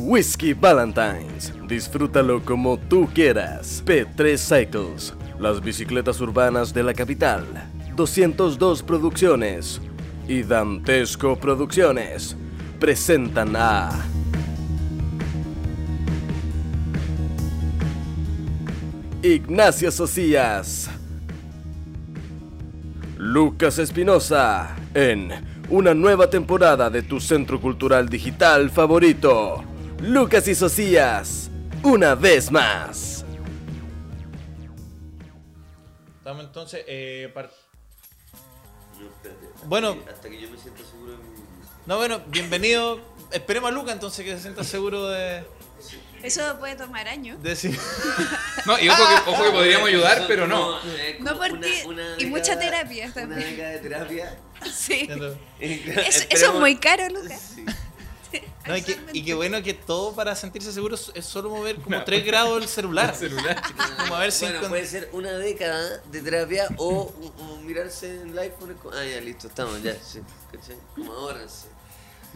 Whiskey Valentines. Disfrútalo como tú quieras. P3 Cycles. Las bicicletas urbanas de la capital. 202 Producciones. Y Dantesco Producciones. Presentan a... Ignacio Socias. Lucas Espinosa en una nueva temporada de tu centro cultural digital favorito. Lucas y Socias, una vez más. Estamos entonces. Eh, Bueno. hasta que yo me sienta seguro de mismo. No, bueno, bienvenido. Esperemos a Luca entonces que se sienta seguro de, Eso puede tomar años. de decir. No, y ojo que, ojo que podríamos ayudar, pero no. eh, No porque- una- una y mucha década- terapia Una también. década de terapia. Sí. Eso, eso es muy caro, Lucas. Sí. No, y, que, y qué bueno que todo para sentirse seguro es solo mover como 3 grados el celular. celular. Como a ver si Bueno, puede ser una década de terapia o, o mirarse en el iPhone. Ah, ya, listo, estamos, ya, sí, ¿cachai? Como ahora, sí.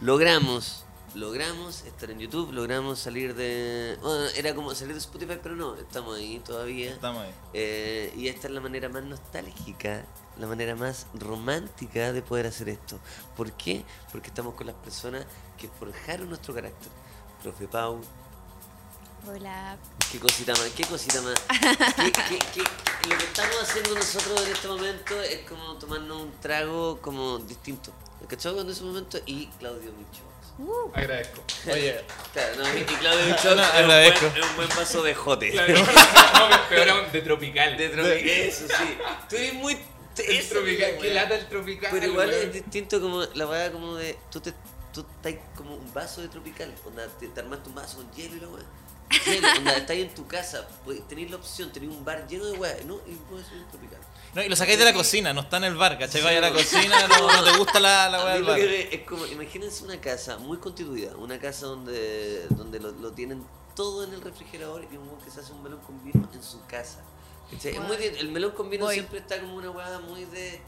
Logramos, logramos estar en YouTube, logramos salir de... Bueno, era como salir de Spotify, pero no, estamos ahí todavía. Estamos ahí. Eh, y esta es la manera más nostálgica, la manera más romántica de poder hacer esto. ¿Por qué? Porque estamos con las personas que forjaron nuestro carácter. Profe Pau, Hola. qué cosita más, qué cosita más. ¿Qué- qué- qué- Lo que estamos haciendo nosotros en este momento es como tomarnos un trago como distinto. ¿Cachai? En ese momento y Claudio Micho. Uh, Agradezco. Oye, Claro, no, y Claudio Micho No, es, un buen, agradezco. es un buen vaso de jote. Claro. No, pero aún de tropical. De tropical. Eso sí. Tú eres muy. el eso, tropical. Qué lata el tropical. Pero igual es distinto como la weá como de. Tú te. Tú estás como un vaso de tropical. Onda, te, te armaste un vaso con hielo y la weá. Onda, estás en tu casa, pues, tenéis la opción, tenéis un bar lleno de weá, ¿no? Y puede ser un tropical. no, y lo sacáis de la cocina, no está en el bar, ¿cachai? Vaya a la cocina, no, no te gusta la, la weá del lo bar. que es como, imagínense una casa muy constituida, una casa donde, donde lo, lo tienen todo en el refrigerador y un que se hace un melón con vino en su casa. ¿Cachai? Es muy el melón con vino Voy. siempre está como una weá muy de...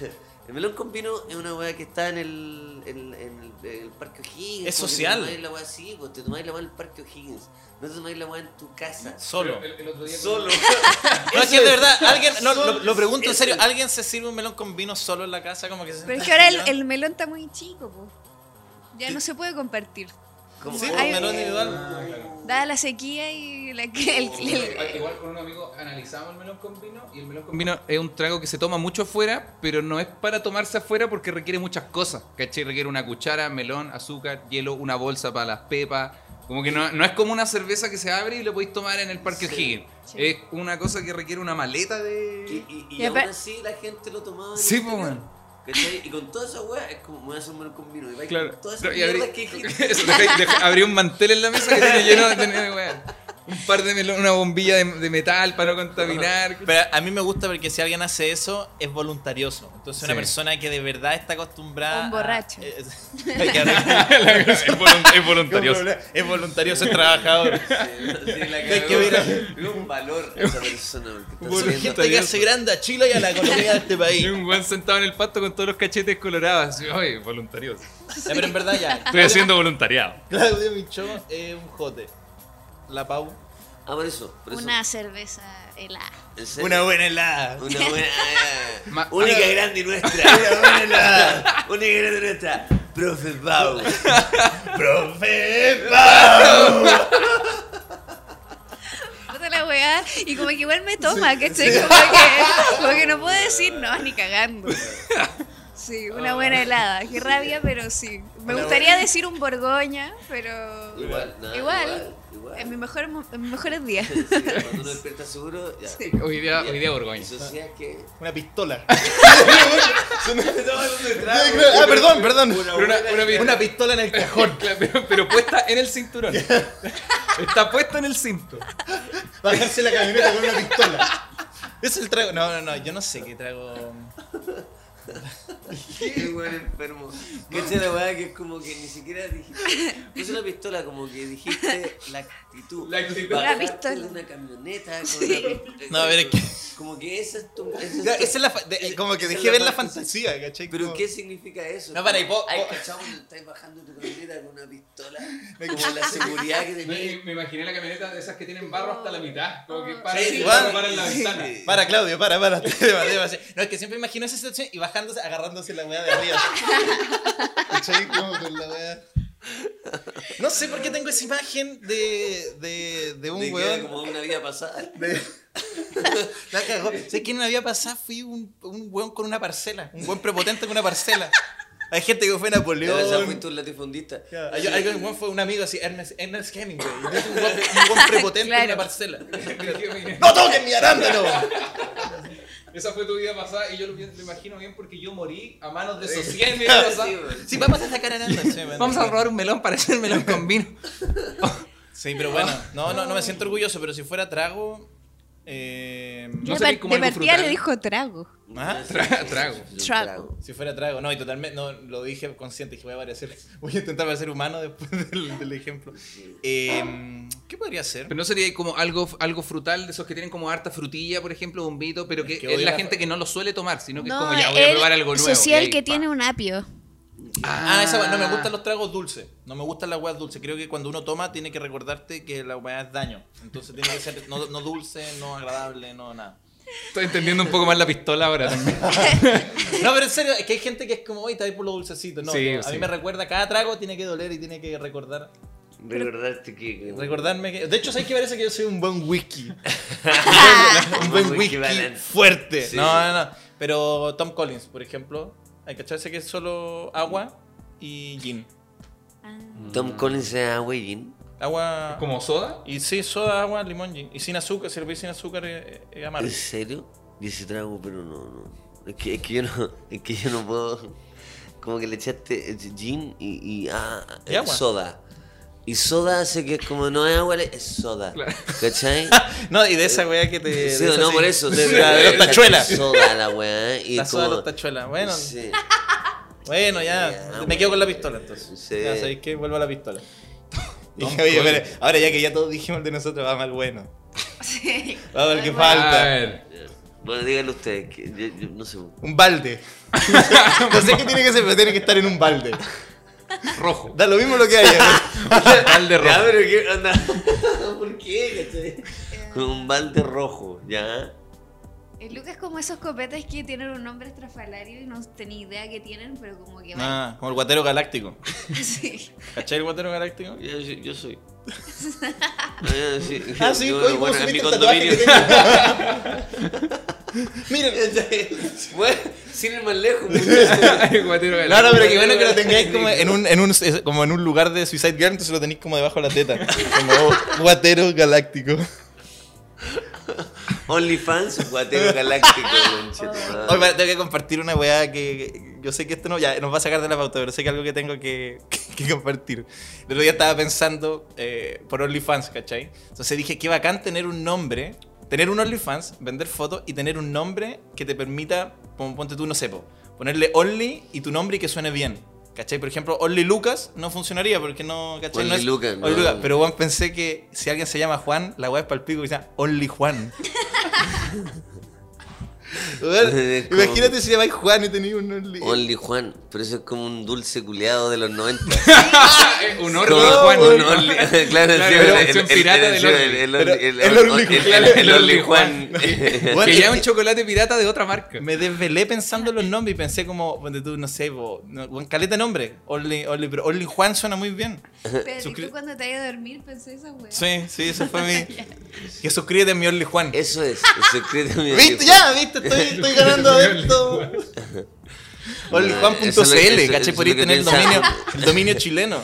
el melón con vino es una weá que está en el, en, en el, en el Parque O'Higgins. Es social. Te tomáis la weá así, pues te tomáis la weá en el Parque O'Higgins. No te tomáis la weá en tu casa. Solo. El, el otro día. Solo. No, es que de verdad, alguien, no, lo, lo pregunto en serio. ¿alguien se sirve un melón con vino solo en la casa? Como que se pero es que ahora el, melón está muy chico, po. Ya no se puede compartir. Como- Sí, Ay, un melón eh, individual. Dada la sequía y la que el, el- Igual con un amigo analizamos el melón con vino y el melón con vino es un trago que se toma mucho afuera, pero no es para tomarse afuera porque requiere muchas cosas. ¿Cachai? Requiere una cuchara, melón, azúcar, hielo, una bolsa para las pepas. Como que no, no es como una cerveza que se abre y lo podéis tomar en el Parque Sí. O'Higgins. Sí. Es una cosa que requiere una maleta de... y, y Y aún así la gente lo tomaba. en Sí, el pues. ¿Cachai? Y con toda esa weá es como me voy a hacer un con vino. Y vais Claro. con toda esa mierda que dejé- abrí un mantel en la mesa que tiene lleno de, weón. Un par de melón, una bombilla de, de metal para no contaminar. Pero a mí me gusta porque si alguien hace eso, es voluntarioso. Entonces, una Sí. persona que de verdad está acostumbrada. Un borracho. a- es, hay que arreglar- es, volun- es voluntarioso. es voluntarioso, es trabajador. Sí, la Hay que ver- un valor a esa persona. Gente que hace grande a Chile y a la economía de este país. Y un buen sentado en el pasto con todos los cachetes colorados. Así, Oye, voluntarioso. Ya, pero en verdad ya. Estoy haciendo voluntariado. Claudio Micho es un jote. La Pau. Ah, por eso. Por eso. una cerveza helada. ¿En serio? Una buena helada. Una buena. ah, Ma- única ah. grande y nuestra. Una buena helada. Única grande y nuestra. Profe Pau. ¡Profe Pau! La weá. Y como que igual me toma, ¿cachai? Como, que, como que no puedo decir no, ni cagando. Sí, una buena helada. Qué rabia, pero sí. Me Una gustaría buena- decir un Borgoña, pero. Igual, nada, Igual. igual. En, mi mejor, mo- en mis mejores días. Sí, cuando uno despierta seguro, ya. Sí. Hoy día, hoy día Borgoña. Eso sí es que. Una pistola. ah, perdón, perdón. Una, una- Una pistola en el cajón. Pero puesta en el cinturón. Está puesta en el cinto. Bajarse la camioneta con una pistola. Es el trago. No, no, no. Yo no sé qué trago. Qué weón enfermo. ¿Cachai la weá que es como que ni siquiera dijiste. Puse una pistola, como que dijiste la actitud. La actitud. La pistola. de una camioneta con una pistola. No, a ver, es que- Como que esa es tu. esa es tu- esa es la de- como que dejé ver la fantasía. ¿cachai? Pero Como- ¿qué significa eso? No, para, y po- Ay, cuando estáis bajando tu camioneta con una pistola. Como la seguridad que tenías. me imaginé la camioneta de esas que tienen barro hasta la mitad. Como que para, Sí, igual. para en la ventana. Para, Claudio, para, para. No, es que siempre imagino esa situación y bajándose, agarrándose la weá de arriba. ¿Cachai? Como con la weá. No sé por qué tengo esa imagen de, de, de un de que weón. como una vida pasada. De... La cagó. ¿Sabes quién en la vida pasada fui un, un weón con una parcela? Un buen prepotente con una parcela. Hay gente que fue Napoleón. verdad fuiste un latifundista. Hay, hay un weón fue un amigo así, Ernest, Ernest Hemingway. Un weón, un weón prepotente con Claro. una parcela. ¡No toquen mi arándano! Esa fue tu vida pasada y yo lo, lo imagino bien porque yo morí a manos de esos 100 Sí, vamos a sacar bueno. Vamos a robar un melón para hacer melón con vino. Sí, pero bueno, no, no, no me siento orgulloso, pero si fuera trago. Eh, No de como partida le dijo trago. ¿Ah? Tra- trago. Trago. Si fuera trago, no, y totalmente, no, lo dije consciente, dije voy a parecer, voy a intentar parecer humano después del, del ejemplo. Eh, ¿Qué podría ser? Pero no sería como algo, algo frutal de esos que tienen como harta frutilla, por ejemplo, bombito, pero que Es que la la- gente que no lo suele tomar, sino que No, es como ya voy a probar algo nuevo. social ahí, que pa. tiene un apio. Ah, esa weá, no me gustan los tragos dulces, no me gustan las weas dulces, creo que cuando uno toma tiene que recordarte que la weá es daño, entonces tiene que ser no, no dulce, no agradable, no nada. Estoy entendiendo un poco más la pistola ahora también. No, pero en serio, es que hay gente que es como, oye, está ahí por lo dulcecito, no, Sí, no, a sí. mí me recuerda, cada trago tiene que doler y tiene que recordar Recordarte que. que- Recordarme que. De hecho, ¿sabes que parece que yo soy un buen whisky? un buen, buen whisky balance. fuerte. Sí. No, no, no. Pero Tom Collins, por ejemplo, hay que echarse que es solo agua y gin. Ah. Tom Collins es agua y gin. Agua. ¿Como soda? Y sí, soda, agua, limón. Y sin azúcar, si lo sin azúcar, es, es amargo. ¿En serio? Y ese trago, pero no, no. Es que, es que yo no. Es que yo no puedo. Como que le echaste eh, gin y, y, ah, Y eh, agua. soda. Y soda hace que como no es agua, es soda. Claro. ¿Cachai? No, y de esa weá que te. Sí, no, sí. por eso. De, sí, la- de los la tachuelas. Soda la weá. Y La es soda de como- los tachuelas. Bueno, Sí. bueno, ya. Ya, me quedo con la pistola entonces. Sí. Ya sabéis que vuelvo a la pistola. Dije, oye, espere, ahora ya que ya todos dijimos el de nosotros, vamos al bueno. Sí. Vamos al que A falta. ver. Bueno, díganlo ustedes. Que yo, yo no sé. Un balde. no sé qué tiene que ser, pero tiene que estar en un balde. Rojo. Da lo mismo lo que haya. Balde rojo. Ya, pero ¿qué onda? ¿Por qué? ¿Cachai? Con un balde rojo, ¿ya? El Lucas es como esos copetes que tienen un nombre estrafalario y no tenía idea que tienen, pero como que van. Ah, como el guatero galáctico. Sí. ¿Cachai el guatero galáctico? Yo, yo, yo soy. Ah, sí, Ah, sí, Yo, oye, ¿cómo bueno, en mi el condominio. Miren. Bueno, sin ir más lejos. muchachos. Guatero No, no, pero que bueno que lo tengáis como en un, en un, es- como en un lugar de Suicide Girl, entonces lo tenéis como debajo de la teta. Como oh, guatero galáctico. OnlyFans, guatero galáctico. Hoy tengo que compartir una weá que yo sé que esto no, ya, nos va a sacar de la pauta, pero sé que algo que tengo que, que, que compartir. El otro día estaba pensando eh, por OnlyFans, ¿cachai? Entonces dije, qué bacán tener un nombre, tener un OnlyFans, vender fotos y tener un nombre que te permita, como ponte tú, no sé, po, ponerle Only y tu nombre y que suene bien. ¿Cachai? Por ejemplo, Only Lucas no funcionaría porque no, ¿cachai? Only no es, Lucas, Only no. Lucas. Pero bueno, pensé que si alguien se llama Juan, la weá es para el pico y dice Only Juan. Imagínate si llamáis Juan y tenéis un Only. Only Juan, pero eso es como un dulce culeado de los 90. Eh, Un de Juan. un Only, claro, Claro, sí, pero el- versión el- el- pirata el- del el- Only. el- Pero el- el el- Only el- Juan. Only Only Juan. Que ya es un chocolate pirata de otra marca. me desvelé pensando en los nombres y pensé como, tú, no sé, buen caleta nombre. Only, Only, pero Only Juan suena muy bien. Pero ¿y Suscri- tú cuando te vayas a dormir pensé esa weá. Sí, sí, eso fue mi. Que suscríbete a mi Only Juan. Eso es, secreto de mi ¿Viste? Ya, viste, estoy, estoy ganando esto. Es lo- eso- ¿cachai? Podría tener el dominio, el dominio chileno.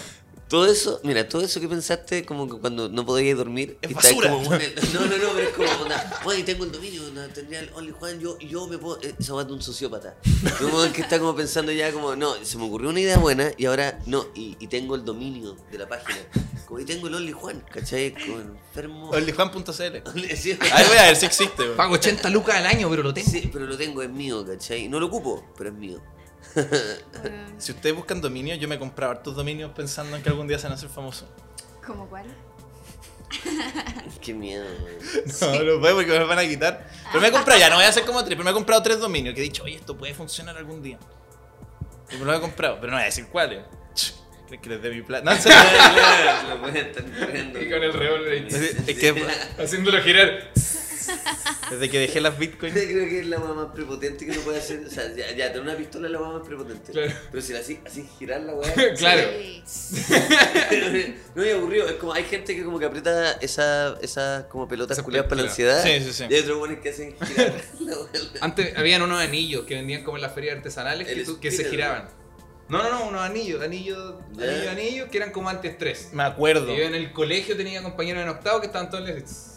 Todo eso, mira, todo eso que pensaste como que cuando no podías dormir, Es basura. como, no, no, no, pero es como, onda, bueno, tengo el dominio, onda, tendría el Only Juan, yo, yo me puedo, eh, esa va de un sociópata. Un weón que está como pensando ya como, no, se me ocurrió una idea buena y ahora, no, y, y tengo el dominio de la página. Como y tengo el Only Juan, ¿cachai? Como enfermo. OnlyJuan.cl. Sí, Ahí voy a ver si existe. weón. Pago 80 lucas al año, pero lo tengo. Sí, pero lo tengo, es mío, ¿cachai? No lo ocupo, pero es mío. Bueno, Si ustedes buscan dominios, yo me he comprado hartos dominios pensando en que algún día se van a hacer famosos. ¿Cómo cuál? Qué miedo, weón. No, no puedo porque me los van a quitar. Pero me he comprado, ya no voy a hacer como tres, pero me he comprado tres dominios que he dicho, oye, esto puede funcionar algún día. Y me los he comprado, pero no voy a decir cuáles. ¿Crees que les dé mi plata? No, serio. Lo pueden estar corriendo. Y con el revólver haciéndolo girar. desde que dejé las bitcoins. Creo que es la weá más prepotente que uno puede hacer. O sea, ya, ya tener una pistola es la weá más prepotente. Claro. Pero si la así, así girar la weá. Claro. Sí. no es aburrido, es como hay gente que como que aprieta esa, esas como pelotas culiadas para la ansiedad. Sí, sí, sí. Y hay otros buenos que hacen girar la weá. Antes habían unos anillos que vendían como en las ferias artesanales que, El tú- que se giraban. No, no, no, unos anillos, anillos, Ya. anillos, anillos que eran como antiestrés. Me acuerdo. Y yo en el colegio tenía compañeros en octavo que estaban todos les...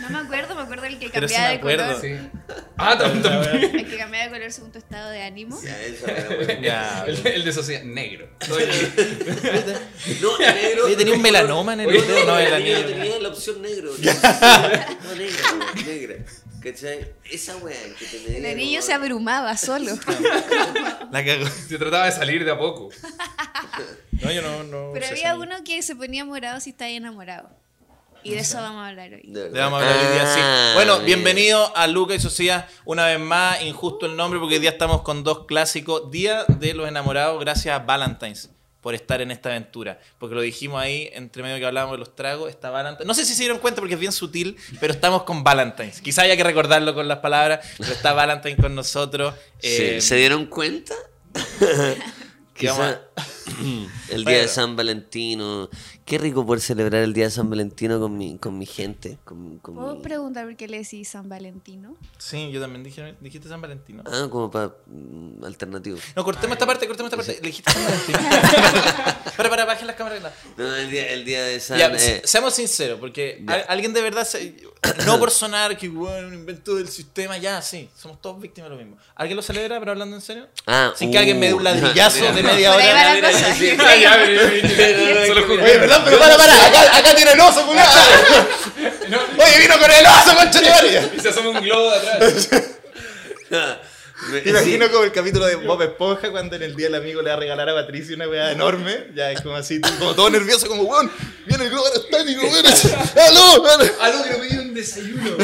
No me acuerdo, me acuerdo el que cambiaba de acuerdo. color. Sí. Ah, tam- también. El que cambiaba de color según tu estado de ánimo. Ya, esa weá, Ya. El, el de sociedad, negro. No, negro. Oye, tenía un melanoma en el dedo. No, el tenía, anillo. tenía la opción negro. No, negra, negra. ¿Cachai? Esa weá que te El anillo se abrumaba solo. La cago. se trataba de salir de a poco. No, yo no. no Pero había uno que se ponía morado si estaba enamorado. Y de eso vamos a hablar hoy. De vamos a hablar hoy día, sí. Ah, Bueno, bien. bienvenido a Luca y Sociedad. Una vez más, injusto el nombre porque hoy día estamos con dos clásicos. Día de los enamorados, gracias a Valentine's por estar en esta aventura. Porque lo dijimos ahí, entre medio que hablábamos de los tragos, está Valentine's. No sé si se dieron cuenta porque es bien sutil, pero estamos con Valentine's. Quizá haya que recordarlo con las palabras, pero está Valentine's con nosotros. Sí, Eh, ¿Se dieron cuenta? Que vamos Quizá el día de San Valentino. Qué rico poder celebrar el día de San Valentino con mi, con mi gente. Con, con ¿Puedo mi- preguntar por qué le decís San Valentino? Sí, yo también dije, dijiste San Valentino. Ah, como para alternativo. No, cortemos esta parte, cortemos esta parte. Le dijiste San Valentino. para, para, bajen las cámaras. No, el día, el día de San... Ya, eh, se- seamos sinceros, porque Ya. alguien de verdad, se- no por sonar que bueno, un invento del sistema, ya, sí, somos todos víctimas de lo mismo. ¿Alguien lo celebra, pero hablando en serio? ah, Sin que alguien me dé un uh, ladrillazo de media hora. Mira, cosa. sí. Ah, ya. Oye, perdón, pero para, para, acá, acá tiene el oso, culiao. No, Oye, vino con el oso, concha de y se asoma un globo de atrás. Me- imagino como el capítulo de Bob Esponja cuando en el día el amigo le va a regalar a Patricia una weá enorme. Ya es como así, como todo nervioso, como weón, viene el globo aerostático, weón. ¡Aló! aló". Me pidió un desayuno.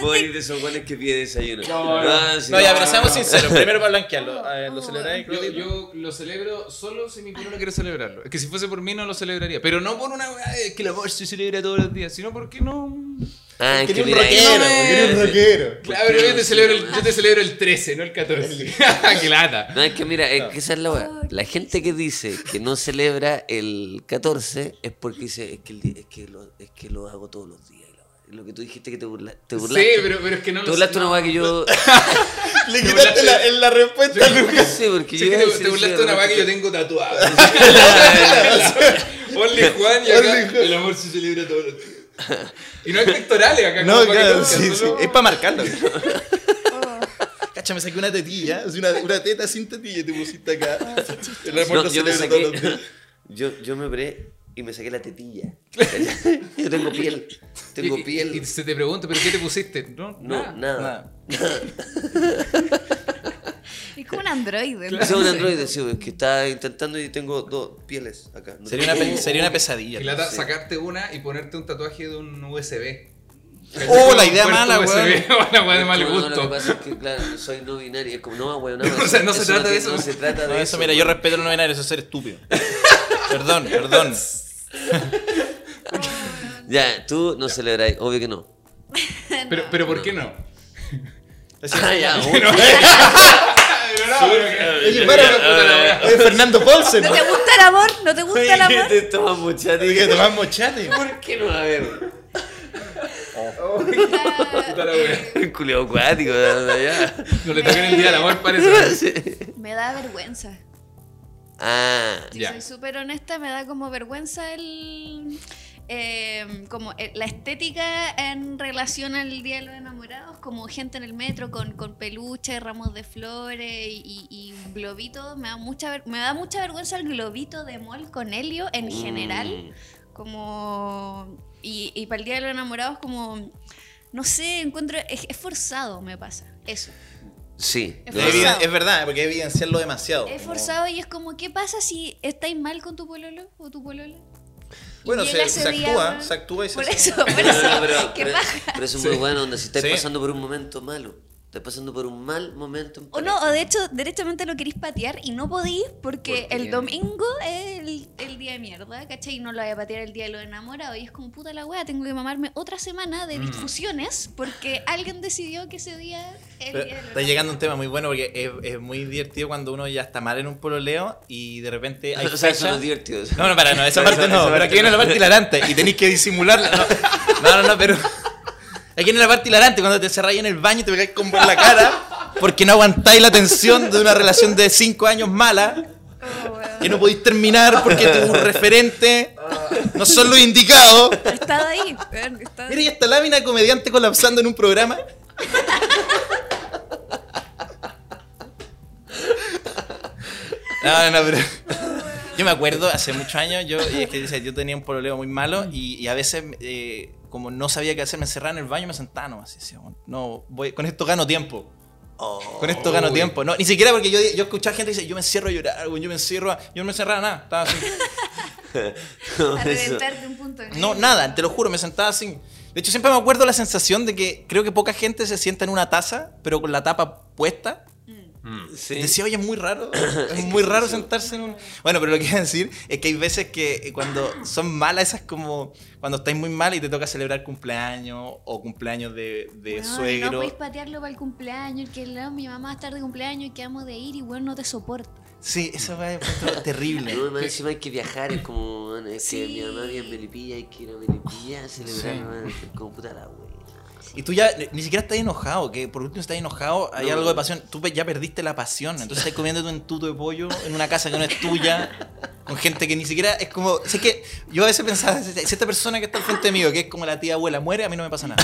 Voy de esos buenos que pide desayuno. No, no. Sí. No, ya, pero seamos sinceros. Primero para blanquearlo. Ver, ¿Lo celebráis, Yo, lo celebro solo si mi no quiere celebrarlo. Es que si fuese por mí no lo celebraría. Pero no por una weá que el amor se celebra todos los días, sino porque no. Ah, es que Quería un rockero, quería un rockero. Claro, pero yo te celebro el, yo te celebro el 13, no el 14. ¡Qué lata! No, es que mira, es que esa es la weá. La gente que dice que no celebra el 14 es porque dice, es que, el es que, lo, es que lo hago todos los días. Lo que tú dijiste que te, burla, te Sí, burlaste. pero, pero es que no Te lo burlaste una no. weá que yo. Le quitaste la, en la respuesta, Lucas. sí, porque Sí, yo. que te, te burlaste sí, una weá que yo tengo tatuada. Ponle Juan y acá el amor se celebra todos los días. Y no hay pectorales acá. No, como claro, sí, sí. Es para marcarlo. Cacha, me saqué una tetilla, una, una teta sin tetilla y te pusiste acá. El No, yo me saqué. Yo, yo me operé y me saqué la tetilla. yo tengo piel. Tengo Y- piel. Y se te pregunta, ¿pero qué te pusiste? No, No, nada. nada. Es como un androide. ¿no? Soy un androide, sí, es que está intentando y tengo dos pieles acá. No Sería una, sería una pesadilla. Lata Sí. sacarte una y ponerte un tatuaje de un USB. Oh, la idea mala, USB, Una weá de mal No, no, Lo que gusto. pasa es que, claro, soy no binario. Es como, no, weón, no. O sea, no se trata de eso. No se trata de eso, eso. mira, yo weón. respeto a los no binarios, eso es ser estúpido. perdón, perdón. Ya, tú no celebráis, obvio que no. Pero, pero ¿por qué no? Ah, ya, Pero no, Oye, para, Oye, Fernando Paulsen. ¿No te gusta el amor? ¿No te gusta el amor? te tomas mucha Oye, Tomás Mochate. ¿Por qué no? A ver. Wea. Un culeo acuático. No le toquen el día del amor, parece. Me da vergüenza. Ah, Si Ya. soy súper honesta, me da como vergüenza el. Eh, como el- la estética en relación al Día de los Enamorados, como gente en el metro con, con peluche, ramos de flores y, y globitos. Me da, mucha, ver- me da mucha vergüenza el globito de mol con helio en general. Como. Y, y para el Día de los Enamorados, como. No sé, encuentro. Es, es forzado, me pasa. Eso. Sí. Es verdad, porque evidenciarlo demasiado. Es como- forzado y es como, ¿qué pasa si estáis mal con tu pololo o tu polola? Bueno, se, actúa, se actúa y se Por eso, por no, eso. no, pero, ¿Qué pero- pero eso es muy bueno, donde si estás Sí. pasando por un momento malo, estás pasando por un mal momento. en O no, o de hecho, derechamente lo queréis patear y no podís porque el domingo es el, mierda, ¿cachai? Y no lo voy a patear el día de los enamorados. Y es como puta la wea, tengo que mamarme otra semana Mm. de discusiones porque alguien decidió que ese día es el Pero día de los está llegando un tema muy bueno porque es, es muy divertido cuando uno ya está mal en un pololeo y de repente hay o sea, eso no es divertido. No, no, para, no, esa parte no, pero aquí viene la parte hilarante y tenéis que disimularla. No, no, no, no, pero. Aquí viene la parte hilarante cuando te cerráis en el baño y te pegáis con por la cara porque no aguantáis la tensión de una relación de 5 años mala. Que no podéis terminar porque tu referente no son los indicados. He estado ahí, estado Mira, y esta lámina comediante colapsando en un programa. No, no, no, pero. Yo me acuerdo hace muchos años, yo, y es que dice, yo tenía un pololeo muy malo y, y a veces, eh, como no sabía qué hacer, me encerraba en el baño y me sentaba nomás. decía, no, voy, con esto gano tiempo. Oh. Con esto gano tiempo. No, ni siquiera porque yo, yo escuchaba gente que dice, yo me encierro a llorar, yo me encierro a... Yo no me encerraba nada, estaba así. No, A eso- reventarte un punto de No, nada, te lo juro, me sentaba así. De hecho, siempre me acuerdo la sensación de que creo que poca gente se sienta en una taza, pero con la tapa puesta. Sí. Decía, oye, es muy raro. Es muy raro sentarse en un. Bueno, pero lo que iba a decir es que hay veces que eh, cuando son malas, esas como. Cuando estáis muy mal y te toca celebrar cumpleaños o cumpleaños de, de Weón, No suegro. podéis patearlo para el cumpleaños, que no, mi mamá va a estar de cumpleaños y quedamos de ir y bueno, no te soporto. Sí, eso va a ser terrible. No, más encima hay que viajar, es como, bueno, es que mi mamá vive en Melipilla, hay que ir a Melipilla a celebrar, Sí. es como puta la wea. Y tú ya ni siquiera estás enojado, que por último estás enojado, hay No. algo de pasión. Tú ya perdiste la pasión, entonces estás comiendo un tuto de pollo en una casa que no es tuya, con gente que ni siquiera es como. Sé que yo a veces pensaba, si esta persona que está al frente mío, que es como la tía abuela, muere, a mí no me pasa nada.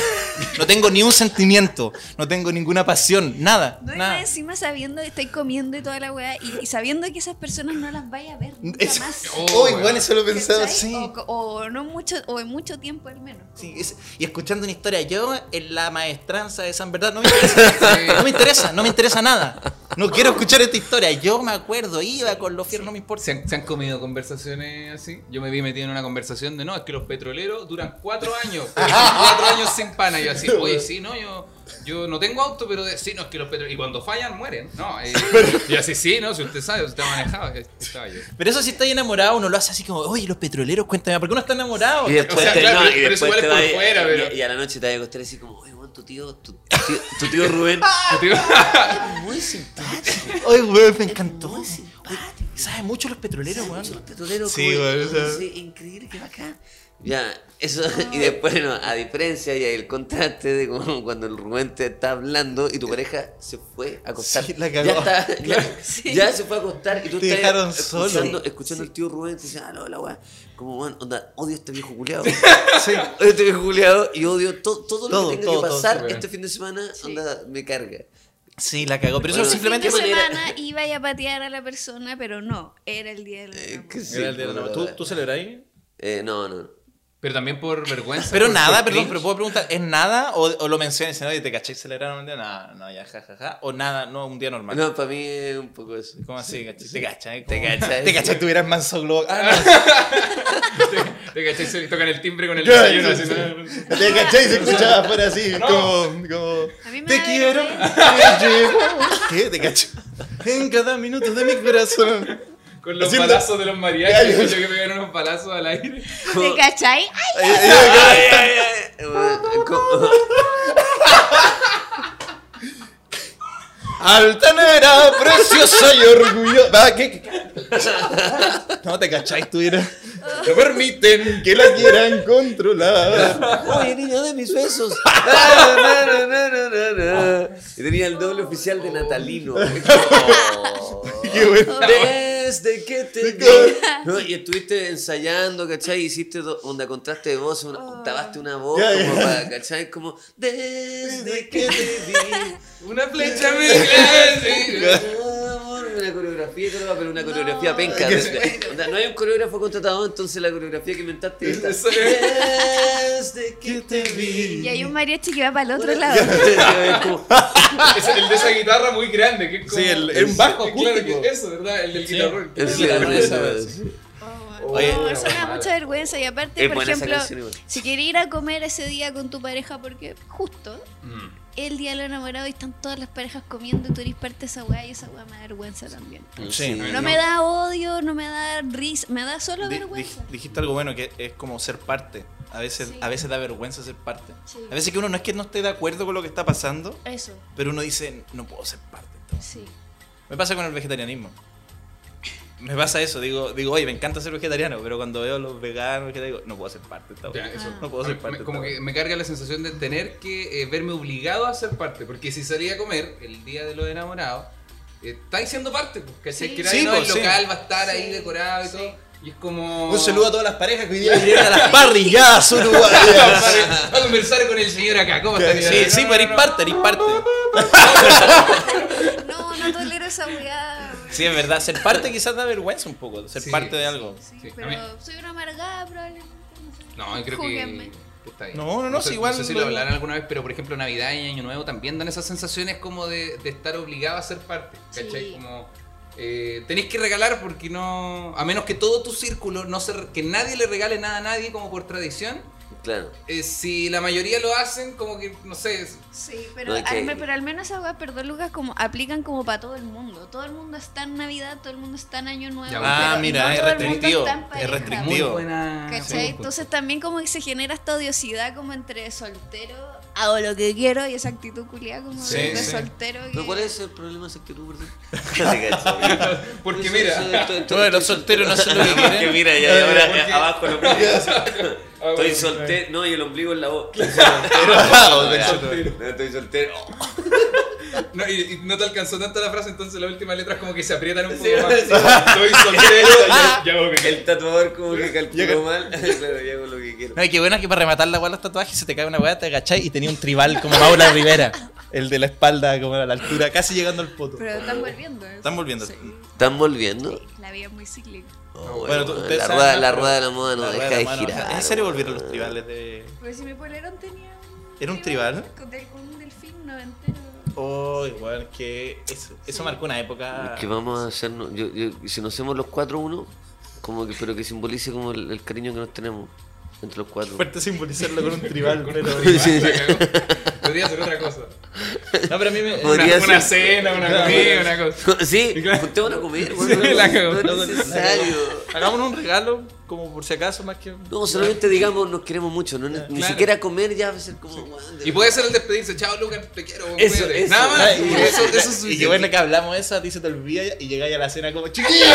No tengo ni un sentimiento, no tengo ninguna pasión, nada. No, nada. más encima sabiendo que estáis comiendo y toda la weá y, y sabiendo que esas personas no las vaya a ver nunca Eso- más. Oh, igual eso lo he pensado, ¿Cachai? sí. O, o no mucho, o en mucho tiempo al menos. Sí, es- y escuchando una historia, yo en la maestranza de San Verdad, no me interesa, no me interesa, no me interesa nada. No quiero escuchar esta historia. Yo me acuerdo, iba con los fierros, no me importa. ¿Se han, se han comido conversaciones así? Yo me vi metido en una conversación de no, es que los petroleros duran cuatro años. cuatro años sin pana. Y yo así, oye, sí, no, yo, yo no tengo auto, pero de- sí, no, es que los petroleros. Y cuando fallan, mueren. No, eh, y yo así, sí, no, si usted sabe, usted ha manejado. Estaba yo. Pero eso si está enamorado, uno lo hace así como, oye, los petroleros, cuéntame, ¿por qué uno está enamorado? Y después, O sea, te, claro, no, pero- y después te fuera, y, pero- y a la noche te vas a acostar así como, oye, tu tío, tu, tu tío, tu tío Rubén, Yo digo, muy simpático, Oye, weón, me encantó. muy simpático. ¿Sabes mucho los petroleros, weón? petroleros, Sí, como- weón, o sea- sí, increíble, qué bacán. Ya, eso, y después, no, a diferencia, y el contraste de como cuando el Rubén te está hablando y tu pareja se fue a acostar. Sí, la cagó. Ya, está, ya, Sí. ya se fue a acostar y tú Te escuchando, escuchando al tío Rubén, te dice, ah, no, la weá, como, bueno, onda, odio a este viejo culiado. Sí. Odio a este viejo culiado y odio to- todo, Todo, lo que tenga todo, que pasar sí, este fin de semana, onda, me carga. Sí, la cagó. Pero eso Bueno, simplemente. Fin de ¿qué manera? semana iba a patear a la persona, pero no, era el día del Eh, sí, Era el día de la- bueno, ¿Tú, ¿Tú celebráis? Eh, no, no. Pero también por vergüenza. Pero por- nada, por perdón, cringe. pero puedo preguntar, ¿es nada o, o lo mencionas y oye, te cacháis celebraron un día? No, no, ya, jajaja. O nada, no, un día normal. No, para mí es un poco eso. ¿Cómo así? Te cachai. Te cachai. Te cachai, tuvieras manso globo. Ah, Te, se le tocan el timbre con el desayuno. sí, así. Te cachai, se escuchaba afuera así, No. como, como. A mí me Te quiero, te llevo. ¿Qué? Te cacho. En cada minuto de mi corazón. Con los Haciendo- balazos de los mariachis. Escucho que pegan unos balazos al aire. ¿Te cachai? ¡Ay! Ay, ay, ay, ay. Altanera, preciosa y orgullosa. Va, ¿qué, qué? No te cachai, tuviera. No permiten. Que la quieran controlar. Oye, niño de mis besos. Y tenía el doble oficial de Natalino. Oh. Qué bueno. Desde que te vi. No, y estuviste ensayando, ¿cachai? Hiciste onda contraste de voz, una, octavaste una voz, como ya. para, ¿cachai? Como desde que te vi. Una flecha me Una coreografía. pero una coreografía penca. Onda, No hay un coreógrafo contratado, entonces la coreografía que inventaste es esta. Eso es. Desde que te vi. Y hay un mariachi que va para el otro lado. Es como- Es el de esa guitarra muy grande, que es como... Sí, el- es un bajo Claro, acústico. que eso, ¿verdad? El del Sí. guitarrón. es es. Oye, No, pero eso me da mucha vergüenza. Y aparte, Es por ejemplo, canción si quieres ir a comer ese día con tu pareja, porque justo Mm. El día de los enamorados y están todas las parejas comiendo y tú eres parte de esa weá y esa weá me da vergüenza también. Sí. No, No. me da odio, no me da risa, me da solo Di- vergüenza. dij- dijiste algo bueno que es como ser parte. A veces, Sí. a veces da vergüenza ser parte. Sí. A veces que uno no es que no esté de acuerdo con lo que está pasando, Eso, pero uno dice, no puedo ser parte. entonces". sí. Me pasa con el vegetarianismo. Me pasa eso, digo, digo, oye, me encanta ser vegetariano, pero cuando veo a los veganos, digo, no puedo ser parte de esta Ya, eso. No puedo ser parte me- como que me carga la sensación de tener que eh, verme obligado a ser parte. Porque si salía a comer el día de los enamorados, eh, estáis siendo parte. Pues, ¿cachai? Sí. Que Sí, no, pues, el sí. local va a estar Sí, ahí decorado y sí. todo. Y es como. Un saludo a todas las parejas que hoy día vinieron a las parrillas uruguayas. Va a conversar con el señor acá. ¿Cómo está? Sí, sí, pero eres parte, eres parte. No, no tolero esa weá. Sí, es verdad, ser parte quizás da vergüenza un poco, ser Sí, parte de sí. algo. Sí, Sí, a pero soy una amargada probablemente. No, sé. No, yo creo Júguenme. que. No, no, no, sé, sí, igual No sé si lo- lo hablarán alguna vez, pero por ejemplo Navidad y Año Nuevo también dan esas sensaciones como de, de estar obligado a ser parte. ¿Cachai? Sí. Como eh, tenéis que regalar porque no. A menos que todo tu círculo, no se, re- que nadie le regale nada a nadie como por tradición. Claro. eh, si la mayoría lo hacen, como que, no sé. Sí, pero, No, que- al, pero al menos esa weá, perdón Lucas, como aplican como para todo el mundo. Todo el mundo está en Navidad, todo el mundo está en Año Nuevo. Ya, Ah, pero mira, no es todo el mundo restrictivo, está en es restrictivo. Buena. ¿Cachai? sí, Entonces también como que se genera esta odiosidad como entre soltero, hago lo que quiero y esa actitud culiada como Sí, de, sí. soltero. Que... ¿Pero cuál es el problema de esa actitud, perdón? Porque mira. Todos los solteros no hacen lo que Porque quieren. mira, ya ahora porque- abajo el Ah, Estoy bueno, soltero. No, y el ombligo en la voz. Ah, ya. soltero. No, Estoy soltero. No, y, y no te alcanzó tanto la frase, entonces las últimas letras como que se aprietan un poco Sí, más. sí. Estoy soltero, ya, ya hago que- El tatuador como que calculó mal. Claro, yo hago lo que quiero. No, y qué bueno que para rematar la de los tatuajes se te cae una weá, te agachai y tenía un tribal como Paula Rivera. El de la espalda como a la altura, casi llegando al poto. Pero están volviendo. eso. Están volviendo. Sí, ¿Están volviendo? la vida es muy cíclica. Oh, Bueno, tú- ustedes la, rueda, ¿no? la rueda de la moda no La deja de mano, girar. ¿En serio volvieron los tribales de.? Pues si mi polerón tenía un... ¿Era un tribal? Con, un delfín noventero. Oh, igual que eso, eso Sí. marcó una época. Es que vamos a hacernos. Yo, yo, si nos hacemos los cuatro uno, como que, pero que simbolice como el, el cariño que nos tenemos entre los cuatro. Fuerte simbolizarlo con un tribal, pero. Sí. Cagó. Podría ser otra cosa. No, pero a mí me. Podría Una, una ser. cena, una comida, una cosa. sí, juntémonos a comer. Sí, la cagó. no es necesario. Hagámonos un regalo, como por si acaso, más que. No, solamente digamos nos queremos mucho, no, ni Claro. siquiera comer ya va a ser como. de Y puede ser el despedirse, chao Lucas, te quiero. Eso, cuídate". eso. Nada más. Y- eso, eso es y qué bueno que hablamos eso, a ti se te olvida y llegáis a la cena como chiquillo.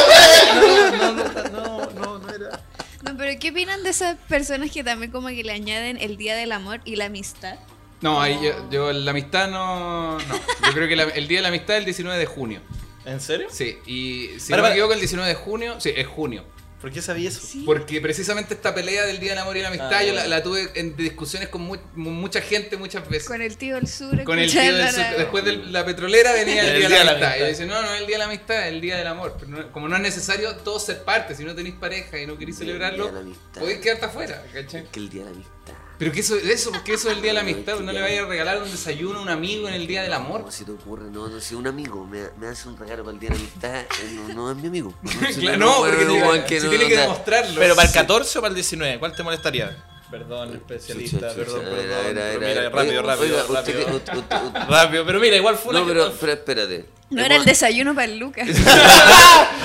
No, no, no, no, no, no era. No, pero ¿qué opinan de esas personas que también como que le añaden el Día del Amor y la amistad? No, ahí yo, yo la amistad no. No. Yo creo que la- el día de la amistad es el 19 de junio. ¿En serio? Sí, y si Para, no me equivoco, el 19 de junio. Sí, es junio. ¿Por qué sabía eso? Sí. Porque precisamente esta pelea del Día del Amor y la Amistad Ah, yo la, la tuve en discusiones con mu- mu- mucha gente muchas veces. Con el tío del sur. Con el tío del la- sur. Después de la petrolera venía el, El día, de la amistad. Y yo decía, no, no es el día de la amistad, es el día del amor. Pero no- como no es necesario todos ser parte, si no tenéis pareja y no queréis celebrarlo, podéis quedarte afuera, ¿cachai? Que el día de la amistad. Pero que eso, eso, porque eso es el día de la No, amistad, no le vayas a regalar un desayuno a un amigo en el día del amor. ¿Cómo se te ocurre? No, no, si un amigo me, me hace un regalo para el día de la amistad, eh, no, no es mi amigo. Si Claro, no, porque si no, tiene que demostrarlo. ¿Pero para el 14 o para el 19? ¿Cuál te molestaría? Perdón, especialista, Chucha, chucha, perdón, perdón. a ver, a pero ver, mira, rápido, Oiga, rápido, oiga, rápido. que- usted- usted- usted- Rápido, pero mira, igual fue una No, pero, pero espérate. No era el desayuno para el Lucas.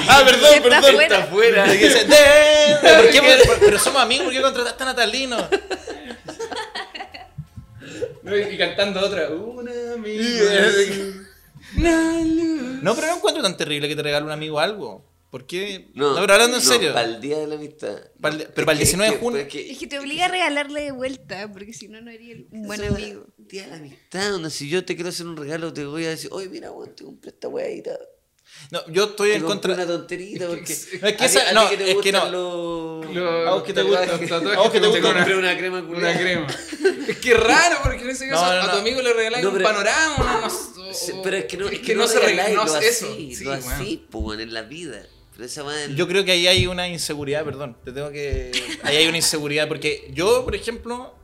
Ah, perdón, Está perdón. afuera. Está "De- ¿Por qué? Por- Pero somos amigos, ¿por qué contrataste a Natalino? No, Y y cantando otra. Un amigo. No, pero no encuentro tan terrible que te regale un amigo algo. ¿Por qué? No, pero hablando en no, serio. Para el día de la amistad. El- pero para el que- 19 de junio. es que- Es que te obliga a regalarle de vuelta, porque si no, no eres un buen eso, amigo. Día de la amistad, donde si yo te quiero hacer un regalo, te voy a decir, oye, mira, weón, te compré esta weadita. No, yo estoy en contra. una tonterita porque. es que esa- no, que te es que gustan no. Los... Los A vos que te gusta- a vos que te gusta una- compré una crema Una crema. es que raro, porque en ese caso No, no, a tu amigo le regaláis No, un pero- panorama, pero es que no, es que no, se reconoce lo eso. así, Sí, lo así, pues, en la vida. Yo creo que ahí hay una inseguridad, perdón. Te tengo que. Ahí hay una inseguridad. Porque yo, por ejemplo,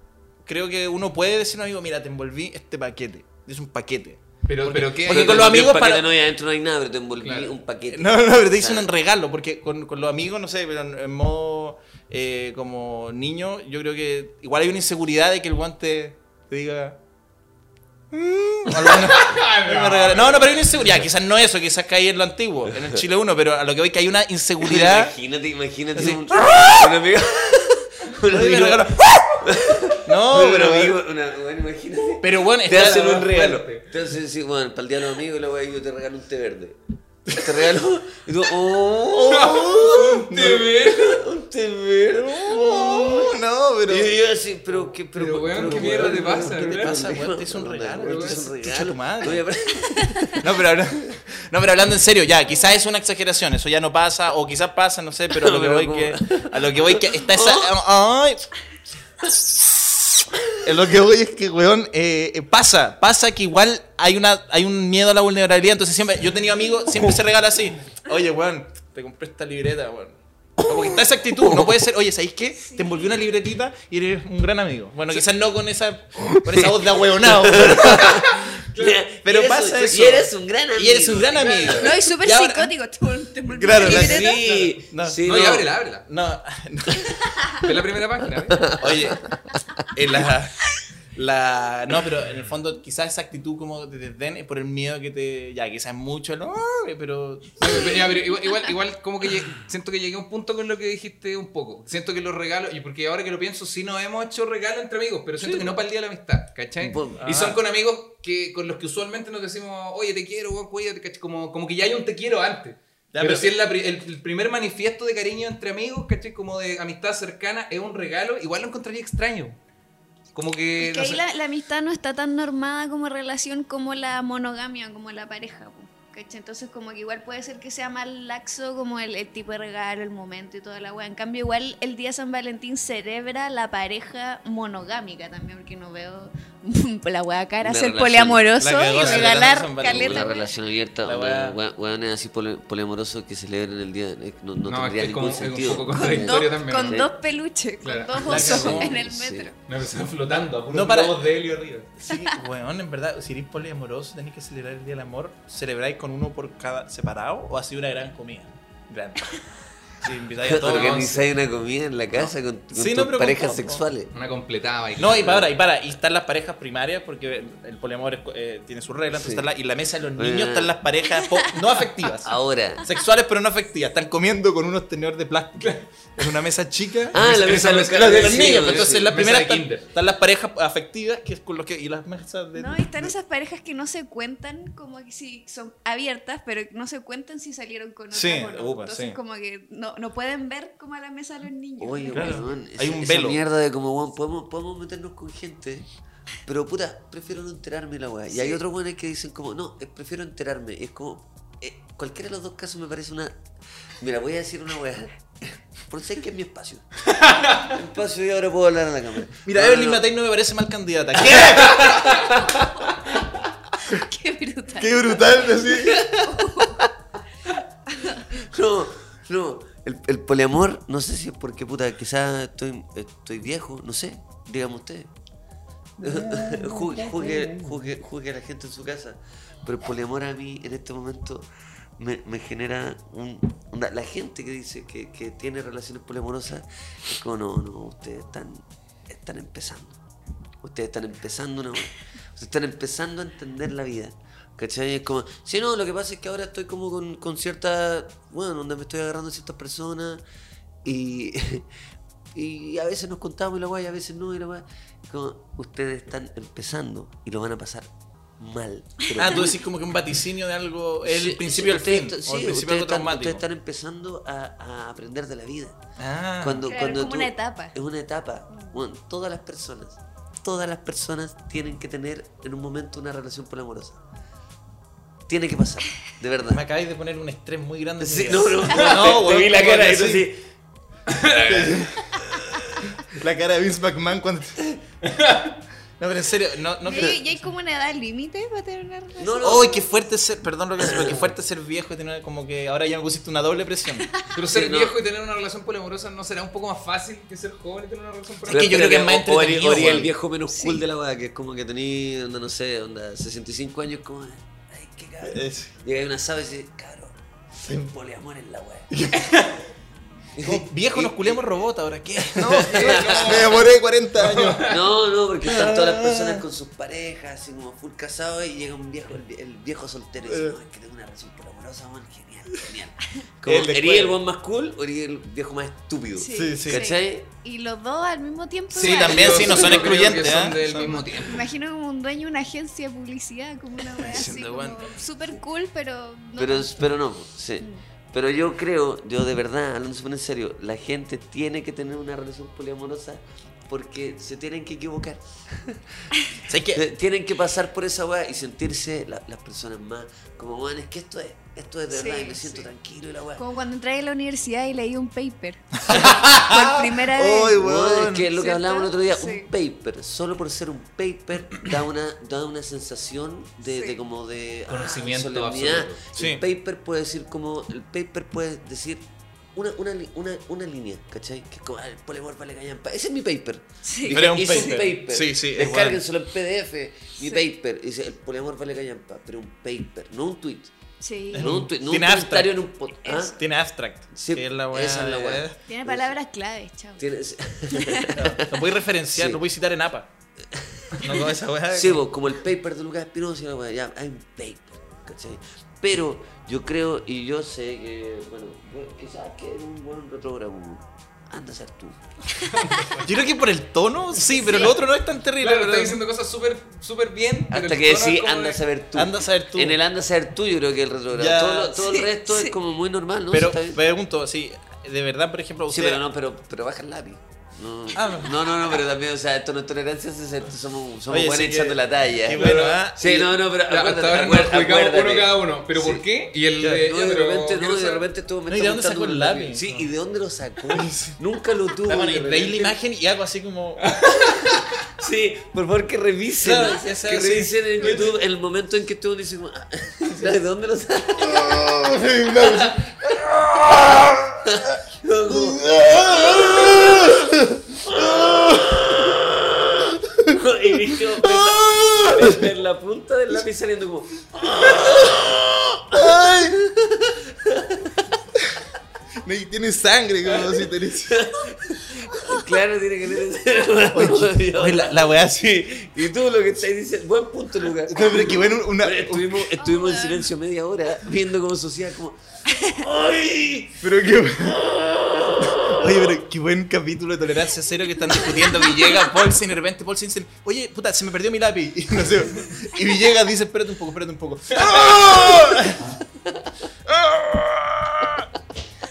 creo que uno puede decir a un amigo, mira, te envolví este paquete. Es un paquete. Pero, pero ¿qué? porque con los amigos un paquete, para- no hay adentro no hay nada, pero te envolví Claro. un paquete. No, no, pero te sea, un regalo, porque con, con los amigos, no sé, pero en, en modo eh, como niño, yo creo que igual hay una inseguridad de que el guante te diga. "Mm", no, no, no, pero hay una inseguridad. Quizás no eso, quizás caí en lo antiguo, en el Chile 1, pero a lo que voy que hay una inseguridad. Imagínate, imagínate Así. un, un amigo. Un amigo. Regalo- No, pero. amigo, una, bueno, imagínate. Pero bueno, Te hacen un regalo. hacen decir, bueno, para el día de los amigos, la weá, yo te regalo un té verde. Te regalo. Y tú, oh, un té verde. Un té verde. oh. No, pero. Y yo así, pero qué, pero, Pero, weón, ¿qué mierda te pasa, ¿qué te pasa, Weón, te hizo un regalo, Weón, te hizo un chucha tu madre. No pero, habla- no, pero hablando en serio, ya, quizás es una exageración, eso ya no pasa, o quizás pasa, no sé, pero a lo que voy que. A lo que voy que está esa. Ay. Lo que voy es que, weón, eh, eh, pasa, pasa que igual hay una hay un miedo a la vulnerabilidad, entonces siempre, yo he tenido amigos, siempre se regala así, oye, weón, te compré esta libreta, weón. Como que está esa actitud, no puede ser, oye, ¿sabéis qué? Te envolví una libretita y eres un gran amigo. Bueno, quizás no con esa, con esa voz de ahueonado, pero Y eres pasa eso. Y eres un gran amigo. Y eres un gran amigo. No, y súper ahora- psicótico. Envolví Claro, la-. Sí, No, sí, No, y ábrela, ábrela. No, no. Ve la primera página. ¿eh? Oye, en la, la. No, pero en el fondo, quizás esa actitud como de desdén es por el miedo que te. Ya, quizás es mucho, ¿no? Pero. Pero, ya, pero igual, igual, igual como que lleg- siento que llegué a un punto con lo que dijiste un poco. Siento que los regalos, y porque ahora que lo pienso, sí nos hemos hecho regalos entre amigos, pero siento que no para el día de la amistad, ¿cachai? Pues, Y son ah. con amigos que con los que usualmente nos decimos, oye, te quiero, weón, cuídate, ¿cachai? Como, como que ya hay un te quiero antes. Ya, pero pero- si es la el, el primer manifiesto de cariño entre amigos, ¿cachai? Como de amistad cercana, es un regalo, igual lo encontraría extraño. Como que. Es que no ahí sé. la, la amistad no está tan normada como relación como la monogamia, como la pareja. po, ¿cachai? Entonces como que igual puede ser que sea más laxo como el, el tipo de regalo, el momento y toda la weá. En cambio igual el día de San Valentín celebra la pareja monogámica también, porque no veo la weá cara Una ser relación. poliamoroso y regalar caleta. Una relación abierta, weones así poli- poliamorosos que celebren el día. eh, No, no, No, tendría es ningún sentido. Con, contradictorio dos, también, con dos peluches, Claro. con dos osos cagó, en el sí. metro. Una persona flotando, a No, para- de helio arriba. Sí, weón, en verdad, si eres poliamoroso, tenés que celebrar el Día del Amor. ¿Celebráis con uno por cada separado o sido una gran comida? Grande. Si invitáis a todos. Organizáis una comida en la casa con, con Sí, tus no, pero con parejas sexuales. Una completada. y- No, y para, y para, y están las parejas primarias, porque el, poliamor es- eh, tiene sus reglas, Sí. entonces está la- y la mesa de los Bueno. niños están las parejas no afectivas. Ahora. Sexuales pero no afectivas. Están comiendo con unos tenedores de plástico. En una mesa chica. Ah, la mesa de los los niños. sí, Entonces, sí. la primera están, las parejas afectivas, que es con lo que. Y las mesas de. No, y están esas parejas que no se cuentan como que si son abiertas, pero no se cuentan si salieron con otras Sí, Entonces sí. como que no, no pueden ver como a la mesa de los niños. Oye, Claro. weón, Hay un esa velo. mierda de como, weón, podemos, podemos meternos con gente, pero puta, prefiero no enterarme la weá. Y hay otros weones que dicen como, no, prefiero enterarme. Y es como, eh, cualquiera de los dos casos me parece una... Mira, voy a decir una weá. Por ser que es mi espacio. Mi espacio y ahora puedo hablar a la cámara. Mira, No, Evelyn no, no. Matei no me parece mal candidata. ¿Qué? Qué brutal. Qué brutal decir. No, no. El, el poliamor, no sé si es porque, puta, quizás estoy, estoy viejo, no sé. Dígame usted. Juzgue, juzgue, juzgue- juzgue a la gente en su casa. Pero el poliamor a mí, en este momento, me, me genera un... la gente que dice que, que tiene relaciones poliamorosas es como, no, no, ustedes están, están empezando. Ustedes están empezando una... Ustedes están empezando a entender la vida. ¿Cachai? Es como, sí, no, lo que pasa es que ahora estoy como con, con cierta, bueno, donde me estoy agarrando a ciertas personas y, y a veces nos contamos y la guay, a veces no y la guay. Como, ustedes están empezando y lo van a pasar mal. pero Ah, tú decís como que un vaticinio de algo. Es Sí, el principio sí, del fin. ustedes- o el sí, principio de ustedes algo están, traumático. ustedes están empezando a, a aprender de la vida. Ah. Cuando, Claro, cuando es como tú- una etapa. Es una etapa. Bueno, todas las personas, todas las personas tienen que tener en un momento una relación poliamorosa. Tiene que pasar, de verdad. Me acabáis de poner un estrés muy grande. en Sí, no, no, no, te weón, vi la cara que y así. La cara de Vince McMahon cuando. No, pero en serio, no, no ¿Y hay, y hay como una edad límite para tener una relación? No, no. ¡Uy, qué fuerte ser! Perdón lo que pero qué fuerte ser viejo y tener como que ahora ya me pusiste una doble presión. Pero ser Sí, no. viejo y tener una relación poliamorosa no será un poco más fácil que ser joven y tener una relación que poliamorosa. yo creo que es más o- o eres- entretenido, o el viejo menos cool de la weá, que es como que onda, no sé, onda, 65 años, como. Es- Llega una sábado y dice, cabrón, el poliamor en la weá. Como, viejo, nos culiamos robot ahora, ¿qué? No, Me demoré 40 años. No, no, porque están todas las personas con sus parejas, así como full casados, y llega un viejo, el, vie- el viejo soltero y dice, no, es que tengo una relación poliamorosa, man, genial, genial. Como, El de ¿eres escuela. el buen más cool o eres el viejo más estúpido? Sí, sí. ¿Cachai? Y los dos al mismo tiempo. Sí, igual. también, sí, no son excluyentes, Son ¿eh? del Son- mismo tiempo. Me imagino como un dueño de una agencia de publicidad, como una wea así, bueno. súper cool, pero no Pero, no, sí. Mm. Pero yo creo, yo de verdad, hablando súper en serio, la gente tiene que tener una relación poliamorosa porque se tienen que equivocar. Tienen que pasar por esa weá y sentirse la- las personas más como, weón, es que esto es, esto es de Sí, verdad y me siento sí. tranquilo y la weá. Como cuando entré a la universidad y leí un paper. por primera vez. Weón. es que es lo que ¿Cierto? hablábamos el otro día, Sí. un paper, solo por ser un paper, da una, da una sensación de, Sí. de como de ah, Conocimiento solemnidad. Sí. El paper puede decir como, el paper puede decir una, una, una, una línea, ¿cachai? Que es como, ah, el poliamor vale callampa. Ese es mi paper. Sí. Dije, Pero es un "Ese paper". Sí, sí, es Descárguenselo en PDF, mi Sí. paper. Y dice, el poliamor vale callampa, pero un paper, no un tweet. Sí. No un, no un Tiene comentario abstract. en un pod- ¿ah? Tiene abstract. Sí, que es la weá. esa es la weá. Tiene palabras claves, chao. Tienes- Lo puedes referenciar, Sí. lo puedes citar en APA. No como esa weá. Sí, vos, como el paper de Lucas Espinosa, y la weá, ya, hay un paper, ¿cachai? Pero yo creo y yo sé que, bueno, quizás que es un buen retrógrado. Anda a ser tú. Yo creo que por el tono, sí, pero lo otro no es tan terrible. Claro, pero- está diciendo cosas súper súper bien. Hasta que sí, anda a saber tú. Anda a saber tú. En el anda a saber tú, yo creo que el retrógrado. Ya, todo todo sí, el resto sí. es como muy normal, ¿no? Pero pregunto, sí, de verdad, por ejemplo, Sí, usted. pero no, pero, pero baja el lápiz. No, Ah, no, no, no, pero también, o sea, esto no es tolerancia, somos, somos Oye, buenos sí que- echando la talla. qué bueno, ¿ah? Sí, no, no, pero acuérdate, acuérdate, explicamos uno acuérdate. cada uno. ¿Pero Sí. por qué? Y el de. No, de repente, no, de repente estuvo No, ¿y de dónde sacó el lápiz? Sí, ¿y de dónde lo sacó? Nunca lo tuvo. Bueno, de y veis la repente- imagen y hago así como. Sí, por favor que revisen. Claro, que sí. revisen en YouTube el momento en que tú dices, ah, ¿de dónde lo sacó? Y ver, ver la punta del lápiz saliendo como. No, y tiene sangre, como si tenés. Claro, tiene que tener. Oye, la, la weá así. Y tú lo que estás diciendo, buen punto, Lucas. No, pero que bueno, una. Pero estuvimos, estuvimos en silencio media hora viendo cómo sociedad como. Pero qué. Oye, pero qué buen capítulo de tolerancia cero que están discutiendo Villegas, Paulsen y de repente Paulsen dicen, oye, puta, se me perdió mi lápiz. Y, no sé, y Villegas dice, espérate un poco, espérate un poco.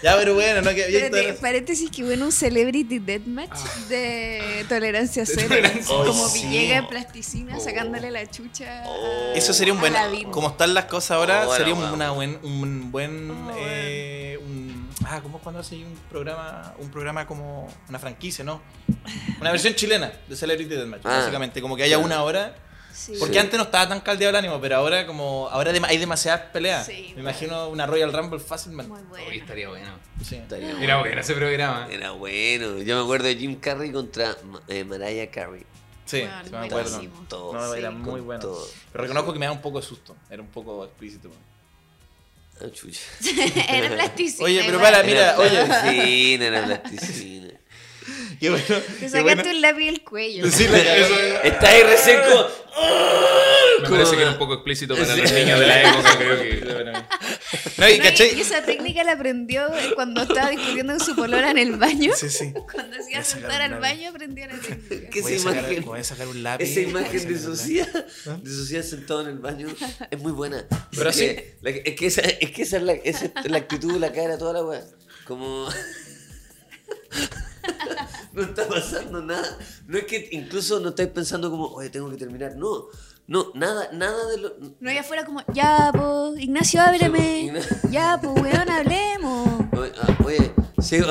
ya, pero bueno, no que Espérate, paréntesis que bueno un celebrity deathmatch de tolerancia cero. tolerancia. como Oh, sí. Villegas en plasticina sacándole la chucha. a- Eso sería un buen. Como están las cosas ahora, Oh, sería una buen, un buen. Oh, eh, un- ah, ¿cómo es cuando hace un programa? Un programa como. Una franquicia, ¿no? Una versión chilena de Celebrity Deathmatch, Ah. básicamente. Como que haya una hora. Sí. Porque Sí. antes no estaba tan caldeado el ánimo, pero ahora como ahora hay demasiadas peleas. Sí. Me imagino una Royal Rumble fácilmente. Muy Uy, bueno. estaría bueno. Sí. Estaría Era bueno. bueno ese programa. Era bueno. Yo me acuerdo de Jim Carrey contra eh, Mariah Carey. Sí, Bueno, sí me acuerdo. Todo. No, Sí. era muy bueno. todo. Pero reconozco que me da un poco de susto. Era un poco explícito. Ah, chucha. Era plasticina. Oye, pero para, mira, Era oye. plasticina, era plasticina. Qué bueno. Te sacaste bueno. un lápiz del cuello. Sí, la. Está ahí recién como. Me parece que era un poco explícito para los niños de la época, creo que. No, y No, y- caché. y esa técnica la aprendió cuando estaba discutiendo con su polola en el baño. Sí, sí. Cuando se iba a sentar al baño aprendió la técnica. Esa sacar- imagen. voy a sacar un lápiz. Esa imagen de lápiz. Sociedad, de Sociedad sentado en el baño, es muy buena. Pero la- es que esa es, que esa es, la, esa es la actitud, la cara, toda la weá. Como. no está pasando nada. No es que incluso no estáis pensando como, oye, tengo que terminar. No, no, nada, nada de lo. No, y afuera como, ya, po, Ignacio, ábreme. Ya, po, weón, hablemos. Oye, ah, oye, sí,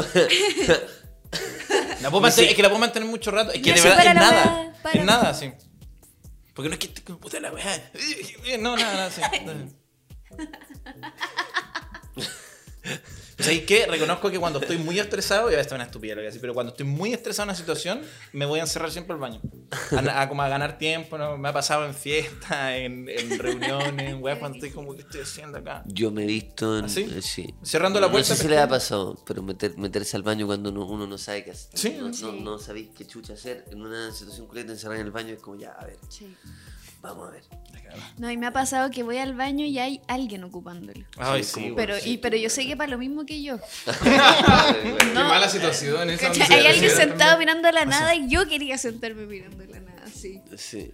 La puedo mantener- es que la puedo mantener mucho rato. Es que Ya de verdad es nada. para. Es nada, sí. Porque no es que esté como puta la weá. No, nada, nada, sí. ¿Sabéis qué? Reconozco que cuando estoy muy estresado, y esto es una estupidez lo que voy a decir, pero cuando estoy muy estresado en una situación, me voy a encerrar siempre al baño. A, a como a ganar tiempo, ¿no? Me ha pasado en fiestas, en, en reuniones, en weá, cuando estoy como, ¿qué estoy haciendo acá? Yo me he visto en. ¿Ah, sí? eh, sí. Cerrando la No puerta, sé si le ha pasado, pero meter- meterse al baño cuando uno, uno no sabe qué hacer. Sí. No, no, Sí. no sabéis qué chucha hacer en una situación culeta, encerrar en el baño es como ya, a ver, Sí. vamos a ver. No, y me ha pasado que voy al baño y hay alguien ocupándolo. Ay, Sí, Pero, sí. y, pero yo sé que para lo mismo que yo. Qué No. mala situación esa. Hay alguien sentado también. mirando a la nada y yo quería sentarme mirando a la nada, sí. Sí.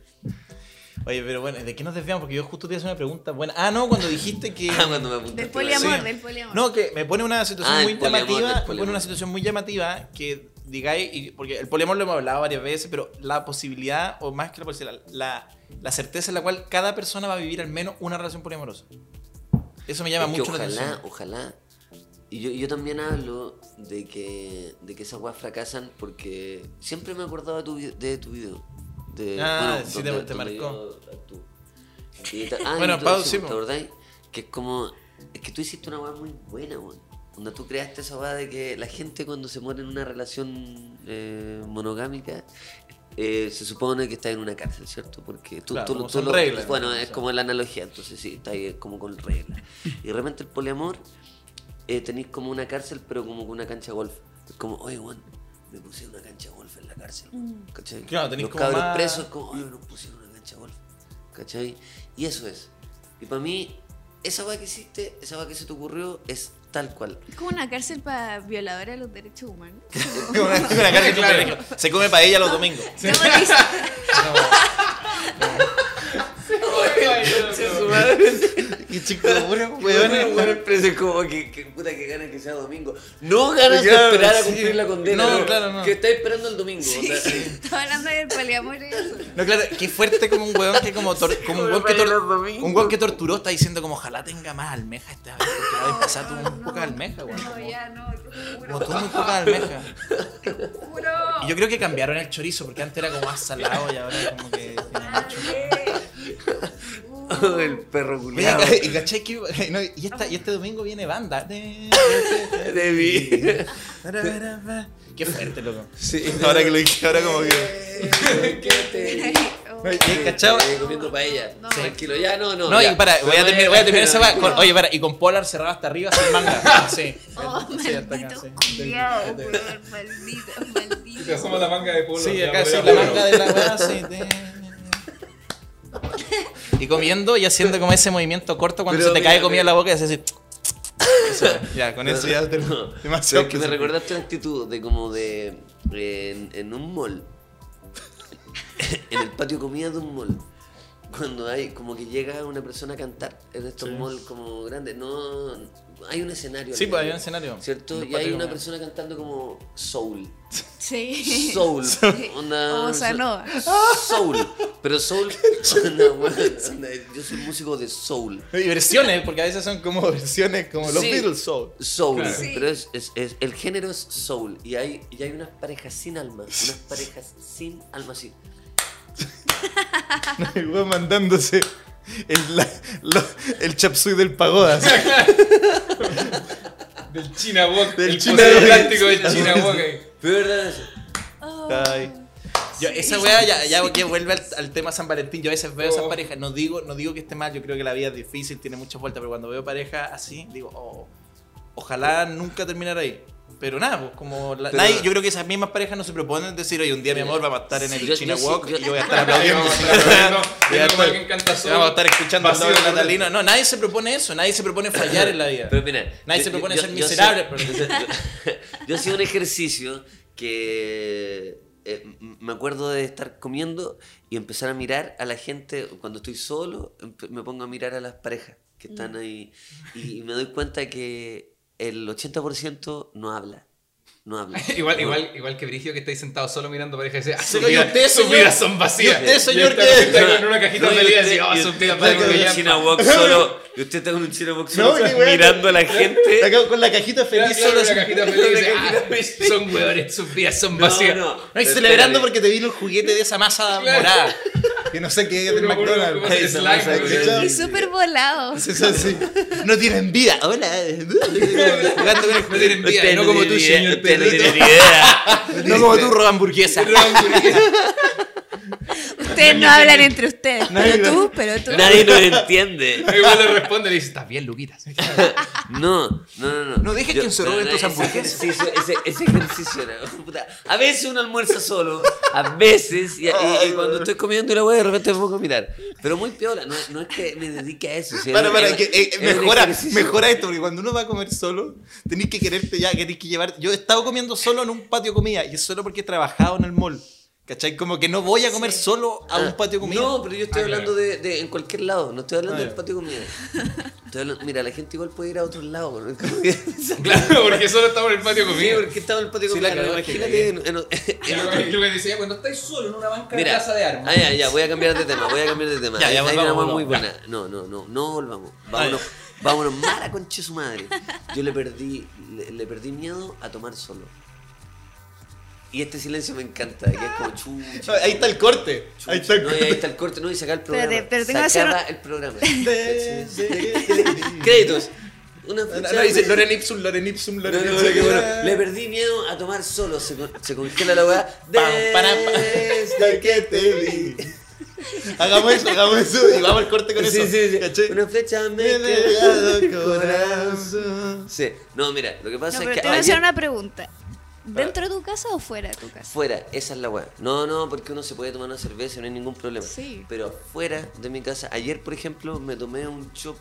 Oye, pero bueno, ¿de qué nos desviamos? Porque yo justo te hacer una pregunta buena. Ah, no, cuando dijiste que... Ah, cuando me apuntaste. Del poliamor, Sí. del poliamor. No, que me pone una situación Ah, muy poliamor, llamativa. Me pone una situación muy llamativa que digáis, y- porque el poliamor lo hemos hablado varias veces, pero la posibilidad, o más que la posibilidad, la, la certeza en la cual cada persona va a vivir al menos una relación poliamorosa. Eso me llama Es que mucho la ojalá, atención. ojalá. Y yo, yo también hablo de que, de que esas weas fracasan porque siempre me he acordado de tu, de tu video. De, Ah, sí, te- te donde marcó. yo. Y ah, Bueno, Pau, sí, ¿Te acordáis? Que es como. Es que tú hiciste una wea muy buena, weón. Donde tú creaste esa wea de que la gente cuando se muere en una relación eh, monogámica. eh, se supone que está en una cárcel, ¿cierto? Porque tú, Claro, tú, como tú son lo- reglas, Bueno, ¿no? es como la analogía, entonces sí, está ahí como con reglas. Y de repente el poliamor eh, tenéis como una cárcel, pero como con una cancha de golf. Es como, oye, Juan, me pusieron una cancha de golf en la cárcel. ¿Cachai? Claro, tenéis Los como cabros más- presos, como, oye, nos pusieron una cancha de golf. ¿Cachai? Y eso es. Y para mí, esa weá que hiciste, esa weá que se te ocurrió, es tal cual. Es como una cárcel para violadores de los derechos humanos. Una, una cara que Se come paella los domingos. ¿Cómo dice? Y chico, pura huevona, Bueno, es como que, que puta que ganas que sea domingo. No ganas de Claro, esperar a sí. cumplir la condena. No, claro, no. Que estás esperando el domingo. o sea, Estaba hablando del poliamor y eso. No, claro, qué fuerte como un weón que como, tor- como un weón que, tor- un weón que torturó está diciendo como ojalá tenga más almeja esta vez, porque la vez pasada tuvo muy poca almeja, weón. No, ya no, como tuvo muy poca almeja. juro. Y yo creo que cambiaron el chorizo, porque antes era como más salado y ahora como que tiene mucho. Oh, el perro culiado. y cachai que no, y, esta, y este domingo viene banda. De mí. Qué fuerte, loco. Sí. Ahora que lo dije, ahora como que. Quédate. No, y- y cachao. Eh, comiendo paella. No. Tranquilo, ya no, no. No, ya. y para, voy a No, terminar, voy a terminar esa no. con, Oye, para, y con polar cerrado hasta arriba sin manga. Sí. Oh, Sí, maldito sí. culiao, weón, maldito, Te maldito. asoma la manga de polo. Sí, acá sí, la manga de la weá, sí. Y comiendo y haciendo como ese movimiento corto cuando Pero se te mira, cae comida en la boca y haces así. Eso, ya, con eso ya te No, demasiado. es que me recordaste una actitud de como de. En, en un mall. en el patio comida de un mall. Cuando hay como que llega una persona a cantar en estos Sí. malls como grandes. No. Hay un escenario. Sí, pues hay un escenario. ¿Cierto? Y hay una persona cantando como soul. Sí. Soul. O bossa nova. Soul. Pero soul. onda, bueno, onda, yo soy músico de soul. Y versiones, porque a veces son como versiones como los Sí. Beatles Soul. Soul, Claro. Sí. pero es, es- es- el género es soul y hay, y hay unas parejas sin alma, unas parejas sin alma así. Y voy mandándose el, la- lo- el chapsui del pagoda. así. Del China Walk. Del el China Walk. plástico del China Walk. ahí. Pero verdad. Ay. Yo, esa weá ya, ya que vuelve al, al tema San Valentín. Yo a veces veo esas parejas, no digo, no digo que esté mal, yo creo que la vida es difícil, tiene muchas vueltas, pero cuando veo parejas así, digo, oh, ojalá nunca terminara ahí. Pero nada, pues como la- Pero- nadie- yo creo que esas mismas parejas no se proponen decir, oye, un día mi amor vamos a estar en el Sí, China yo Walk yo- y yo voy a estar aplaudiendo. vamos a estar escuchando al de Natalino. No, nadie se propone eso, nadie se propone fallar en la vida. Pero mira, Nadie yo- se propone yo- ser yo- miserable. Yo, hacía un ejercicio que eh, me acuerdo de estar comiendo y empezar a mirar a la gente cuando estoy solo, empe- me pongo a mirar a las parejas que están ahí y me doy cuenta que el 80% no habla. No habla. Igual, igual, igual que Brigio que estáis sentado solo mirando pareja y dice, ah, sus Pero, ¿y vidas, usted, sus señor? vidas son vacías. ¿Y usted, señor, está- qué? está con una cajita y feliz y usted- dice, oh, y sus usted vidas está con un callampa". China Walk solo. Y usted está con un China Walk solo, mirando a la gente. Acá con la cajita feliz claro, solo. una así. cajita feliz y dice, Una cajita "Ah, feliz". son hueones, sus vidas son vacías. no. No, y celebrando porque te vi el juguete de esa masa Claro. morada. Que no sé qué es del McDonald's. Y súper volado. Es así. No tienen vida. Hola. Jugando con el No tienen vida, no como tú, señor no perrito. tiene ni idea. No como tú, roba hamburguesa. Ustedes no hablan entre ustedes. Nadie Pero tú, pero tú. Nadie nos entiende. Igual le responde y le dice, estás bien, Luquitas. No, no, no, no. No dejes que se no, roben no, tus ese hamburguesas. ejercicio- Ese, ese ejercicio, no, puta. A veces uno almuerza solo, a veces, y, y- y cuando estoy comiendo una hueá de repente me pongo a mirar. Pero muy piola, no, no es que me dedique a eso. si Para, para, es- que, eh, es mejora, mejora esto, porque cuando uno va a comer solo, tenéis que quererte ya, tenéis que llevar. Yo he estado comiendo solo en un patio de comida, y es solo porque he trabajado en el mall. ¿Cachai? Como que no voy a comer solo a un Ah, patio de comida. No, pero yo estoy Ah, hablando claro. de, de en cualquier lado, no estoy hablando Ah, del patio de comida. Estoy hablando- mira, la gente igual puede ir a otros lados. ¿no? Claro, porque solo estamos en el patio Sí, conmigo. porque estaba en el patio de Sí, Imagínate en, en- en otro- Lo que decía, cuando estáis solo en una banca de Mira, casa de armas. ah, ya, ya, voy a cambiar de tema, voy a cambiar de tema. Ya, ya, hay volvamos, una muy buena. No, no, no, no volvamos. Vámonos, vámonos, mala conche su madre. Yo le perdí, le, le perdí miedo a tomar solo. Y este silencio me encanta, que es como chucha. Ahí está el corte. chucha. Ahí está el No, corte. ahí está el corte, no, y sacar el programa. Espérate, pero tengo que hacer el programa. De- Créditos. Una No, no, dice Loren Ipsum, Loren Ipsum, No, Loren no, Ipsum. qué bueno. Le perdí miedo a tomar solo. Se, se congela la weá. Pam, para, pa. Desde que te vi. Hagamos eso, hagamos eso y vamos al corte con Sí, eso. sí, sí. ¿Cachai? Una flecha me el corazón. Sí. No, mira, lo que pasa No, es pero que te voy a hacer una pregunta. ¿Dentro de tu casa o fuera de tu casa? fuera, esa es la weá. No, no, porque uno se puede tomar una cerveza y no hay ningún problema. Sí. Pero fuera de mi casa, ayer por ejemplo me tomé un chop.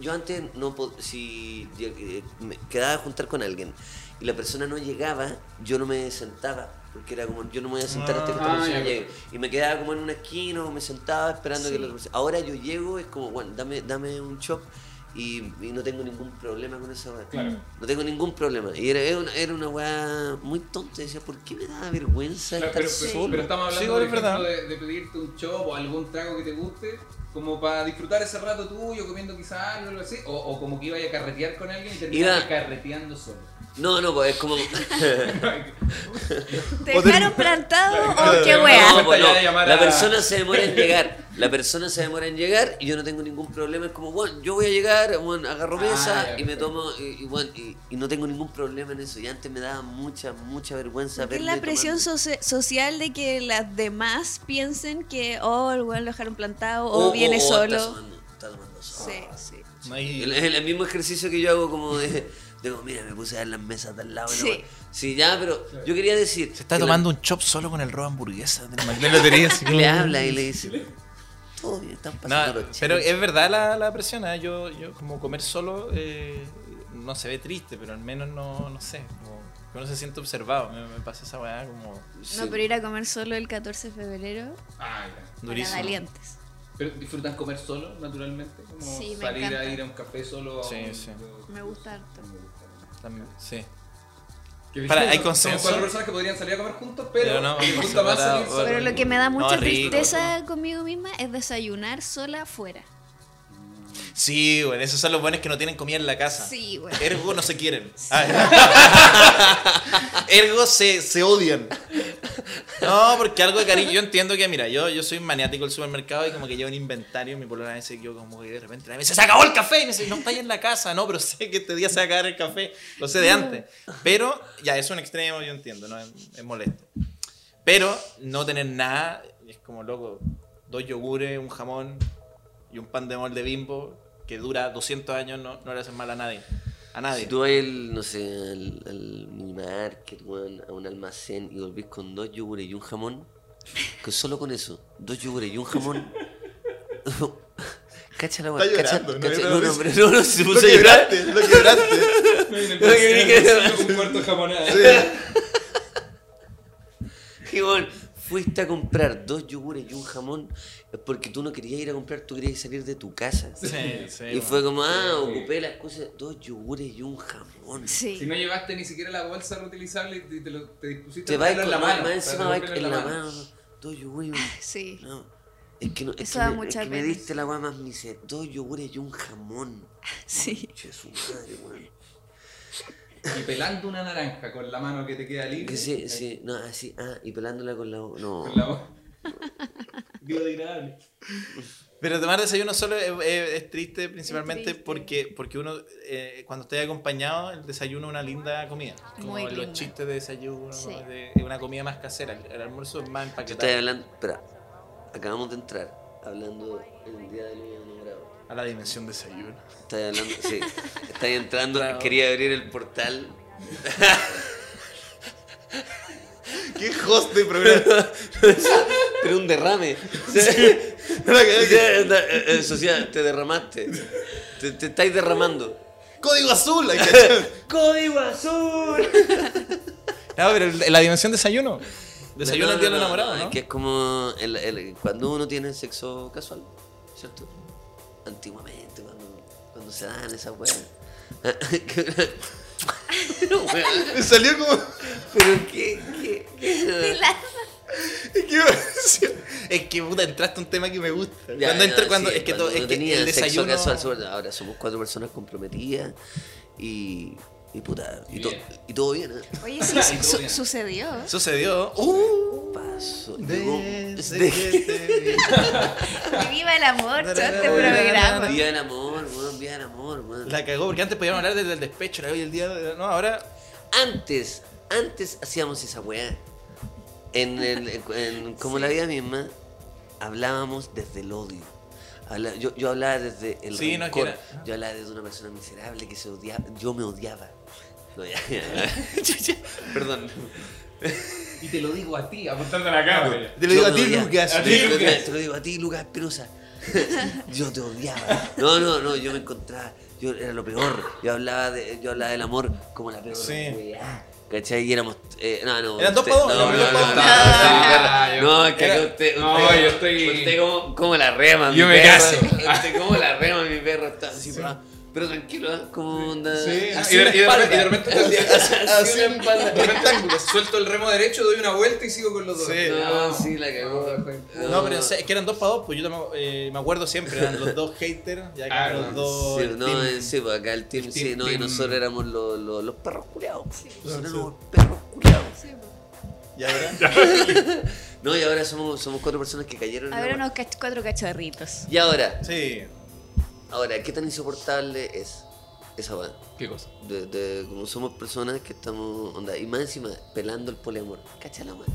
Yo antes no pod- si eh, me quedaba a juntar con alguien y la persona no llegaba, yo no me sentaba. Porque era como, yo no me voy a sentar hasta que esta Ah, persona llegue. Y me quedaba como en una esquina o me sentaba esperando que la otra persona. Ahora yo llego, es como, bueno, dame, dame un chop y, y no tengo ningún problema con esa weá. Claro. No tengo ningún problema. Y era, era una, era una weá muy tonta. Decía, ¿por qué me daba vergüenza Claro, estar pero, pero- solo? pero estamos Sí, hablando, por ejemplo, de, de pedirte un chop o algún trago que te guste, como para disfrutar ese rato tuyo, comiendo quizás algo o algo así, o, o como que iba a carretear con alguien y terminaste Iba- carreteando solo. No, no, pues es como. ¿Te dejaron plantado o qué wea? No, pues, no. La persona se demora en llegar. La persona se demora en llegar y yo no tengo ningún problema. Es como, bueno, yo voy a llegar, bueno, agarro Ah, mesa ya, y me tomo. Y, y, bueno, y, y no tengo ningún problema en eso. Y antes me daba mucha, mucha vergüenza Es la presión social de que las demás piensen que, oh, el weón lo dejaron plantado O- o, viene solo. Está tomando, está tomando solo. Sí, sí. No hay- El- Es el mismo ejercicio que yo hago como de, de como, mira, me puse a ver las mesas de al lado. y la Sí. weá. Sí, ya, pero yo quería decir. Se está que la- tomando un chop solo con el robo hamburguesa del McDonald's Lotería. así y como- le habla y le dice, todo bien, están No, pasando los pero chicos". es verdad la, la presión, ¿eh? yo, yo como comer solo eh, no se ve triste, pero al menos no, no sé, como que uno se siente observado, me, me pasa esa weá como Sí. No, pero ir a comer solo el 14 de febrero Ah, ya. para durísimo. valientes. ¿Pero disfrutan comer solo, naturalmente? Como Sí, me salir a ir a un café solo. a Sí, un- sí. Me gusta harto. También, sí. Para, ¿hay consenso? Somos cuatro personas que podrían salir a comer juntos, pero, Pero no, me vamos gusta más salir solo. Pero lo que me da No, mucha rico. tristeza conmigo misma es desayunar sola afuera. Sí, bueno, esos son los buenos que no tienen comida en la casa. Sí, güey. Ergo no se quieren. Ah. Ergo se, se odian. No, porque algo de cariño. Yo entiendo que, mira, yo, yo soy un maniático del supermercado y como que llevo un inventario. Mi polola a veces yo como que de repente me dice, se acabó el café. Y me dice, no está ahí en la casa. No, pero sé que este día se va a acabar el café. Lo sé de antes. Pero ya, es un extremo, yo entiendo, ¿no? Es, es molesto. Pero no tener nada, es como loco. Dos yogures, un jamón y un pan de molde bimbo que dura 200 años no, no le hacen mal a nadie. A nadie. Si tú vas al, no sé, al, al minimarket, weón, a un almacén y volvís con dos yogures y un jamón, que solo con eso, dos yogures y un jamón. Cacha la weá, cacha, ¿no? no, no, pero no, no, se Lo puso a llorar. quebraste, lo quebraste. No, en el No, que paseo, vi que- en el paseo, un cuarto jamonada. Y bueno, fuiste a comprar dos yogures y un jamón es porque tú no querías ir a comprar, tú querías salir de tu casa. Sí, sí. Y fue como, ah, ocupé la excusa, dos yogures y un jamón. Sí. Si no llevaste ni siquiera la bolsa reutilizable y te, lo, te dispusiste Te a en la mano. más encima devolverlo en la mano. Dos yogures y un Sí. No, es que no, es Eso que da me, mucha es que me diste la weá más miseria. Dos yogures y un jamón. Sí. Che, su madre, weón. Y pelando una naranja con la mano que te queda libre. Que sí, sí, no, así, ah, y pelándola con la. No. Con la Biodegradable. Pero tomar desayuno solo es, es- es triste principalmente triste. porque, porque uno, eh, cuando está acompañado, el desayuno es una linda comida. Como Muy los linda. chistes de desayuno, Sí. de- es una comida más casera. El, el almuerzo es más Yo estoy empaquetado hablando. Espera, acabamos de entrar hablando en el día de enamorados. A la dimensión desayuno. Estáis hablando, sí. Estáis entrando, Bravo. quería abrir el portal. ¡Qué host de programa! Pero un derrame. Eh, Sociedad, te derramaste. Te, te estáis derramando. ¡Código azul! hay que- ¡Código azul! No, pero el- la dimensión desayuno. Desayuno No, no, no, enamorado. Que es como el- el- cuando uno tiene sexo casual, ¿cierto? Antiguamente, cuando, cuando se dan esas weas. Me salió como. Pero qué, qué, qué- Es que, es que puta, entraste a un tema que me gusta. Ya, cuando no, entré, cuando, sí, es que, cuando to- es que el sexo desayuno. casual, ahora somos cuatro personas comprometidas y, y puta, y, to- Bien. y todo bien, ¿eh? Oye, sí, su- su- sucedió. Sucedió. ¡Uh! Paso. Desde de- que te vi. Que viva el amor, todo este programa. Vía del amor, weón, vía del amor, weón. La cagó, porque antes podíamos hablar desde el despecho, hoy el día. de- No, ahora. Antes, antes hacíamos esa weá. En, el, en- como la vida misma, hablábamos desde el odio. Habla- yo, yo hablaba desde el Sí, no, rencor. Yo hablaba desde una persona miserable que se odiaba. Yo me odiaba. No, ya, ya. Perdón. Y te lo digo a ti, apuntando a la cámara. Te lo digo a ti, odiaba. Lucas. A ti, Te lo- Lucas. Te lo digo a ti, Lucas Espinosa. Yo te odiaba. No, no, no, yo me encontraba. Yo era lo peor. Yo hablaba, de, yo hablaba del amor como la peor. Sí. ¿Cachai? Y éramos. Eh, no, no. Eran dos usted- pa' dos, No, no, no, no. Ah, es que era- usted. no, usted- yo estoy- Usted como, como la rema, mi Yo me caso. Usted como la rema, mi perro. Está así. Pero tranquilo, ¿eh? Como onda. Sí, Y de, y de repente, y de repente Así una espalda. de repente suelto el remo derecho, doy una vuelta y sigo con los dos. Sí. No, sí, la cagó. No, pero en se- es que eran dos para dos, pues yo eh, me acuerdo siempre, eran los dos haters, ya que Ah, eran los no. dos. Sí, no, team- eh, sí, pues acá el team, el sí, team- no, y nosotros éramos los, los, los perros culiados. Nosotros Sí. éramos perros culiados. Sí, po. ¿Ya verán? No, y ahora somos, somos cuatro personas que cayeron en A ver, la unos cuatro cachorritos. Y ahora, Sí. Ahora, ¿qué tan insoportable es esa weá? ¿Qué cosa? De, de como somos personas que estamos, onda, y más encima, pelando el poliamor. Cacha la weá.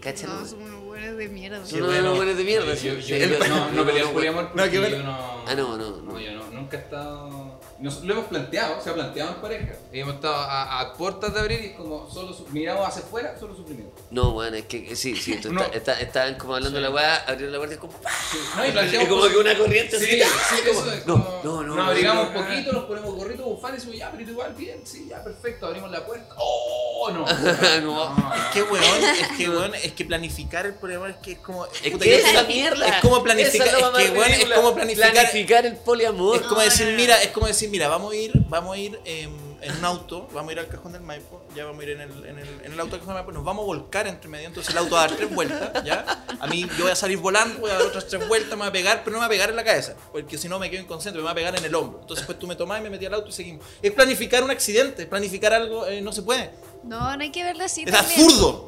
Cacha la No, weá. somos unos buenos de mierda. Son unos buenos de mierda. Yo, sí, yo- yo- no, no peleo el poliamor porque No, qué bueno. yo no. Ah, no, no, no. yo no, nunca he estado. Nos- lo hemos planteado, se ha planteado en pareja. Y hemos estado a, a puertas de abrir y como solo su- miramos hacia afuera, solo sufrimiento. No, bueno, es que sí, sí, tú No. está- está- estaban como hablando de la weá, abrieron la puerta y como ¡pah! No, y como que una corriente Sí, así. sí, ¡ah! eso como- es no, como- no, no. Nos abrigamos no, un poquito, nos ponemos gorritos, bufantes y decimos, ya, pero igual bien, sí, ya, perfecto, abrimos la puerta. ¡Oh, no! No. Es que, weón, es que, weón, es que planificar el poliamor es que es como. Es puta, que yo- esa es la mierda. Es como planificar. Es, que, weón, es como planificar. Planificar el poliamor. Es como No, decir, no, no. mira, es como decir, mira, vamos a ir, vamos a ir em, en un auto, vamos a ir al cajón del Maipo, ya vamos a ir en el, en el, en el auto del cajón del Maipo, nos vamos a volcar entre medio, entonces el auto va a dar tres vueltas, ¿ya? A mí yo voy a salir volando, voy a dar otras tres vueltas, me voy a pegar, pero no me voy a pegar en la cabeza, porque si no me quedo inconsciente, me voy a pegar en el hombro. Entonces pues tú me tomás y me metí al auto y seguimos. Es planificar un accidente, planificar algo, eh, no se puede. No, no hay que verlo así. Es también. absurdo,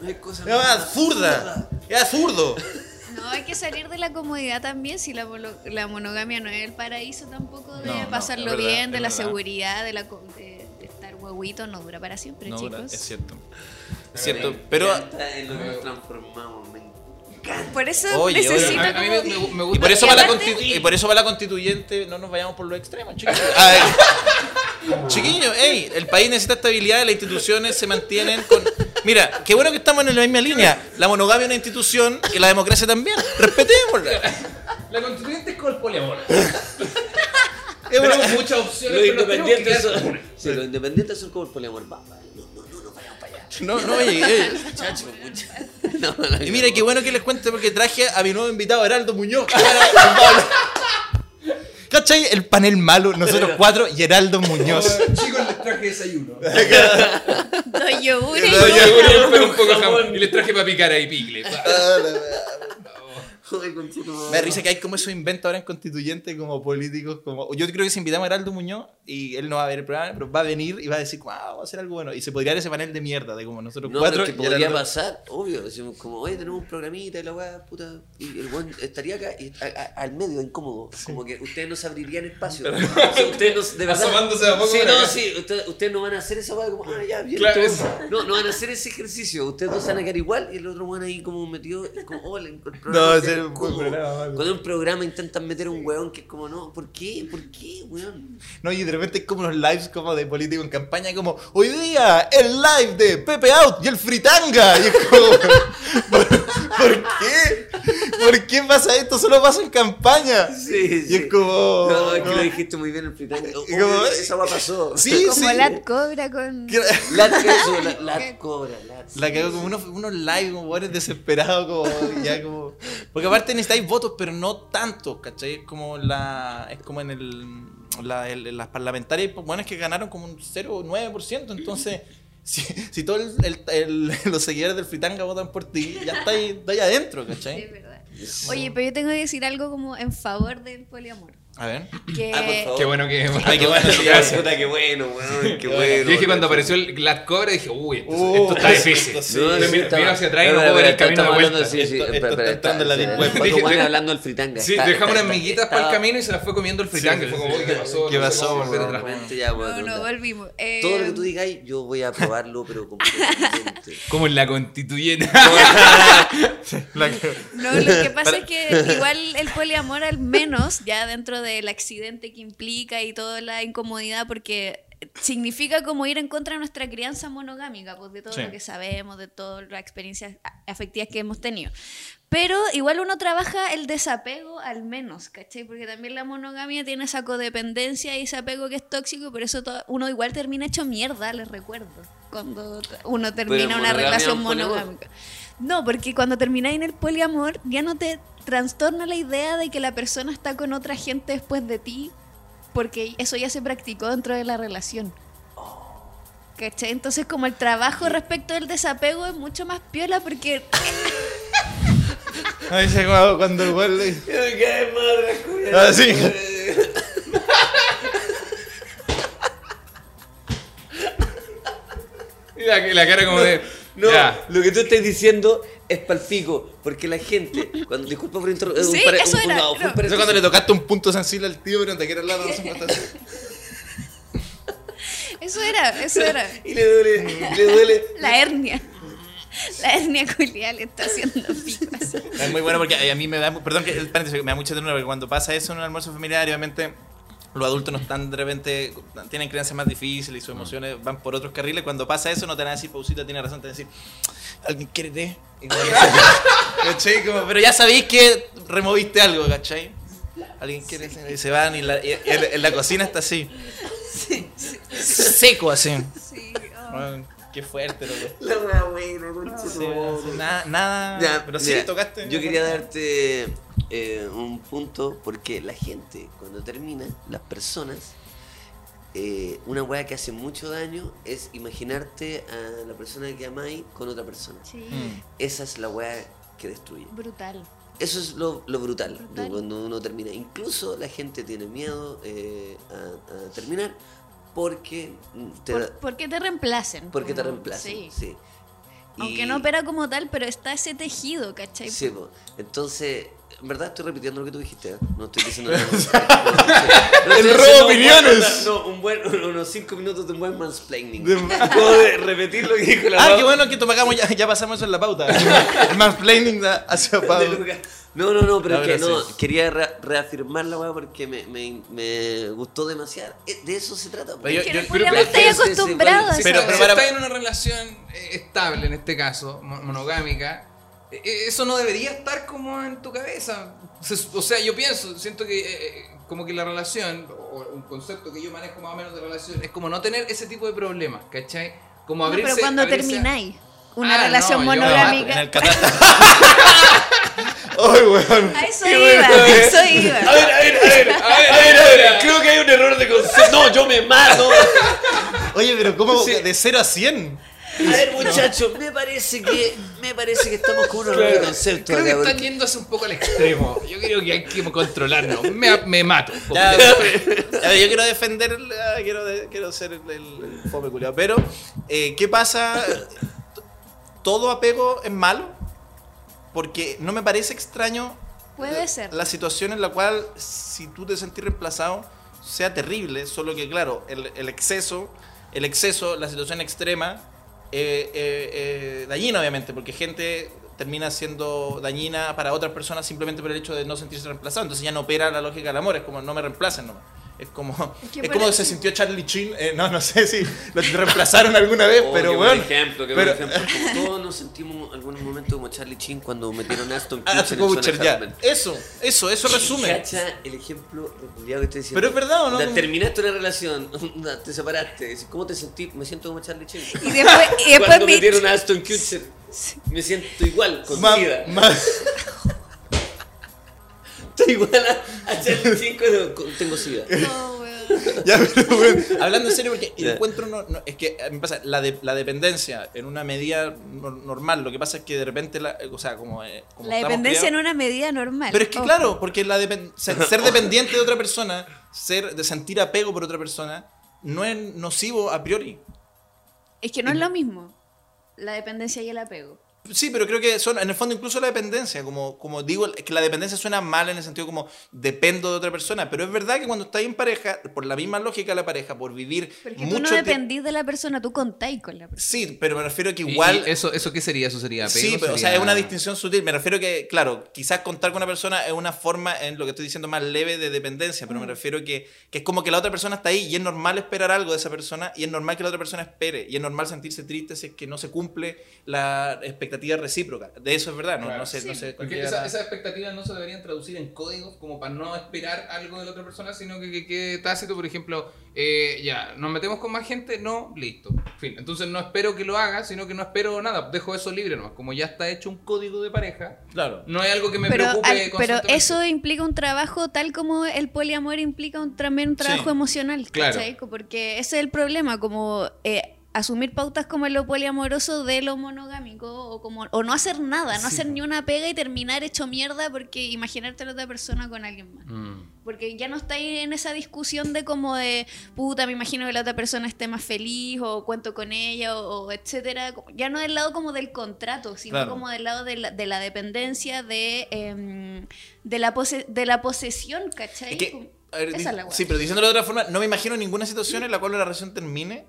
No hay cosa es absurda, es absurdo. No, hay que salir de la comodidad también, si la, la monogamia no es el paraíso tampoco de No, pasarlo verdad, bien, de la verdad. seguridad, de, la, co- de, de estar huevito, no dura para siempre, No, chicos. es cierto. Es cierto, pero... en lo que nos transformamos, me encanta. Por eso Oye, oye, necesito mí me, me- Y gusta. por, eso Y la por eso va la constituyente, no nos vayamos por los extremos, chiquillos. A ver. Chiquillos, ey, el país necesita estabilidad, las instituciones se mantienen con... Mira, qué bueno que estamos en la misma línea. La monogamia es una institución y la democracia también. Respetémosla. La constituyente es con el poliamor. Es una- Tenemos muchas opciones, Los independientes son, una. sí, los independientes son como el poliamor. No, no, no, no vayamos para allá. No, no, oye, muchacho. No, no, Y mira, qué bueno que les cuente porque traje a mi nuevo invitado, Heraldo Muñoz. ¿Cachai? El panel malo, nosotros cuatro y Heraldo Muñoz. Chicos, les traje desayuno. Dos yogures. Yo un poco jamón y les traje para picar ahí picle. Conchetumare. Me risa que hay como esos inventos ahora en constituyente, como políticos, como... Yo creo que si invitamos a Heraldo Muñoz, y él no va a ver el programa, pero va a venir y va a decir, wow, vamos a hacer algo bueno. Y se podría dar ese panel de mierda de como nosotros No, cuatro. que podría Heraldo- pasar, obvio. Decimos como, oye, tenemos un programita y la weá, puta. Y el weón estaría acá y a- a- al medio, incómodo. Como que ustedes no se abrirían espacio. O sea, ustedes no, de verdad. Asomándose a poco Sí, no, acá. sí. Ustedes, ustedes no van a hacer esa weá como, ah, ya, bien. Claro. No, no van a hacer ese ejercicio. Ustedes dos van a quedar igual y el otro weón ahí como metido. Como, oh, el programa No, es vale. Cuando en un programa intentan meter un weón que es como, no, ¿por qué? ¿Por qué, weón? No, y de repente hay como unos lives como de político en campaña, como hoy día el live de Pepe Out y el Fritanga. Y es como, ¿por, por qué? ¿Por qué pasa esto? Solo pasa en campaña. Sí, Y es como. No, es que no. lo dijiste muy bien el fritanga. Y como- esa weá pasó. Sí, Como sí. Lat Cobra con. Lat, eso, la, la cobra, lat. La cagó como unos, unos live, como desesperados, como ya como. Porque aparte necesitáis votos, pero no tanto, ¿cachai? Es como la. Es como en el. La, el- las parlamentarias, bueno, es que ganaron como un 0,9%. Entonces, si, si todos los seguidores del Fritanga votan por ti, ya estáis, estáis adentro, Sí, ¿cachai? es verdad. Oye, pero yo tengo que decir algo como en favor del poliamor. A ver. Que Ah, por favor. Qué bueno que. Ay, qué bueno, Gracias. Puta, qué bueno, weón, qué Yo bueno. dije cuando apareció el Glad Cobra, dije, uy, esto, Uh, esto está difícil. esto sí. No, sí, hacia atrás y no puedo ver el camino de vuelta. Sí, sí, Esto- esto está entrando en la deep hablando del fritanga. Sí, dejamos unas miguitas para el camino y se las fue comiendo el fritanga. Fue como, uy, ¿qué pasó? ¿Qué pasó, no, no, volvimos. Todo lo que tú digáis, yo voy a probarlo, pero completamente. Como en la constituyente. La. No, lo que pasa es que igual el poliamor al menos, ya dentro del accidente que implica y toda la incomodidad, porque significa como ir en contra de nuestra crianza monogámica, pues de todo Sí. lo que sabemos, de todas las experiencias afectivas que hemos tenido. Pero igual uno trabaja el desapego al menos, ¿cachai? Porque también la monogamia tiene esa codependencia y ese apego que es tóxico, por eso uno igual termina hecho mierda, les recuerdo, cuando uno termina una relación poliamor. No, porque cuando termináis en el poliamor ya no te trastorna la idea de que la persona está con otra gente después de ti, porque eso ya se practicó dentro de la relación. ¿Cachai? Entonces como el trabajo respecto del desapego es mucho más piola porque Ay, se como cuando el güey le- ¿Qué madre, Julián? Ah, sí. Y la, la cara como de. No, Ya. lo que tú estás diciendo es palpico, porque la gente, cuando disculpa por interrumpir, Sí, eso era, no. Eso cuando le tocaste un punto sensible al tío, pero no te quiere hablar, no se puede hacer. eso era, eso era. y le duele, le duele. La hernia. La hernia culial está haciendo picos. Es muy bueno porque a mí me da, perdón que el paréntesis, me da mucha ternura porque cuando pasa eso en un almuerzo familiar, obviamente los adultos no están de repente, tienen creencias más difíciles y sus emociones van por otros carriles. Cuando pasa eso, no te van a decir, pausita, tiene razón, te van a decir, ¿alguien quiere té? Pero ya sabéis que removiste algo, ¿cachai? ¿Alguien quiere té? Y se van y, la, y en, en la cocina está así, seco así. Sí, oh. Bueno, qué fuerte, loco. La wea buena, concha Sí, nada, nada. Ya, pero sí, mira, tocaste. Yo quería darte eh, un punto porque la gente, cuando termina, las personas, eh, una weá que hace mucho daño es imaginarte a la persona que amáis con otra persona. Sí, Mm. Esa es la weá que destruye. brutal. Eso es lo, lo brutal, cuando uno termina. Incluso la gente tiene miedo eh, a, a terminar porque te, Por, porque te reemplacen. porque te reemplazan. Sí. Sí. Aunque Y- no opera como tal, pero está ese tejido, ¿cachai? Sí, entonces, en verdad estoy repitiendo lo que tú dijiste, ¿eh? no estoy diciendo nada. No estoy- no estoy El robo opiniones. buen- No, un buen, unos 5 minutos de un buen mansplaining. De repetir lo que dijo la Ah, qué bueno que tomamos, ya, ya pasamos eso en la pauta. El mansplaining da- hacia Pablo. No, no, no, pero No, es que no, quería re- reafirmar la weá porque me, me, me gustó demasiado. Eh, De eso se trata. Pero yo- que yo- no pero- pero- estar acostumbrados a sí, esa pero- pero si estás en una relación eh, estable, en este caso, mo- monogámica, eh, eso no debería estar como en tu cabeza. O sea, yo pienso, siento que eh, eh, como que la relación, o un concepto que yo manejo más o menos de relación, es como no tener ese tipo de problemas, ¿cachai? Como No, abrirse... pero cuando abrirse- termináis una Ah, relación no, yo- En el monogámica. Ay, weón. A eso iba, a eso iba. A ver, a ver, a ver, a ver, a ver, a ver, creo que hay un error de concepto. No, yo me mato. Oye, pero ¿cómo Sí. de 0 a 100? A ver, muchachos, me parece que me parece que estamos con unos Claro. conceptos Creo que acá. están porque- yéndose un poco al extremo. Yo creo que hay que controlarnos. Me, me mato. Ya, yo quiero defender, quiero, de- quiero ser el, el- el fome culiao. Pero, eh, ¿qué pasa? ¿Todo apego es malo? Porque no me parece extraño Puede ser. la situación en la cual, si tú te sentís reemplazado, sea terrible. Solo que, claro, el, el exceso, el exceso, la situación extrema, eh, eh, eh, dañina, obviamente, porque gente termina siendo dañina para otras personas simplemente por el hecho de no sentirse reemplazado. Entonces ya no opera la lógica del amor, es como no me reemplacen nomás. Es como, Es que es por como se sintió Charlie Chin, eh, no, no sé si lo reemplazaron alguna vez, Oh, pero qué buen bueno. ejemplo, qué pero- buen ejemplo. Como todos nos sentimos en algún momento como Charlie Chin cuando metieron a Aston Ah, Kutcher Kutcher, ya. Hartman. Eso, eso, eso resume. Cacha el ejemplo que estoy diciendo. Pero es verdad, ¿o no? Terminaste una relación, te separaste, ¿cómo te sentí? Me siento como Charlie Chin. Y después, y después Cuando me- metieron a Aston Kutcher, me siento igual, con ma- Estoy igual a, a Charlie Chin cuando con- tengo sida. Oh, weón. Ya, pero bueno, hablando en serio, porque el encuentro no, no- es que a mí me pasa, la, de, la dependencia en una medida no- normal, lo que pasa es que de repente, la, o sea, como, eh, como La estamos dependencia en criados- una medida normal. Pero es que Ojo. claro, porque la depen- ser, ser dependiente de otra persona, ser, de sentir apego por otra persona, no es nocivo a priori. Es que no es lo mismo. La dependencia y el apego. Sí, pero creo que son, en el fondo, incluso la dependencia. Como, como digo, es que la dependencia suena mal en el sentido como dependo de otra persona. Pero es verdad que cuando estás en pareja, por la misma lógica de la pareja, por vivir Porque tú no mucho dependís de la persona, tú contáis con la persona. Sí, pero me refiero a que igual. y eso, ¿Eso qué sería? ¿Eso sería apego? Sí, pero, o sea, ¿Sería- es una distinción sutil. Me refiero que, claro, quizás contar con una persona es una forma, en lo que estoy diciendo, más leve de dependencia, Mm. pero me refiero que, que es como que la otra persona está ahí y es normal esperar algo de esa persona y es normal que la otra persona espere y es normal sentirse triste si es que no se cumple la expectativa recíproca. De eso es verdad, no, Claro. no sé, no sé. Porque esa- esas expectativas no se deberían traducir en códigos como para no esperar algo de la otra persona, sino que que quede tácito, por ejemplo, eh, ya, nos metemos con más gente, no, listo. Fin. Entonces no espero que lo haga, sino que no espero nada, dejo eso libre nomás. Como ya está hecho un código de pareja, Claro. no hay algo que me pero, preocupe al- pero eso implica un trabajo tal como el poliamor implica un, también un trabajo Sí. emocional, Claro. ¿cachai? Porque ese es el problema, como eh, asumir pautas como lo poliamoroso de lo monogámico o como o no hacer nada, no hacer ni una pega y terminar hecho mierda porque imaginarte a la otra persona con alguien más. Mm. Porque ya no estáis en esa discusión de como de, puta, me imagino que la otra persona esté más feliz o cuento con ella o, o etcétera. Ya no del lado como del contrato, sino Claro. como del lado de la, de la dependencia, de, em, de, la pose- de la posesión, ¿cachai? Es que, Como- a ver, esa es la sí, pero diciéndolo de otra forma, no me imagino ninguna situación en la cual la relación termine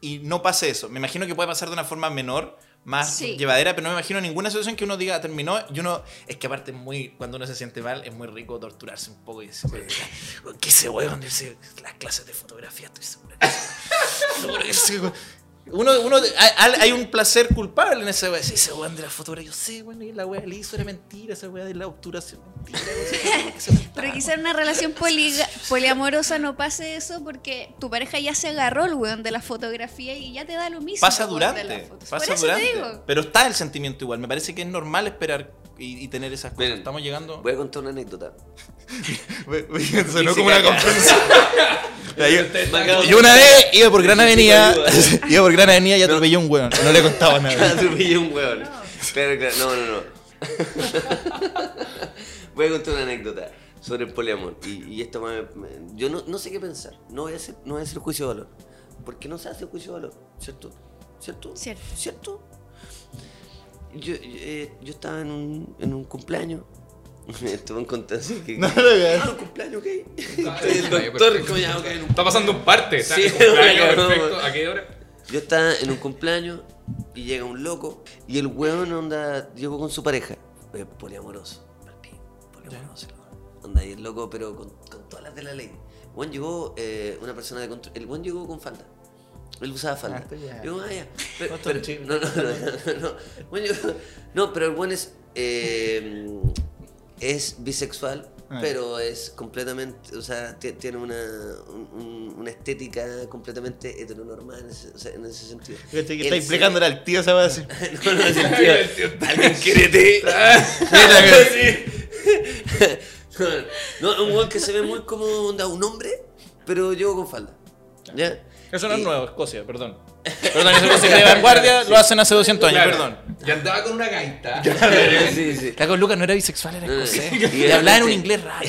y no pase eso. Me imagino que puede pasar de una forma menor, más Sí. llevadera, pero no me imagino ninguna situación que uno diga terminó y uno. Es que aparte, muy cuando uno se siente mal, es muy rico torturarse un poco y decir, ¿qué weón? Ese- Las clases de fotografía, estoy seguro. seguro que Uno, uno, hay, hay un placer culpable en ese weón. Sí, ese weón de la fotografía. Yo sé, bueno, y la weá le hizo era mentira, esa weá de la obturación. Mentira, que se Pero mentaba. quizá en una relación poliga- poliamorosa no pase eso porque tu pareja ya se agarró el weón de la fotografía y ya te da lo mismo. Pasa durante, las fotos. pasa durante. Pero está el sentimiento igual. Me parece que es normal esperar y, y tener esas cosas. Estamos llegando. Voy a contar una anécdota. Sonó como una caga. yo, una vez iba por Gran Avenida, iba por Gran Avenida y atropellé a un weón. No le contaba nada. Atropellé un hueón. Claro, claro. No, no, no. Voy a contar una anécdota sobre el poliamor. Y, y esto me, me- yo no, no sé qué pensar. No voy, a hacer, no voy a hacer juicio de valor. Porque no se hace juicio de valor. ¿Cierto? ¿Cierto? Cierto. ¿Cierto? Yo, yo, eh, yo estaba en un, en un cumpleaños. Estuve en contacto. que- No, no, no. Ah, un cumpleaños, ok. Estoy el doctor, como ya, ok, en un Está pasando un parte. Sí, perfecto. ¿A qué hora? Yo estaba en un cumpleaños y llega un loco y el weón onda llegó con su pareja. Poliamoroso. Poliamoroso. el weón. Onda y el loco, pero con, con todas las de la ley. El weón llegó, eh, una persona de control. El weón llegó con falda. Él usaba falda. Ah. Yo, ah, ya. Pero- No, pero- no, no, no, no, no. Weón llegó- no, pero el buen es. eh, es bisexual, Ah. pero es completamente, o sea, ti- tiene una, un- un- una estética completamente heteronormal en ese, o sea, en ese sentido. Que Él está se- al tío esa weá así. no, no, es el tío. Alguien quiérete. no, no, un weón que se ve muy como onda, un hombre, pero llevo con falda. ¿Ya? Eso no es Y- nuevo, Escocia, perdón. Perdón, esa música de vanguardia lo hacen hace 200 años, Claro. perdón. Y andaba con una gaita. Sí, sí. Caco Lucas no era bisexual, era No, escocés. y Y hablaba en un inglés raro.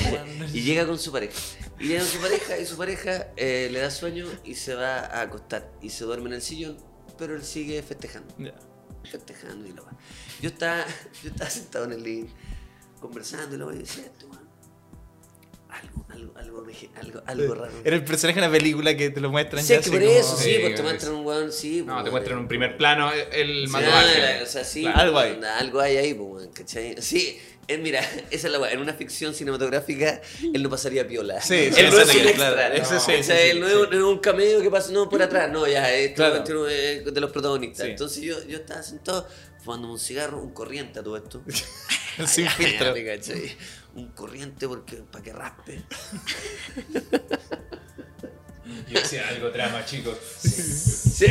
Y llega con su pareja. Y llega con su pareja y su pareja eh, le da sueño y se va a acostar. Y se duerme en el sillón, pero él sigue festejando. Ya. Festejando y lo va. Yo estaba, yo estaba sentado en el living conversando y lo voy "Esto, weón, algo, algo, algo, me- algo, algo raro. Era el personaje de una película que te lo muestran Sí, ya es que así por como- eso, sí, Sí, pues te es- muestran un weón, sí. No, pues, te muestran eh, un primer plano el Sí, o sea, sí, Claro, pues, algo hay. Algo hay ahí, pues, ¿cachai? Sí, eh, mira, esa es la weá. En una ficción cinematográfica, él no pasaría piola. Sí, él sí, no es sí, un sí, sí, sí, él no, sí. es, un cameo que pasa, no, por atrás, no, ya, es Claro. de los protagonistas. Sí. Entonces yo, yo estaba sentado fumando un cigarro, un corriente a todo esto. Sin filtro. Un corriente porque para que raspe. Yo decía algo trama, chicos. Sí.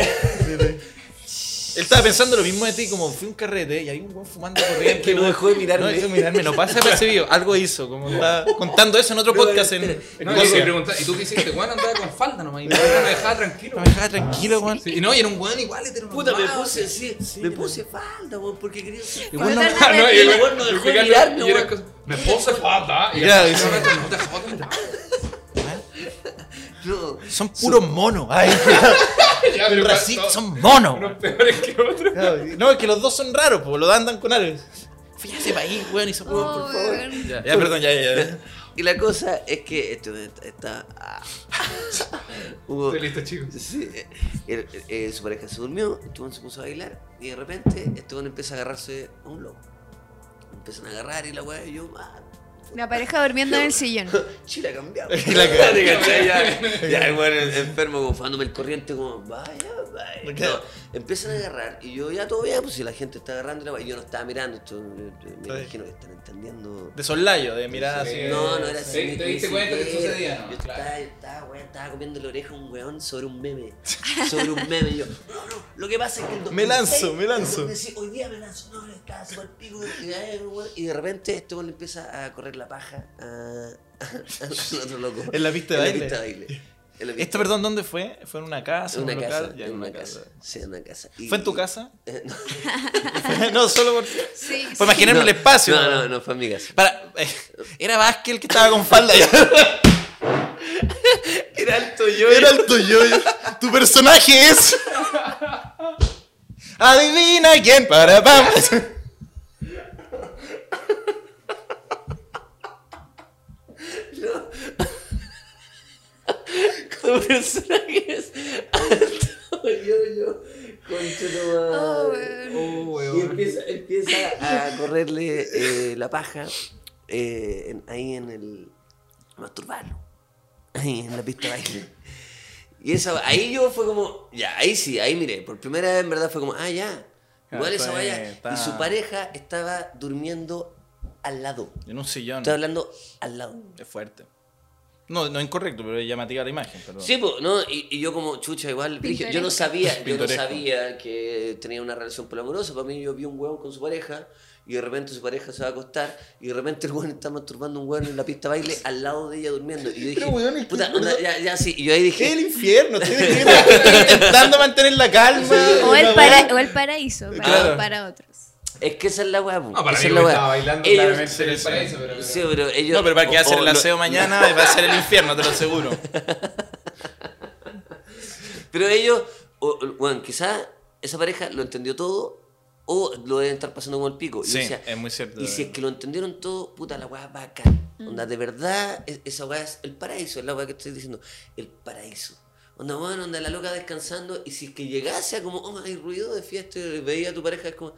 Él estaba pensando lo mismo de ti, como fui a un carrete y hay un buen fumando corriente. Que no dejó de mirarme. No dejó de mirarme, no pasa percibido. Algo hizo, como estaba contando eso en otro No, podcast. En, en No, y ¿y tú qué hiciste? Andaba con falda nomás. Y no me dejaba tranquilo. No me dejaba tranquilo, weón. Sí, y no, y era un weón igual, Puta, me puse, sí, me puse falda, weón, porque quería ser Igual no- no, no dejó de mirarme, weón. Me puse falda. Y Claro, el- dice- no te jodas, Son puros monos. Ay, Ya, pero no, son monos. Unos peores que otros. Claro, No, es que los dos son raros, pues lo andan con algo. Fui a ese país, weón, y se Oh, por favor. Ya, ya, perdón, ya, ya. ya. Y la cosa es que esto está. ah. Hubo- Estoy listo, chicos. Sí, eh, eh, su pareja se durmió, Esteban se puso a bailar y de repente Esteban empieza a agarrarse a un loco. Empiezan a agarrar y la weá y yo, ah, La pareja durmiendo en el sillón. chile ha cambiado. Y la. ¿Cachai? ya, ya el weón enfermo, como fumándome el corriente, como, vaya, vaya. No, empiezan a agarrar y yo, ya todo bien, pues si la gente está agarrando, y yo no estaba mirando, esto, me Sí. imagino que están entendiendo. De soslayo, de mirada Sí. así. No, no era Sí, así. te ni diste cuenta que sucedía, ¿no? Yo Claro. estaba, estaba, weón, estaba comiendo la oreja a un weón sobre un meme. Sobre un meme. Y yo, no, no, lo que pasa es que el 2006, Me lanzo, me lanzo. el 2006, hoy día me lanzo, no, estaba súper pico. Y, de repente este weón le empieza a correr la paja a, al otro loco. En la pista de En baile. la pista de baile. Esto, perdón, ¿dónde fue? ¿Fue en una casa? en en una un casa, local? Ya, en una casa. Sí, en una casa. Y- ¿Fue en tu casa? Eh, no, no, solo por. Sí, Por imaginarme el espacio. No, no, no, fue en mi casa. Para, eh, era Vázquez el que estaba con falda. Era alto yo. Era el tuyo. Tu personaje es. Adivina quién para pam. Tu personaje es alto yo, yo. Concha Oh, weón. Y empieza, empieza a correrle eh, la paja eh, en- ahí en el. masturbarlo. Ahí en la pista de baile. Y esa, ahí yo fue como, ya, ahí sí, ahí miré. Por primera vez en verdad fue como, ah, ya. Igual esa vaya. Y su pareja estaba durmiendo al lado. En un sillón. Estoy hablando al lado. Es fuerte. No, no es incorrecto, pero es llamativa la imagen. Perdón. Sí, pues, ¿no? Y, y yo como chucha igual, dije, yo no Pintoresco. sabía, yo no Pintoresco. sabía que tenía una relación poliamorosa. Para mí yo vi un hueón con su pareja y de repente su pareja se va a acostar y de repente el hueón está masturbando un hueón en la pista de baile al lado de ella durmiendo. Y yo dije, puta, onda, ya, ya, sí. Y yo ahí ¿Qué es el dije, infierno? Estoy, intentando mantener la calma. O el, para- o el paraíso para, Claro. para otros. Es que esa es la po, No, para esa mí es la estaba bailando Ellos- claramente en el paraíso, pero... Sí, pero ellos... No, pero para que o- hacer o el lo- aseo mañana va a ser el infierno, te lo aseguro. Pero ellos, o- o- bueno, quizás esa pareja lo entendió todo o lo deben estar pasando como el pico. Y yo Sí, decía, es muy cierto. Y si es que lo entendieron todo, puta, la weá es bacán. Onda, de verdad, es- esa weá es el paraíso, es la weá que estoy diciendo. El paraíso. Onda, bueno, onda la loca descansando. Y si es que llegase a como, oh, hay ruido de fiesta, y veía a tu pareja, es como,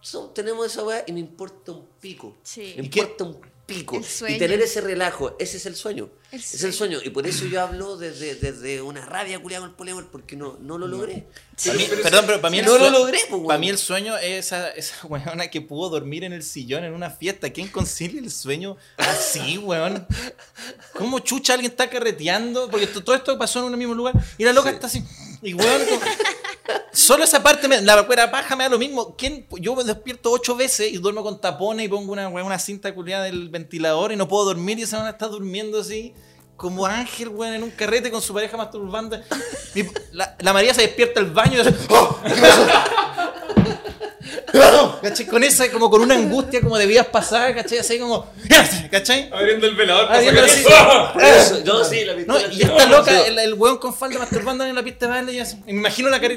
"So- tenemos esa weá y me importa un pico. Sí. Me ¿Y qué- importa un pico. Y tener ese relajo, ese es el sueño. El Es el sueño. Y por eso yo hablo desde, desde una rabia culiada con el poliamor, porque no, no lo logré. Sí, mí- perdón, pero para mí el no lo sueño- logré, pues, weón. Para mí el sueño es esa, esa weona que pudo dormir en el sillón en una fiesta. ¿Quién concilia el sueño así, weón? ¿Cómo chucha alguien está carreteando? Porque to- todo esto pasó en un mismo lugar y la loca está así. Y weón, como- solo esa parte, me, la cuera paja me da lo mismo. ¿Quién, yo me despierto ocho veces y duermo con tapones y pongo una, una cinta culiada del ventilador y no puedo dormir y esa weona está durmiendo así. como ángel, weón, en un carrete con su pareja masturbando. Mi- la, María se despierta al baño y hace, ¡Oh! ¿Qué? ¿Cachai? Con esa, como con una angustia como de vidas pasadas, ¿cachai? Así como, ¿cachai? Abriendo el velador para Abriendo así. Eso, no, sí, la No, pistola. y está loca, el, el weón con falda masturbando en la pista de baile y así. Me imagino la cara.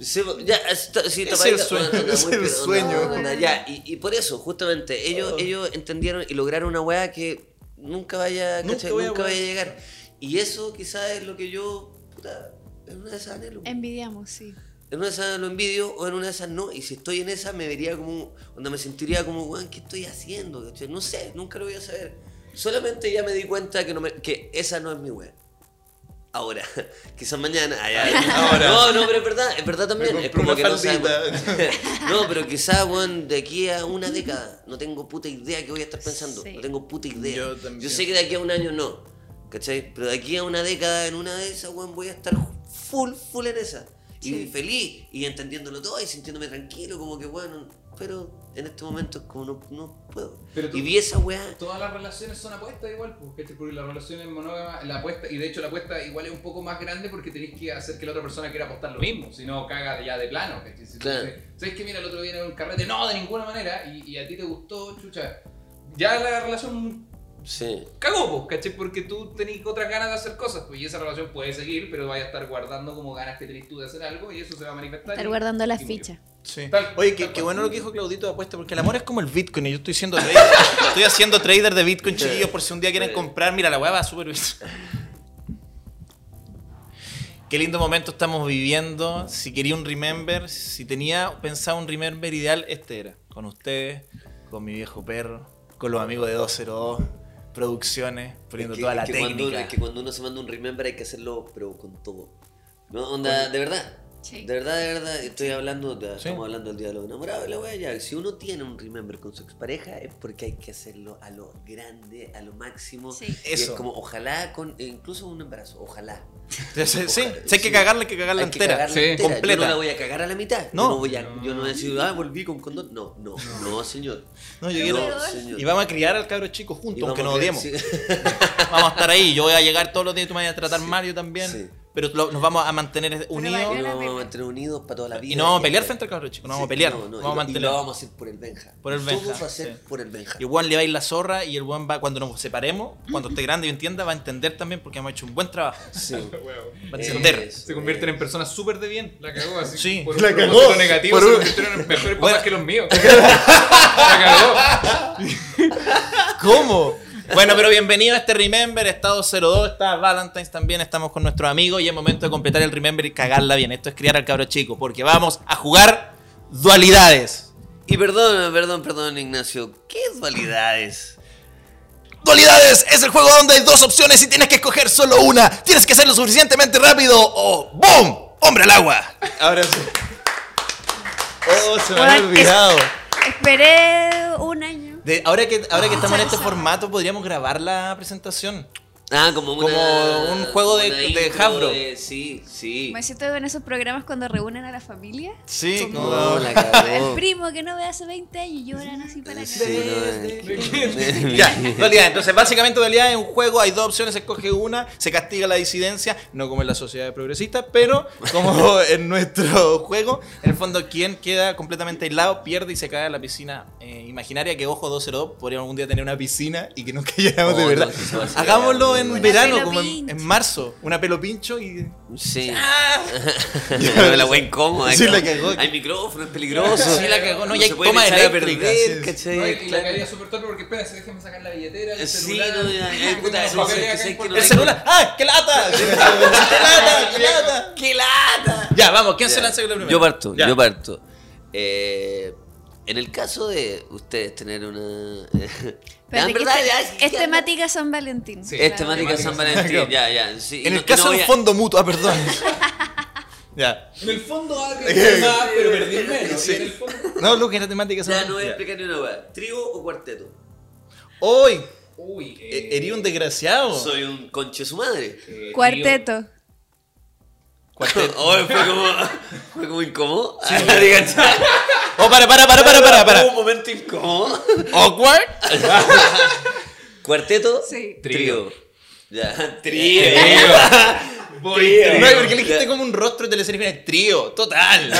Sí, ya, está, sí, Es el sueño, onda, onda, es muy el sueño. onda, ya, y, y por eso, justamente, ellos, ellos entendieron y lograron una weá que nunca vaya, Nunca a nunca vaya a llegar. Y eso quizás es lo que yo, puta, en una de esas anhelo. Envidiamos, sí. En una de esas lo envidio o en una de esas no. Y si estoy en esa me vería como, donde me sentiría como, weón, ¿qué estoy haciendo? ¿cachai? No sé, nunca lo voy a saber. Solamente ya me di cuenta que, no me- que esa no es mi weá. Ahora, quizás mañana. ay, ay. Ahora. No, no, pero es verdad, es verdad también. Es como que no. No, pero quizás, weón, de aquí a una década no tengo puta idea que voy a estar pensando. Sí. No tengo puta idea. Yo Yo, también. sé que de aquí a un año no. ¿Cachai? Pero de aquí a una década, en una de esas, weón, voy a estar full, full en esa. Y feliz, y entendiéndolo todo, y sintiéndome tranquilo, como que, bueno, pero en este momento es como no, no puedo. Pero tú- y vi esa weá. Todas las relaciones son apuestas igual, pues, porque las relaciones monógamas, la apuesta, y de hecho la apuesta igual es un poco más grande porque tenéis que hacer que la otra persona quiera apostar lo mismo, si no caga ya de plano, ¿cachai? Si Claro. ¿Sabes que mira el otro día en un carrete? No, de ninguna manera, y, y a ti te gustó, chucha. Ya la relación Sí. cagó, pues, ¿cachai? Porque tú tenés otras ganas de hacer cosas, pues, y esa relación puede seguir, pero vaya a estar guardando como ganas que tenés tú de hacer algo, y eso se va a manifestar. Estar y- guardando las fichas. Sí. Tal- Oye, tal qué, bueno lo que dijo Claudito de apuesta, porque el amor es como el Bitcoin y yo estoy siendo trader. estoy haciendo trader de Bitcoin, chiquillos, por si un día quieren comprar. Mira, la weá va súper bien. Qué lindo momento estamos viviendo. Si quería un remember, si tenía pensado un remember ideal, este era. Con ustedes, con mi viejo perro, con los amigos de 202, producciones, poniendo Es que- toda la es que cuando técnica. es que cuando uno se manda un remember hay que hacerlo, pero con todo. No, onda, de verdad. Sí. De verdad, de verdad, estoy hablando, de- Sí. estamos hablando del día de los enamorados, y la wea ya. Si uno tiene un remember con su expareja es porque hay que hacerlo a lo grande, a lo máximo. Sí. Y es Eso. como, ojalá, con e incluso un embarazo, ojalá. Sí, sí, sí. Ojalá, Si hay que cagarla, hay que cagarla Hay que entera. cagarla Sí. entera. Completa. Yo no la voy a cagar a la mitad. No. Yo no voy a, yo no voy a decir, ah, volví con condón. No, no, no, señor. No, yo quiero- señor. Y vamos a criar al cabro chico juntos, vamos aunque a nos odiemos. sí. Vamos a estar ahí. Yo voy a llegar todos los días y tú me vas a tratar mal, yo también. Pero lo- nos vamos a mantener unidos. nos vamos a mantener unidos para toda la vida. Y no vamos a pelear frente al cabro chico. No vamos a pelear. No, no, nos y vamos a lo- y mantener. lo vamos a hacer por el Benja. Por el Todo Benja, va a ser sí. por el Benja. Y el Juan le va a ir la zorra y el Juan va, cuando nos separemos, cuando esté grande y entienda, va a entender también porque hemos hecho un buen trabajo. Sí. Va a Eh, entender. eso, Se convierten eh. en personas súper de bien. La cagó así. Sí, por un la propósito cagó. negativo Por se un- convirtieron en mejores Bueno. que los míos. la cagó. ¿Cómo? Bueno, pero bienvenido a este Remember, Estado 02, está Valentine's también, estamos con nuestros amigos y es momento de completar el Remember y cagarla bien. Esto es criar al cabro chico, porque vamos a jugar dualidades. Y perdón, perdón, perdón, Ignacio. ¿Qué dualidades? Dualidades es el juego donde hay dos opciones y tienes que escoger solo una. Tienes que hacerlo suficientemente rápido o ¡BOOM! ¡Hombre al agua! Ahora sí. Oh, se me había Bueno, olvidado. Esperé un año. De- ahora que, ahora que estamos en este Ah. formato, podríamos grabar la presentación. Ah, como una, Como un juego de- de Hasbro. de- sí, sí. Me siento en esos programas cuando reúnen a la familia. Sí, Como No, la El primo que no ve hace 20 años y lloran así para Sí, que no, eh. Ya, dualidad. Entonces, básicamente, dualidad es un juego, hay dos opciones, se escoge una, se castiga la disidencia, no como en la sociedad progresista, pero como en nuestro juego, en el fondo, quien queda completamente aislado pierde y se cae a la piscina eh, imaginaria. Que ojo, 202, podríamos algún día tener una piscina y que nos cayéramos de Oh, verdad. no, Hagámoslo. En Una verano, como en, en marzo, una pelo pincho y. Sí. ¡Ah! la wea incómoda. Sí, la cagó. Hay micrófono, es peligroso. Sí, la cagó. No, y hay se puede tomas echar a perder, sí. ¿cachai? No, y- y la caída súper torpe porque espera, déjame sacar la billetera, el Sí, celular. no, ya, ya, puta, no ¡El hay- celular! ¡Ah! ¡Qué lata! ¡Qué lata! ¡Qué lata! ¡Qué lata! Ya, vamos, ¿quién se Ya. lanza con la primera? Yo parto, Ya. yo parto. Eh, en el caso de ustedes tener una. En verdad, este- ya, es ya- temática San Valentín. Sí. Es temática San Valentín, ya, ya. sí, En no- el caso no de voy un a- fondo mutuo, ah, perdón. ya. En el fondo alguien más, pero perdí menos. Sí. En el fondo... No, era temática Ya, no voy a explicar ni una wea. ¿Trío o cuarteto? Hoy, Uy, eh, erí un desgraciado. Soy un conche su madre. eh, Cuarteto. Cuarteto. Oh, fue como. Fue como incómodo. Digan, Oh, para, para, para, para, para, Hubo para. un momento incómodo. Awkward. Cuarteto. Sí. Trío. Ya, trío. Bonito. No, porque le dijiste como un rostro de teleserie trío, total.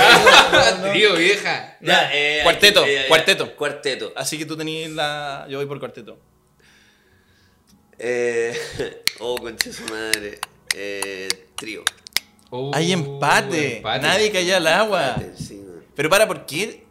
Tío, vieja. Ya, eh, Cuarteto, eh, cuarteto. Cuarteto. Así que tú tenías la. Yo voy por cuarteto. Eh, oh, concha su madre. Eh, trío. Oh, Hay empate. empate. Nadie cayó al agua. Sí. Pero para, ¿por qué?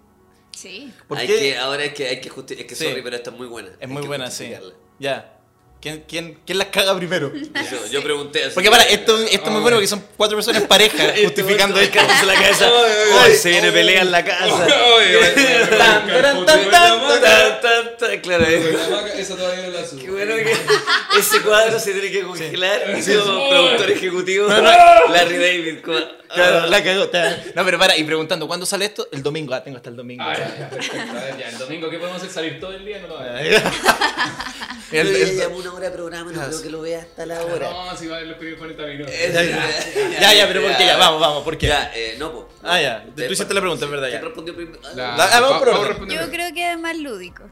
Sí. ¿Por Hay qué? que, ahora es que hay que justificar. Es que Sí. sorry, pero esta es muy buena. Es Hay muy buena, sí. Ya. ¿Quién, quién, quién las caga primero? Yo, yo pregunté así. Porque para, esto, esto es muy bueno porque son cuatro personas en pareja justificando esto. en la cabeza. Ay, se viene pelea en la casa. Oye, bueno, bueno, Tan, taran, tan, tan, tan. Tan, tan, tan, Claro, eh. Eso todavía no la subo. Qué bueno que ese cuadro se tiene que congelar como productor ejecutivo. Larry David. Claro, la cagó. No, pero para, y preguntando, ¿cuándo sale esto? El domingo. Ah, tengo hasta el domingo. Ah, ya, ya, perfecto. A ver, ya, el domingo, ¿qué podemos hacer? ¿Salir todo el día? No lo. El- Yo el- ya llevo una hora de programa, no creo que lo vea hasta la hora. No, si van los primeros 40 minutos. Ya, ya, ya, ya, pero ¿por qué? Ya, vamos, vamos, ¿por qué? Ya, eh, no, pues. Ah, ya. Tú hiciste la pregunta, es verdad, ya. ¿Quién respondió primero? Ah, ah, vamos va-. Yo creo que es más lúdico.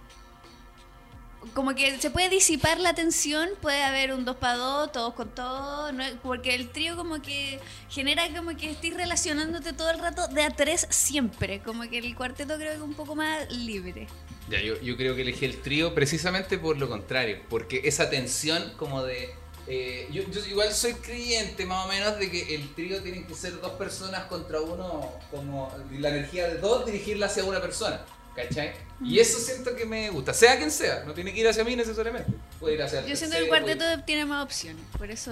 Como que se puede disipar la tensión, puede haber un 2 para 2, todos con todos, porque el trío como que genera como que estés relacionándote todo el rato de a tres siempre, como que el cuarteto creo que es un poco más libre. Ya, yo, yo creo que elegí el trío precisamente por lo contrario, porque esa tensión como de... eh, yo, yo igual soy creyente más o menos de que el trío tienen que ser dos personas contra uno, como la energía de dos dirigirla hacia una persona, ¿cachai? Y eso siento que me gusta, sea quien sea, no tiene que ir hacia mí necesariamente, puede ir hacia el Yo siento que el cuarteto tiene más opciones, por eso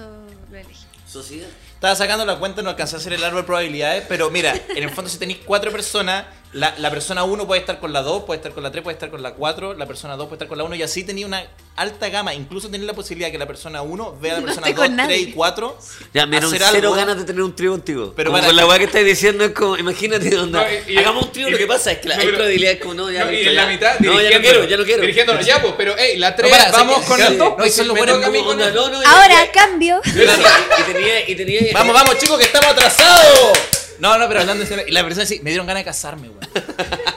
lo elegí. ¿Sociedad? Estaba sacando la cuenta, no alcancé a hacer el árbol de probabilidades, pero mira, en el fondo si tenéis cuatro personas, la, la persona 1 puede estar con la 2, puede estar con la 3, puede estar con la 4, la persona 2 puede estar con la 1 y así tenía una alta gama, incluso tenía la posibilidad que la persona 1 vea a la No persona esté con 2, 3 y nadie. 4. Ya, me dieron cero algo. ganas de tener un trío contigo. Pero Pero para- con la weá que estáis diciendo es como, imagínate, onda, No, y- hagamos un trío, y- lo que pasa es que la no, hay probabilidades como, no, ya No, y en ya. la mitad No, ya no quiero, ya no quiero. Dirigiéndolo, ya pues, pero hey, la 3, No, para, vamos con el 2, no, y son los buenos como Ahora, cambio. y tenía, y tenía... Vamos, vamos chicos, que estamos atrasados. No, no, pero hablando serio, y la persona sí, me dieron ganas de casarme, weón.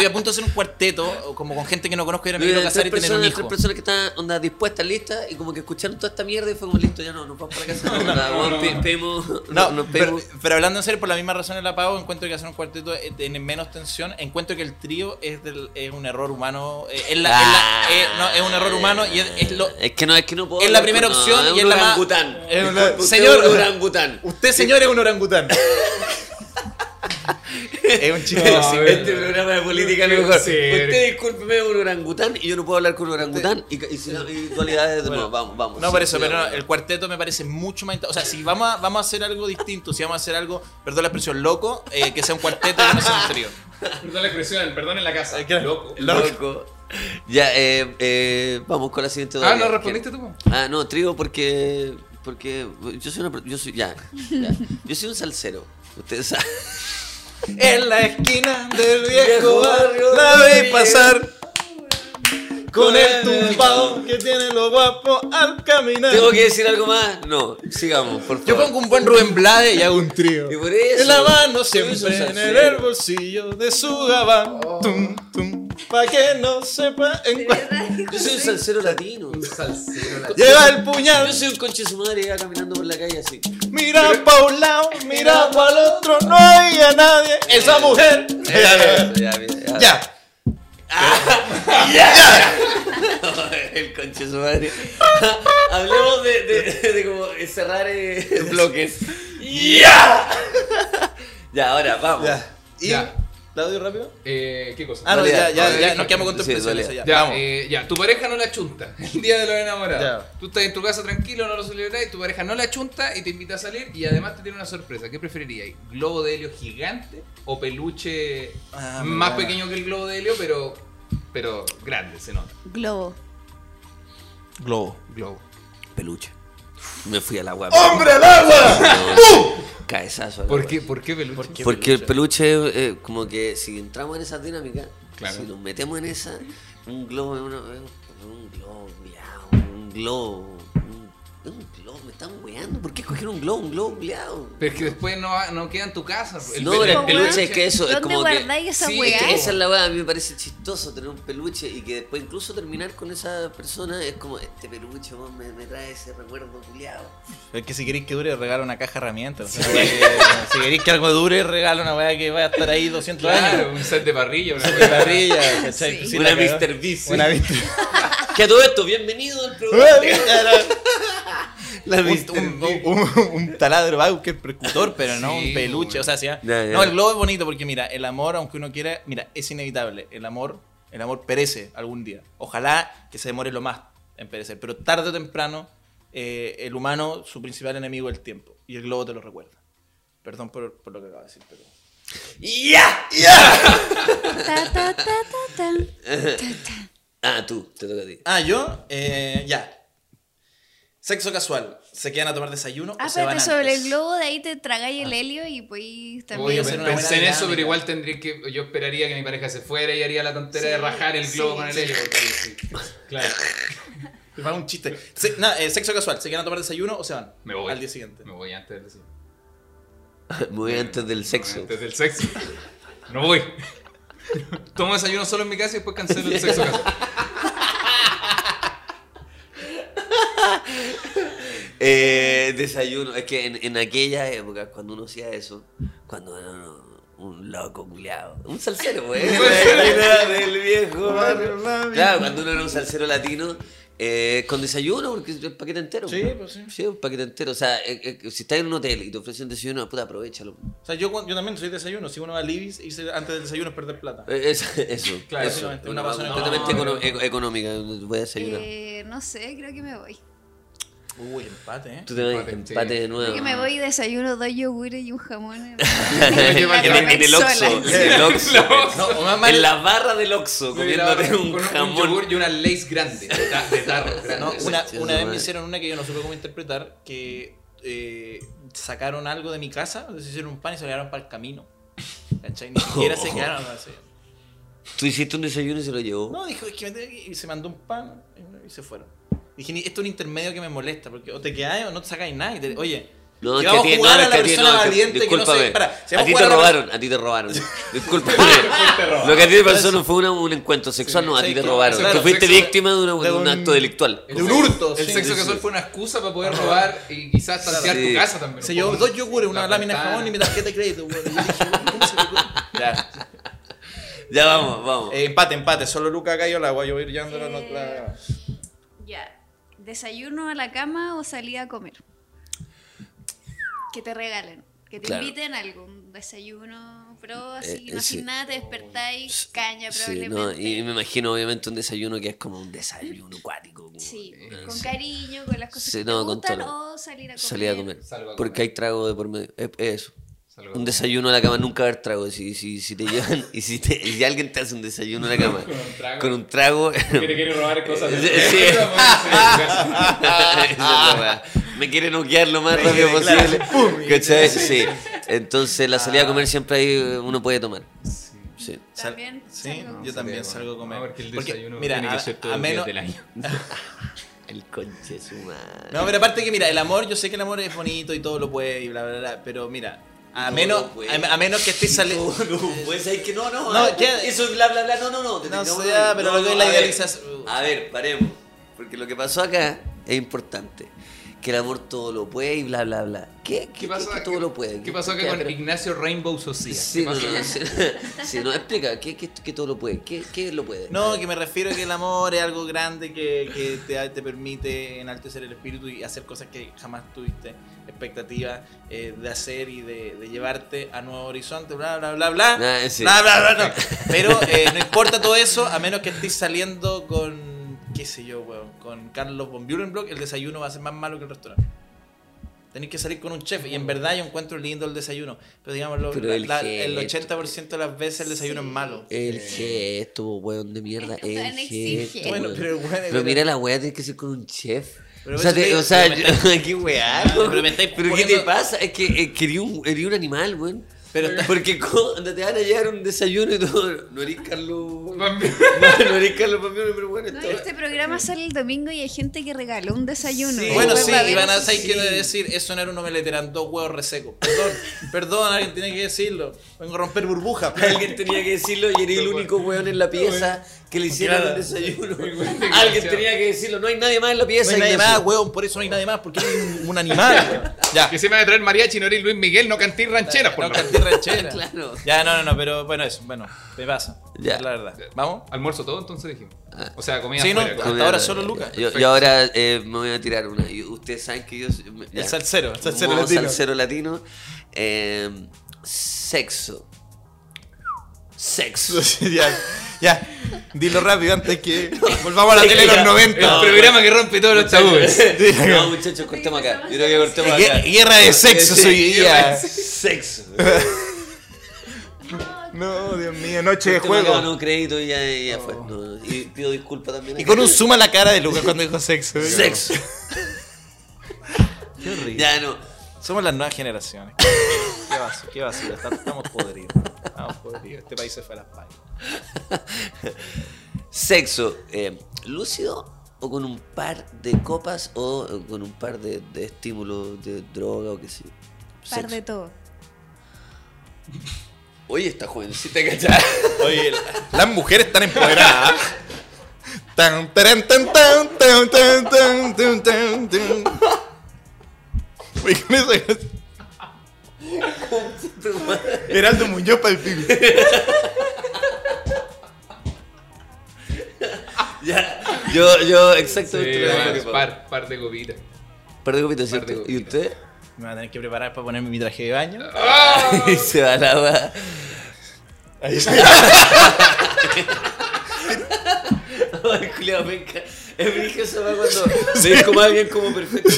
Estoy a punto de hacer un cuarteto, o como con gente que no conozco y ahora me quiero casar y tener un hijo. tres personas que están onda, dispuestas, listas, y como que escucharon toda esta mierda y fue como listo, ya no, nos vamos para casa. Onda, weón, pe- pedimos- No, nos pero, pedimos- pero hablando en serio, por la misma razón el apago, encuentro que hacer un cuarteto eh, tiene menos tensión. Encuentro que el trío es, del- es un error humano. eh, es, la- es la- eh, no, es un error humano y es, es lo. Es que no, es que no puedo. es la primera opción no, y es la más- orangután. es señor- es orangután. Usted, señor, es un orangután. es un chiste No, ver. Este programa de política a lo mejor. Sí. Usted discúlpeme, es un orangután y yo no puedo hablar con un orangután y, y, si no- y dualidades de Bueno, nuevo. Vamos, vamos. No, sí, por eso, sí, pero no, el cuarteto me parece mucho más. O sea, si vamos a, vamos a hacer algo distinto, si vamos a hacer algo, perdón la expresión, loco, eh, que sea un cuarteto que no sea un trío. Perdón la expresión, perdón en la casa. Loco. Loco. Ya, eh, eh, vamos con la siguiente Ah, dualidad. ¿no respondiste tú? Ah, no, trío porque. Porque yo soy una. Yo soy. Ya, ya. Yo soy un salsero. Ustedes saben. En la esquina del Viejo barrio, la vi sí. pasar con el tumbao que tiene lo guapo al caminar. ¿Tengo que decir algo más? No, sigamos, por favor. Yo pongo un buen Rubén Blade y hago un trío. Y por eso. En la mano siempre en el bolsillo de su gabán. Tum, tum, pa' que no sepa en cuál. Yo soy un salsero latino. Salsero. Lleva el puñal. Yo soy un conche su madre iba caminando por la calle así. Mira pa' un lado, mira pa' el otro, no hay a nadie. Esa mujer. Ya, ya, ya. Ya. El conche su madre. Hablemos de, de, de como cerrar eh, bloques. ¡Ya! Ya, ahora, vamos. Ya. ¿Y? Ya. ¿Claudio rápido? Eh, ¿Qué cosa? Ah, no, ya, ya, ya, nos quedamos con tu Ya, Ya, vamos. eh, ya, tu pareja no la chunta el día de los enamorados. Ya. Tú estás en tu casa tranquilo, no lo celebras y tu pareja no la chunta y te invita a salir y además te tiene una sorpresa. ¿Qué preferirías? ¿Globo de helio gigante o peluche Ah, más pequeño que el globo de helio, pero, pero grande, se nota? Globo. Globo. Globo. Peluche. Me fui al agua. ¡Hombre al agua! Al ¿Por agua. qué, ¿Por qué peluche? ¿Por qué? Porque el peluche, eh, como que si entramos en esa dinámica, Claro. si nos metemos en esa, un globo es un globo, un globo, un- un globo, me están weando. ¿Por qué escogieron un globo? Un globo empleado. Pero es que después no, va- no queda en tu casa. El No, pero el el peluche es que eso es ¿Dónde como que. guardáis esa Sí, weá? Es que esa es la weá, a mí me parece chistoso tener un peluche y que después incluso terminar con esa persona es como, este peluche weón, me, me trae ese recuerdo culiado. Es que si queréis que dure, regala una caja de herramientas. O sea, que- si queréis que algo dure, regala una weá que vaya a estar ahí 200 Claro, años. un set de parrilla. Una wea. parrilla. Sí, Una. Mr. Beast. Una Mr. Que todo esto, bienvenido al programa. La un, un, un- un taladro Bauker percutor, pero no Sí, un peluche. O sea, sí, Ya, ya. no, el globo es bonito porque, mira, el amor, aunque uno quiera, mira, es inevitable. El amor, el amor perece algún día. Ojalá que se demore lo más en perecer, pero tarde o temprano, eh, el humano, su principal enemigo es el tiempo. Y el globo te lo recuerda. Perdón por, por lo que acabo de decir, pero. ¡Ya! Ta, ta, ta, ta, ta. Ta, ta. Ah, tú, te toca a ti. Ah, yo, eh, ya. Sexo casual. ¿Se quedan a tomar desayuno Ah, o se van espérate, sobre antes? el globo de ahí te tragáis el helio y pues también. Oye, hacer pensé buena en eso, pero igual tendría que. Yo esperaría que mi pareja se fuera y haría la tontera Sí, de rajar el globo sí. con el helio. porque sí, Claro. Me va un chiste. Se- no, eh, sexo casual. ¿Se quedan a tomar desayuno o se van? Me voy. Al día siguiente. Me voy antes del desayuno. Muy antes del sexo. Antes del sexo. No voy. Tomo desayuno solo en mi casa y después cancelo el sexo casual. Eh, desayuno. Es que en, en aquella época, cuando uno hacía eso, cuando era uno- un loco culiado, un salsero, güey. del viejo. barrio. Claro, cuando uno era un salsero latino, eh, con desayuno, porque es paquete entero. Sí, pues sí. Sí, un paquete entero. O sea, eh, eh, si estás en un hotel y te ofrecen desayuno, puta, aprovechalo. O sea, yo, yo también soy desayuno. Si uno va a Libis, irse antes del desayuno es perder plata. Eh, es- eso, Claro, eso. una Una razón completamente económica. Voy a desayunar. Eh, no sé, creo que me voy. Uy, empate, ¿eh? Tú te vas empate, empate sí. de nuevo. Que me voy y desayuno dos yogures y un jamón. en- el- en el Oxxo. En el Oxxo. No, En la barra del Oxxo, comiéndote un jamón. yogur y una lace grande. De, ta- de tarro. No, una, vez me hicieron una que yo no supe cómo interpretar, que eh, sacaron algo de mi casa, les hicieron un pan y se lo llevaron para el camino. ¿Cachai? Ni siquiera se quedaron así. Tú hiciste un desayuno y se lo llevó. No, dijo, es que me tengo que ir", y se mandó un pan y se fueron. Dije, "Ni- esto es un intermedio que me molesta, porque o te quedáis o no te sacáis nada. y te- oye, No, es que a ti, no, es que la a ti, persona no, es que- sé. Para, si a ti te la robaron, a ti te robaron. Discúlpame. Lo que a ti te pasó no fue una- un encuentro sexual, no, a Sí, ti te robaron. claro, que fuiste víctima de, una- de de un un- acto delictual. de un hurto, El sí, sexo sí, casual sí. fue una excusa para poder robar y quizás tantear Sí. tu casa también. Se llevó dos yogures, una La lámina de jabón y mi tarjeta de crédito. güey. Y yo dije, ¿cómo se le ocurre? Ya. Ya vamos, vamos. Eh, empate, empate. Solo Luca cayó al agua. Yo voy a ir llevando la Eh, la- Ya. ¿Desayuno a la cama o salida a comer? Que te regalen. Que te Claro. inviten a algún desayuno, pero así, Eh, no sí. sin nada, te despertáis, caña Sí, probablemente. no, y me imagino obviamente un desayuno que es como un desayuno acuático. como- Sí, eh, con sí. cariño, con las cosas Sí, que no, te con gustan, todo. o salir a comer. Salir a comer. Porque comer. hay trago de por medio. Es, es eso. Salgo Un desayuno a la cama nunca haber trago. Si, si, si te llevan y si, te- si alguien te hace un desayuno a la cama Con un trago. con un trago. Que te quiere robar cosas Sí, sí. que. Me quiere noquear lo más rápido posible. ¿Cachai? Sí. Entonces la salida a comer siempre ahí uno puede tomar. Sí. También Sí, salgo. yo también salgo a comer. no, porque el Porque, desayuno mira, tiene que a- ser todos a los días menos- del año. El conche su madre. No, pero aparte que mira, el amor, yo sé que el amor es bonito y todo lo puede y bla, bla, bla, pero mira, a menos, puede. a, a menos que estés saliendo... No, no, pues hay que no, no. No. Eso es bla, bla, bla. No, no, no. No ahí. pero lo que es la idealización- A ver, paremos. Porque lo que pasó acá es importante. Que el amor todo lo puede y bla, bla, bla. ¿Qué, qué, ¿Qué pasó, qué- qué todo lo puede? ¿Qué pasó acá con pero- Ignacio Rainbow Socia? Sí, ¿Qué no, sí, sí, no, explica, ¿qué, qué, qué todo lo puede? ¿Qué, qué lo puede? No, que me refiero a que el amor es algo grande que, que te, te permite enaltecer el espíritu y hacer cosas que jamás tuviste expectativa eh, de hacer y de, de llevarte a nuevos horizontes, bla, bla, bla, bla. Ah, sí. Bla, bla, bla, no. Pero eh, no importa todo eso, a menos que estés saliendo con, qué sé yo, weón, con Carlos von Burenbrock, el desayuno va a ser más malo que el restaurante. Tenéis que salir con un chef y en verdad yo encuentro lindo el desayuno. Pero la- el la- el 80% de las veces el desayuno Sí. es malo. El gesto, weón de mierda. Es El gesto. Bueno, pero bueno, Pero mira la weá, tiene que ser con un chef. Pero o sea, te o sea, qué weá. Ah, pero me estáis Pero ¿qué te pasa? Es que eh, quería un, un animal, weón. Pero está- Porque cuando te van a llevar un desayuno y todo, no eres Carlos. No, Bambi. no eres Carlos Pampiano, pero bueno, No, este programa sale el domingo y hay gente que regaló un desayuno. Sí. Bueno, Después sí, va a haber Iván otro- Asay sí. quiere decir, eso no era un omelette, eran dos huevos resecos. Perdón, perdón, alguien tiene que decirlo. Vengo a romper burbujas. Alguien tenía que decirlo y eres el único weón en la pieza que le hicieron Claro. un desayuno. Alguien tenía que decirlo, no hay nadie más en la No pieza. hay nadie más, huevón, por eso no hay nadie más, porque eres un, un animal. ya. Que se me va a traer mariachi, no eres Luis Miguel, no cantí rancheras, por No, lo canté ranchera. Claro. Ya, no, no, no, pero bueno, eso, bueno, me pasa. Ya. Es la verdad. ¿Vamos? Almuerzo todo, entonces dijimos. O sea, comida Sí, no, hasta ahora solo Lucas. Yo, yo ahora eh, me voy a tirar una. Y ustedes saben que yo. ya. El salsero, el salsero latino. salsero latino. Eh, sexo. Sexo. Ya. Dilo rápido antes que volvamos a la tele de los Ya. 90. El programa que rompe todos los tabúes. No, muchachos, cortemos acá. Yo creo que cortemos acá. Guer- Guerra de sexo soy día. Sexo. No, Dios mío, noche de juego. no, un crédito y ya, fue. No, y pido disculpas también. Y con un zoom a la cara de Lucas cuando dijo sexo. Sexo. Qué horrible. Ya no. Somos las nuevas generaciones. Qué vacío, qué vacío. Estamos estamos podridos. Estamos podridos. Este país se fue a las payas. Sexo. eh, ¿Lúcido o con un par de copas o eh, con un par de, de estímulos de droga o qué sé yo? Par Sexo. de todo. Oye, esta jovencita, ¿cachai? Oye, la- las mujeres están empoderadas. Tan, taran, tan, tan, tan, tan, tan, tan, tan, tan. Oye, con esa canción. Heraldo Muñoz para el pibe. ya. Yo, yo, exactamente Sí, lo que par, par de copitas. Par de copitas, Par de ¿cierto? ¿Y usted? Me voy a tener que preparar para ponerme mi traje de baño. Y se va la va. Ahí está. Ay, culiao, venga. Es brillo esa va cuando ves como alguien como perfecto,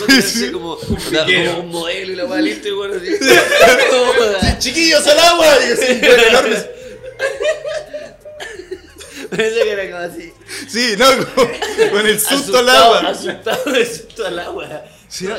como, como un modelo y la va listo y bueno, así. Chiquillos al agua. Y así, bueno, Parece que era como así. Sí, no, como- con el susto al agua. Asustado de susto al agua. Sí, no,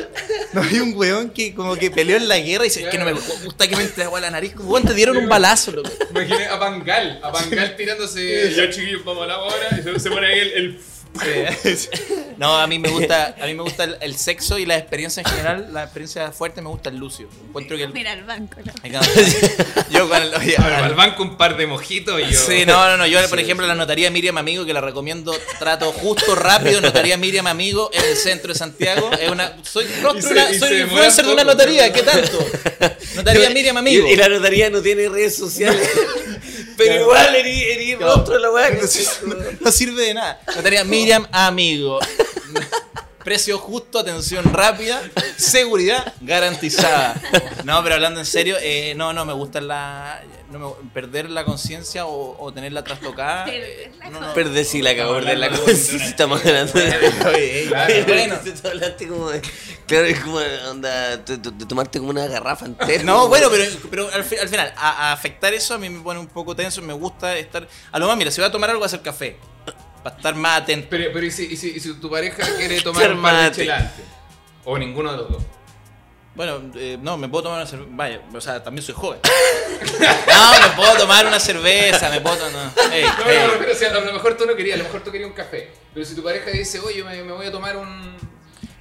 no, hay un weón que como que peleó en la guerra y dice, es que no me gusta que me entre agua a la nariz. Como weón, te dieron un balazo, loco. Imaginé a Bangal, a Bangal tirándose. Ya chiquillos, vamos al agua ahora. Y se, se pone ahí el. el Sí. No, a mí me gusta, a mí me gusta el, el sexo y la experiencia en general, la experiencia fuerte me gusta el lucio. Encuentro que el, Mira el banco, ¿no? yo con el, oye, al- al banco un par de mojitos y yo. Sí, no, no, no. Yo, por ejemplo, la notaría Miriam Amigo, que la recomiendo, trato justo, rápido, notaría Miriam Amigo en el centro de Santiago. Es una, soy rostro, soy influencer de una notaría, ¿qué tanto? Notaría Miriam Amigo. Y, y la notaría no tiene redes sociales. Pero igual erí, erí Claro. rostro de la weá. No, no- no sirve de nada. Notaría Miriam Amigo. Precio justo, atención rápida, seguridad garantizada. No, pero hablando en serio, eh, no, no me gusta la. no me- perder la conciencia o, o tenerla trastocada. eh, Perder no, no. Perdé sí la cagó, perder la una- estamos hablando de. Oye, Claro. bueno. Tú hablaste como de. Claro, es como onda. De, de- de tomarte como una garrafa entera. No, bueno, pero, pero al, fi- al final, a, a afectar eso a mí me pone un poco tenso. Me gusta estar. A lo más, mira, si voy a tomar algo, voy a hacer café. Para estar más atento. Pero, pero ¿y, si, y si- y si tu pareja quiere tomar un par de antes? O ninguno de los dos. Bueno, eh, no, me puedo tomar una cerveza. Vaya, o sea, también soy joven. No, me puedo tomar una cerveza, me puedo tomar. No, no, no, pero o sea, a lo mejor tú no querías, a lo mejor tú querías un café. Pero si tu pareja dice, oye, me, me voy a tomar un.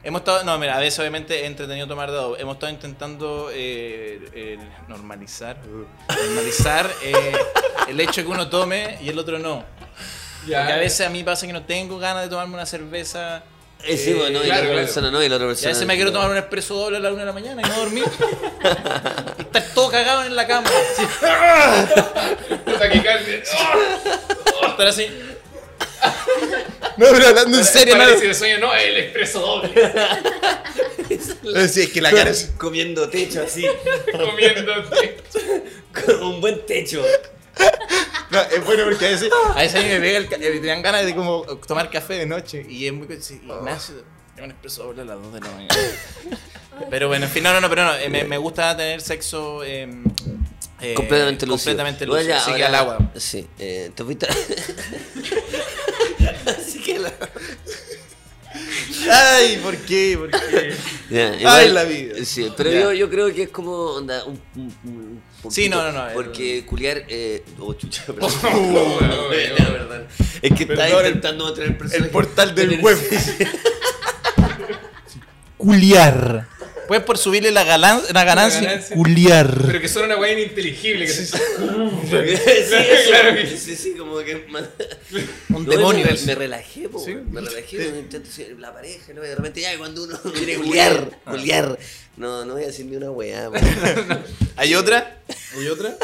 Hemos estado, no, mira, a veces obviamente he entretenido tomar dado. Hemos estado intentando eh, eh, normalizar, normalizar eh, el hecho que uno tome y el otro no. Porque a veces a mí pasa que no tengo ganas de tomarme una cerveza. Eh, sí, bueno, y la otra claro. persona no, y la otra Y a persona. veces me quiero tomar un expreso doble a la una de la mañana y no dormir. y estar todo cagado en la cama. Taquicardia. Estar así. No, pero hablando en serio, no. De sueño, no, el expreso doble. Sí, es que la cara es. Comiendo techo así. Comiéndote. Con un buen techo. No, es bueno porque a veces, a veces a mí me pega el, te dan ganas de como tomar café de noche y es muy sí, Ignacio, tengo un expreso doble a las 2 de la mañana. Pero bueno, en fin, no, no, no, pero no, eh, me, me gusta tener sexo eh, eh, completamente lúcido. Completamente Bueno, lúcido, ya, así que al agua. Sí, eh, te fuiste. así que la. Ay, ¿por qué? ¿Por qué? Ay, la vida. Sí, pero yo, yo creo que es como onda, un, un- un poquito- Sí, no, no, no, Porque culiar. Eh, oh, chucha, perdón. Oh, No, weón. perdón. Es que está intentando mantener el personaje. El portal del web. Culiar. Puedes por subirle la, galan- la ganancia. ganancia. Culiar. Pero que son una weá ininteligible. Que se... sí, eso. Claro que- sí, sí, como que. Un No, demonio. Me, me relajé, po, Sí. me relajé, intento la pareja, ¿no? De repente ya cuando uno quiere culiar, culiar. No, no voy a decir ni una weá. ¿Hay otra? ¿Hay otra?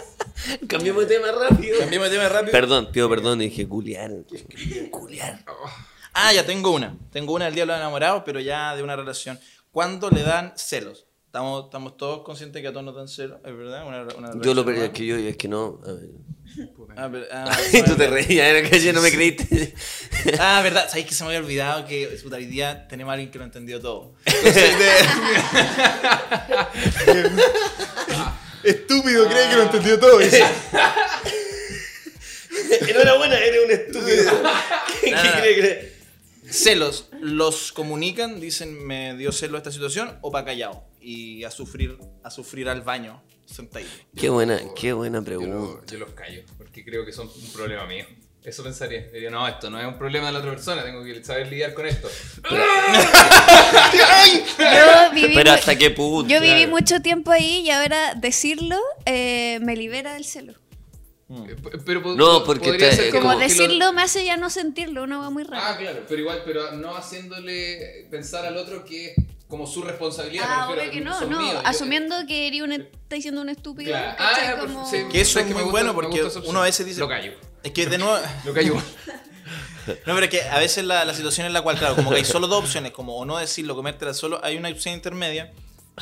Cambiemos de tema rápido. Cambiemos de tema rápido. Perdón, pido perdón, dije culiar. Culiar. Ah, ya tengo una. Tengo una del Día de los Enamorados, pero ya de una relación. ¿Cuándo le dan celos? Estamos, estamos todos conscientes que a todos nos dan celos, ¿es verdad? Una, una Yo lo perdí, es que yo, es que no. a ver. Ah, pero- ah, tú te reías, era que no me creíste. Ah, verdad. ¿Sabéis que se me había olvidado que puta, hoy día tenemos a alguien que lo entendió todo? Entonces, de- Estúpido, cree que lo entendió todo. Enhorabuena, eres un estúpido. ¿Qué, Nada. qué cree que- Celos, ¿los comunican? Dicen, me dio celo esta situación, o pa' callado. Y a sufrir, a sufrir al baño, sentadito. Qué buena, qué buena Yo, pregunta. lo- yo los callo, porque creo que son un problema mío. Eso pensaría. Diría, no, esto no es un problema de la otra persona, tengo que saber lidiar con esto. Yo viví, Pero hasta qué punto. yo viví Claro. mucho tiempo ahí y ahora decirlo eh, me libera del celo. P- Pero No, po- porque podría te- ser Como que lo- decirlo me hace ya no sentirlo, una va muy rara. Ah, claro, pero igual, pero no haciéndole pensar al otro que es como su responsabilidad. Ah, obvio que no, no. míos, yo- Asumiendo que eres un, está diciendo un estúpido. Claro. Ah, Como- sí. Que eso ¿Sabes es muy bueno porque uno a veces dice- Lo callo. Es que de nuevo... Lo callo. No, pero es que a veces la, la situación en la cual, claro, como que hay solo dos opciones, como o no decirlo, comértela solo, hay una opción intermedia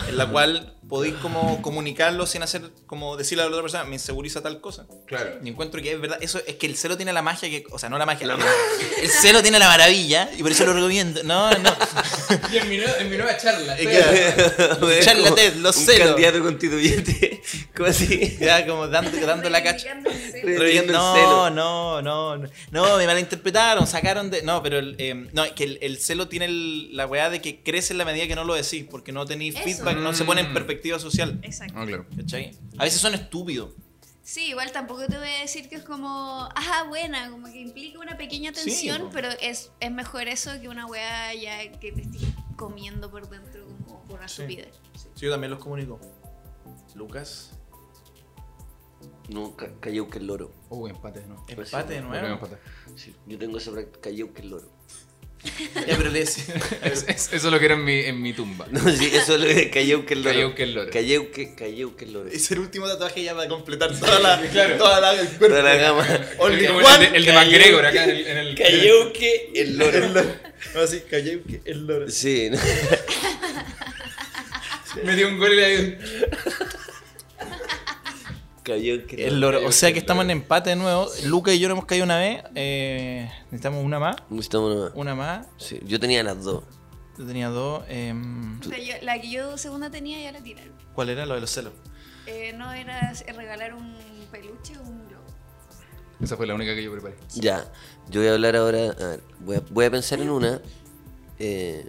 en la cual podéis como comunicarlo sin hacer, como decirle a la otra persona, me inseguriza tal cosa. Claro. Y encuentro que es verdad, eso es que el celo tiene la magia que, o sea, no la magia, el celo tiene la maravilla y por eso lo recomiendo. No, no. Y en mi, nueva- en mi nueva charla. Es que- Charlatán, los un celos. candidato constituyente. ¿Cómo así? Ya como dando, dando la cacha. El no, celo. no, no, no, no, me malinterpretaron, sacaron de... No, pero el, eh, no, es que el, el celo tiene el- la weá de que crece en la medida que no lo decís, porque no tenéis No se pone en Mm. perspectiva social. Exacto. Ah, claro. ¿Cachai? A veces son estúpidos. Sí, igual tampoco te voy a decir que es como, ajá, buena, como que implica una pequeña tensión, pero es, es mejor eso que una weá ya que te estés comiendo por dentro como por una Sí. estupidez. Sí, yo también los comunico. Lucas, No, ca- cayó que el loro. Uh, empate, no. empate de nuevo. Sí, yo tengo esa práctica, cayó que el loro. Ya, pero Es- es- eso lo que era en mi, en mi tumba. No, sí, eso es lo que el loro. Cayó que el loro. Cayó que, cayó que el loro. Es el último tatuaje ya para completar toda la, Claro. toda la, el cuerpo. Toda la gama. Only Como one. el, de, el de McGregor acá en el. En el Cayó que el loro. No, sí, callé que el loro. Sí, no. Me dio un gol y le dio. Cayó que El loro. O sea que estamos en empate de nuevo. Lucas y yo no hemos caído una vez. Eh, necesitamos una más. Estamos nomás. Una más. Sí, yo tenía las dos. Yo tenía dos. em, O sea, yo- la que yo segunda tenía ya la tiraron. ¿Cuál era? Lo de los celos. Eh, no era regalar un peluche o un globo. Esa fue la única que yo preparé. Ya, yo voy a hablar ahora. A ver, voy a, voy a pensar en una. Eh,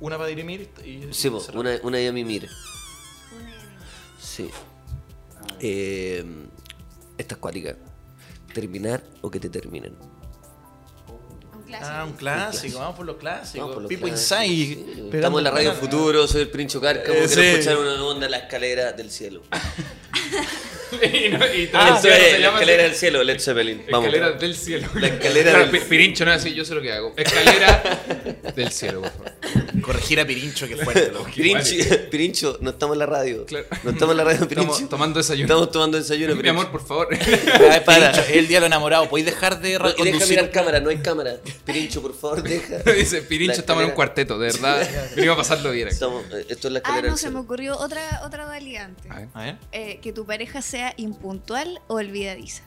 Una para dirimir y. sí, po, cerrar. una, una de mi mire. Una y anime. Sí. Eh, esta es cuática. Terminar o que te terminen. Un clásico. Ah, un clásico. Vamos por los clásicos. Vamos por los People clásicos, Inside. sí. pegando Estamos en la radio. Futuro, soy el Princho Cárcamo. Eh, quiero sí. escuchar una onda en la escalera del cielo. y no, y Ah, se- la llama escalera así. del cielo, Led Zeppelin. Vamos. Escalera del cielo. La escalera Claro, del- Pi- Pirincho no es así, yo sé lo que hago. Escalera del cielo, por favor. Corregir a Pirincho, que fuerte. Pirincho, Pirincho, no estamos en la radio. Claro. No estamos en la radio, Pirincho. Estamos tomando desayuno. Estamos tomando desayuno, Mi Pirincho. amor, por favor. Ay, Para. Pirincho, es el día de los enamorados. ¿Podéis dejar de No, y deja mirar cámara, no hay cámara. Pirincho, por favor, deja. Dice, Pirincho, estamos en un cuarteto, de verdad. Venimos a pasarlo bien. Estamos- eh, esto es la Ah, escalera no, del se me ocurrió otra, otra. A ver. A ver. Eh, que tu pareja sea impuntual o olvidadiza.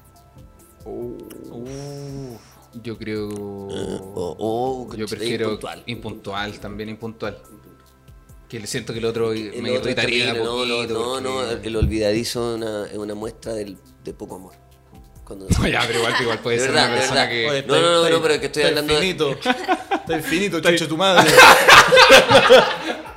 Yo creo. Oh, oh, yo prefiero impuntual. impuntual, también impuntual. Que le siento que el otro El me otro irritaría no, no, no, el olvidadizo es una, es una muestra del- de poco amor. Cuando... No, ya, pero igual, igual puede De ser verdad, una de persona verdad. que. Oye, No, no, no, no, pero es que estoy hablando de- infinito. Está infinito, chucho tu madre.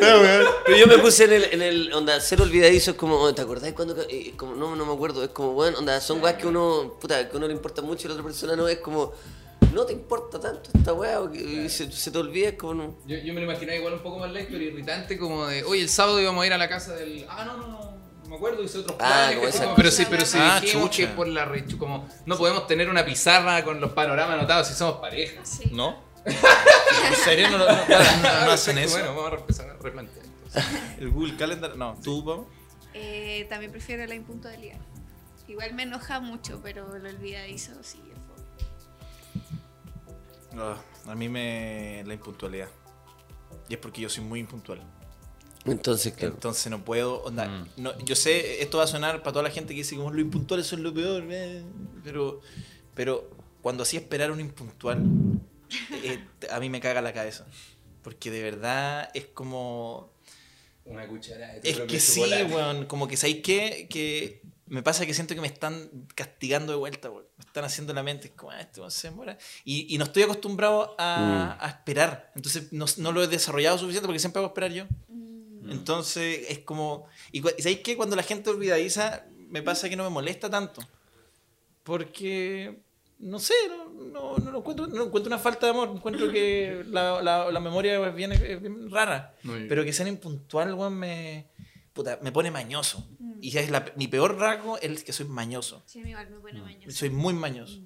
Pero yo me puse en el, en el onda, ser olvidadizo es como, ¿te acordás cuando? es como, no, no me acuerdo, es como, bueno, onda, son weas que uno, puta, que uno le importa mucho y la otra persona no, es como, no te importa tanto esta wea, o que- y se, se te olvida, es como, no. Yo, yo me lo imaginaba igual un poco más light, pero irritante, como de, oye, el sábado íbamos a ir a la casa del. Ah, no, no, no. No me acuerdo, hice otros Ah, planes. pero sí, pero sí Ah, dijimos chucha. que por la rechu, como no podemos tener una pizarra con los panoramas anotados si somos pareja. Sí. ¿No? ¿En serio no, no, no- no- no hacen eso? Bueno, vamos a empezar a replantear. entonces. El Google Calendar, no. ¿Tú, Pau? Eh, también prefiero la impuntualidad. Igual me enoja mucho, pero lo olvidadizo sí. es. Ah, a mí me. la impuntualidad. Y es porque yo soy muy impuntual. Entonces, claro. Entonces no puedo. onda, Mm. no, yo sé, esto va a sonar para toda la gente que dice como los impuntuales son lo peor. eh", Pero, pero cuando hacía esperar a un impuntual, eh, a mí me caga la cabeza. Porque de verdad es como. Una cuchara de tu Es que sí, weón. Como que sabéis qué? Que me pasa que siento que me están castigando de vuelta, weón. Me están haciendo la mente. Es como, ah, este se demora. Y, y no estoy acostumbrado a, a esperar. Entonces no, no lo he desarrollado suficiente porque siempre hago esperar yo. Entonces es como. Y, y sabéis qué? Cuando la gente olvidadiza, me pasa que no me molesta tanto. Porque. No sé, no, no, no lo encuentro, no encuentro una falta de amor. Encuentro que la, la, la memoria es bien, es bien rara. Pero que sean impuntual, weón, me, puta, me pone mañoso. Y ya es la- mi peor rasgo es que soy mañoso. Sí, igual me pone mañosa. Soy muy mañoso.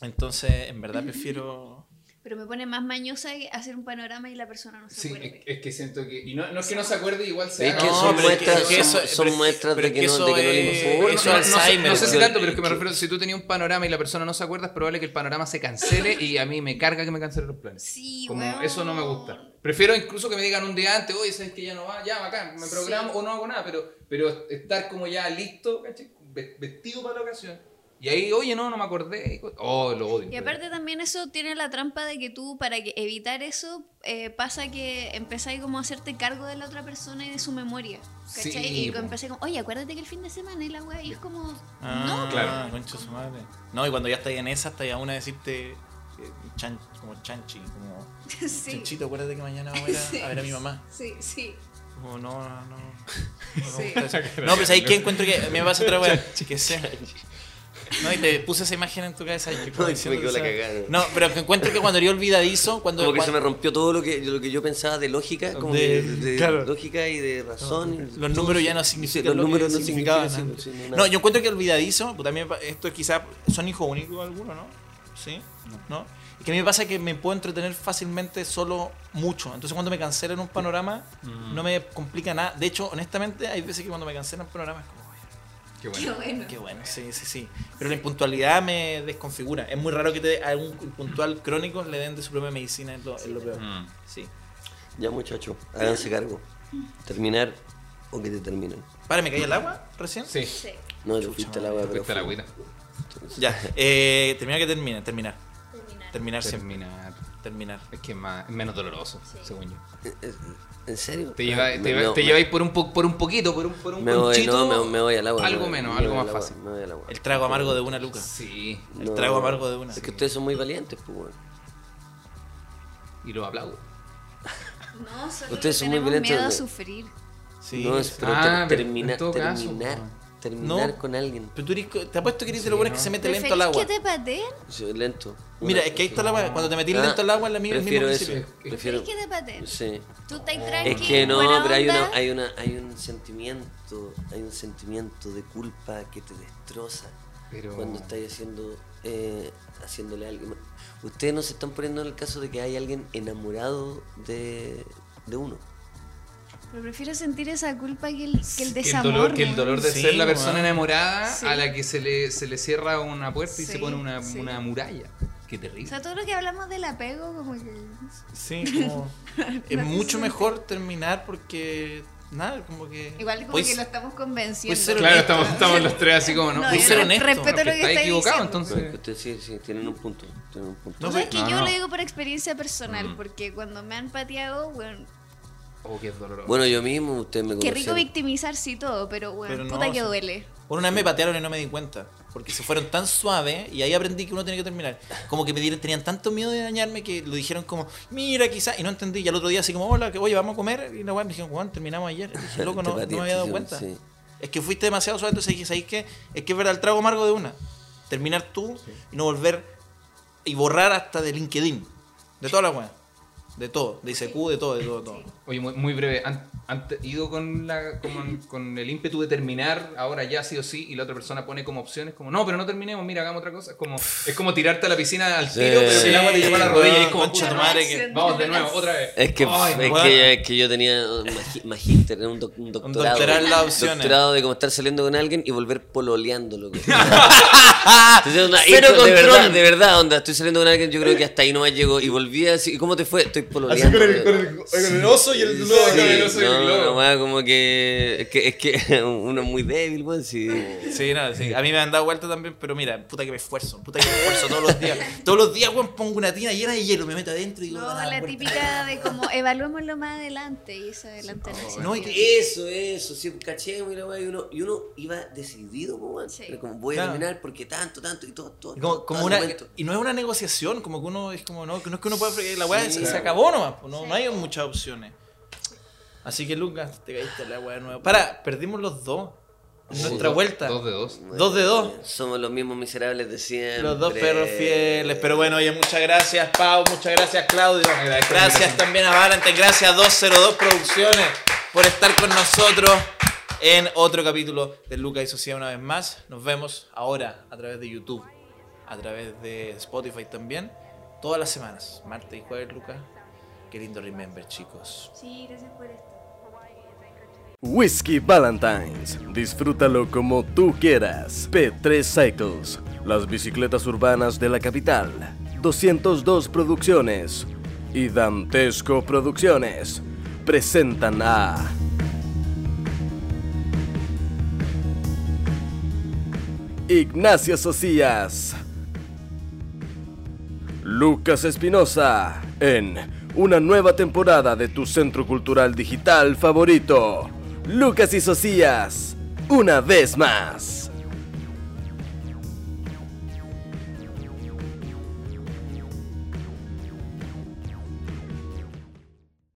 Entonces, en verdad prefiero... Pero me pone más mañosa hacer un panorama y la persona no se Sí, acuerde. es, es que siento que. Y no, no es que no se acuerde, igual se Es que No, son muestras, es que son, eso- son pero- muestras pero de que, no, de que no eso no, sé- Alzheimer, no sé si tanto, pero es que me refiero, si tú tenías un panorama y la persona no se acuerda, es probable que el panorama se cancele y a mí me carga que me cancelen los planes. Sí, Como eso no me gusta. Prefiero incluso que me digan un día antes, oye, sabes que ya no va, ya bacán, me Sí. programo o no hago nada, pero, pero estar como ya listo, ¿cachai? Ve- vestido para la ocasión. Y ahí, oye, no, no me acordé. Oh, lo odio. Y aparte también eso tiene la trampa de que tú, para que evitar eso, eh, pasa que empezáis como a hacerte cargo de la otra persona y de su memoria. ¿Cachai? Sí, y empecé como, oye, acuérdate que el fin de semana y la wea, y es como, Ah, no, claro. Concha su madre. No, y cuando ya estáis en esa, estáis a una de decirte... eh, chan- como chanchi, como... sí. Chanchito, acuérdate que mañana voy a, Sí. a ver a mi mamá. Sí, sí. Como, no, no, no. No, Sí. No, pues ahí que encuentro que me pasa otra wea. Que sé. No, y te puse esa imagen en tu cabeza. Y se me quedó la cagada. No, pero que encuentro que cuando yo olvidadizo, cuando. Como que se cuando- me rompió todo lo que, lo que yo pensaba de lógica, como De- que de, claro. lógica y de razón. Los números ya no Sí, significan los números no significaban sí, No, nada. yo encuentro que olvidadizo, pues también esto quizás son hijos únicos algunos, ¿no? Sí, ¿no? Y que a mí me pasa que me puedo entretener fácilmente solo mucho. Entonces cuando me cancelan un panorama, no me complica nada. De hecho, honestamente, hay veces que cuando me cancelan panoramas es como, "Ay, Qué bueno. qué bueno, sí, sí, sí. Pero la impuntualidad me desconfigura. Es muy raro que te, a un impuntual crónico le den de su propia medicina, es lo, es lo peor. Mm. Sí. Ya muchachos, háganse cargo. Terminar o que te terminen. Para, ¿me caí el agua recién? Sí, Sí. No, te fuiste al agua, pero fuiste la agüita. Ya, eh, terminar que termine, terminar. Terminar. Terminar siempre. Terminar. Terminar. Es que es, más, es menos doloroso, Sí. según yo. ¿En serio? Te, lleva, Me- te, me- te me- lleváis por un, po- por un poquito, por un, por un Me voy, conchito. no, me, me voy al agua. Algo voy- menos, me algo más fácil. Me voy al agua. El trago amargo de una luca. Sí, El No, trago amargo de una. Es que ustedes son muy valientes, pues, y lo aplaudo. No, solo Ustedes son muy violentos, miedo a ¿no? sufrir. Sí. no, es, pero Ah, ter- termina- caso, terminar, No. con alguien. Pero tú eres, te apuesto que eres de los buenos que no. se mete lento al ¿Preferís agua. que te pateen? Sí, lento. Mira, es que ahí está la agua. Cuando te metís Ah, lento al agua, es la misma. el Prefiero eso. Prefiero. ¿Preferís que te pateen? Sí. Tú estás tranqui, Es que no, pero hay, una, hay, una, hay un sentimiento, hay un sentimiento de culpa que te destroza Pero- cuando estáis haciendo, eh, haciéndole a alguien. Ustedes no se están poniendo en el caso de que hay alguien enamorado de, de uno. Pero prefiero sentir esa culpa que el, que el Que el desamor. dolor, que el dolor de Sí, ser la persona enamorada Sí. a la que se le, se le cierra una puerta y se Sí, pone una, sí. una muralla. Qué O terrible. sea, todo lo que hablamos del apego, como que. Sí, como. es No mucho mejor terminar porque. Nada, como que. Igual como Puedes- que lo estamos convenciendo. ser Claro, estamos, estamos los tres así como, ¿no? No, ser honesto, respeto lo que está equivocado, diciendo. No, entonces. que ustedes sí, sí, tienen un punto. Tienen un punto. No, O sea, pues, es que no, yo no. lo digo por experiencia personal, Mm. porque cuando me han pateado, bueno, Oh, qué doloroso. Bueno, yo mismo, ustedes me qué rico victimizarse y todo, pero bueno, Pero no, puta o que sea, duele. Una vez me patearon y no me di cuenta. Porque se fueron tan suave y ahí aprendí que uno tenía que terminar. Como que me dieron, tenían tanto miedo de dañarme que lo dijeron como, mira, quizás, y no entendí. Y al otro día así como, hola, que oye, vamos a comer. Y la weá me dijeron, Juan, terminamos ayer. Y dije, loco, no, no me había dado cuenta. sí. Es que fuiste demasiado suave, entonces dije, ¿sabéis qué? Es que es verdad el trago amargo de una. Terminar tú y no volver y borrar hasta de LinkedIn. De toda la weá. De todo. De ICQ, de todo, de todo, de todo. Oye, muy, muy breve. ¿Han, ido con, la, con, con el ímpetu de terminar ahora ya sí o sí y la otra persona pone como opciones como no, pero no terminemos, mira, hagamos otra cosa? Es como, es como tirarte a la piscina al Sí. tiro, pero que el agua te lleva a la rodilla y es como puta madre que- Vamos de nuevo, otra vez. Es que, Ay, es, bueno. que, es que yo tenía un magíster, un, doc- un doctorado. doctorado en las opciones. Doctorado de cómo estar saliendo con alguien y volver haciendo una- Cero esto de control. verdad, de verdad, onda, estoy saliendo con alguien, yo creo que hasta ahí nomás llegó y volví así, ¿y cómo te fue? Estoy pololeando. oso y el con el oso y el no, una weá como que es que, es que uno es muy débil, weón, sí. Sí, no, sí. A mí me han dado vuelta también, pero mira, puta que me esfuerzo, puta que me esfuerzo todos los días. Todos los días, weón, pongo una tina llena de hielo, me meto adentro y digo, No, "Van a dar la vuelta". típica de como evaluémoslo más adelante y eso adelante no, existe. No, que- Eso, eso, sí, caché, mira, weá, y uno, y uno iba decidido, po, weón. Sí. Como voy a terminar porque tanto, tanto y todo, todo. Y como, todo como el una, y no es una negociación, como que uno es como, no, que no es que uno pueda la weá, Sí, se, acabó nomás, pues, no, Sí. no hay muchas opciones. Así que Lucas, te caíste en la weá nueva. Para, perdimos los dos. En nuestra Dos- vuelta. Dos de dos. Dos de dos. Somos los mismos miserables de siempre. Los dos perros fieles. Pero bueno, oye, muchas gracias, Pau. Muchas gracias, Claudio. Gracias también a Valentine. Gracias a 202 Producciones por estar con nosotros en otro capítulo de Lucas y Sociedad una vez más. Nos vemos ahora a través de YouTube, a través de Spotify también, todas las semanas, martes y jueves, Lucas. Qué lindo remember, chicos. Sí, gracias por esto. Whiskey Valentines. Disfrútalo como tú quieras. P3 Cycles. Las bicicletas urbanas de la capital. 202 Producciones. Y Dantesco Producciones. Presentan a... Ignacio Socias. Lucas Espinosa en una nueva temporada de tu centro cultural digital favorito. Lucas y Socias, una vez más.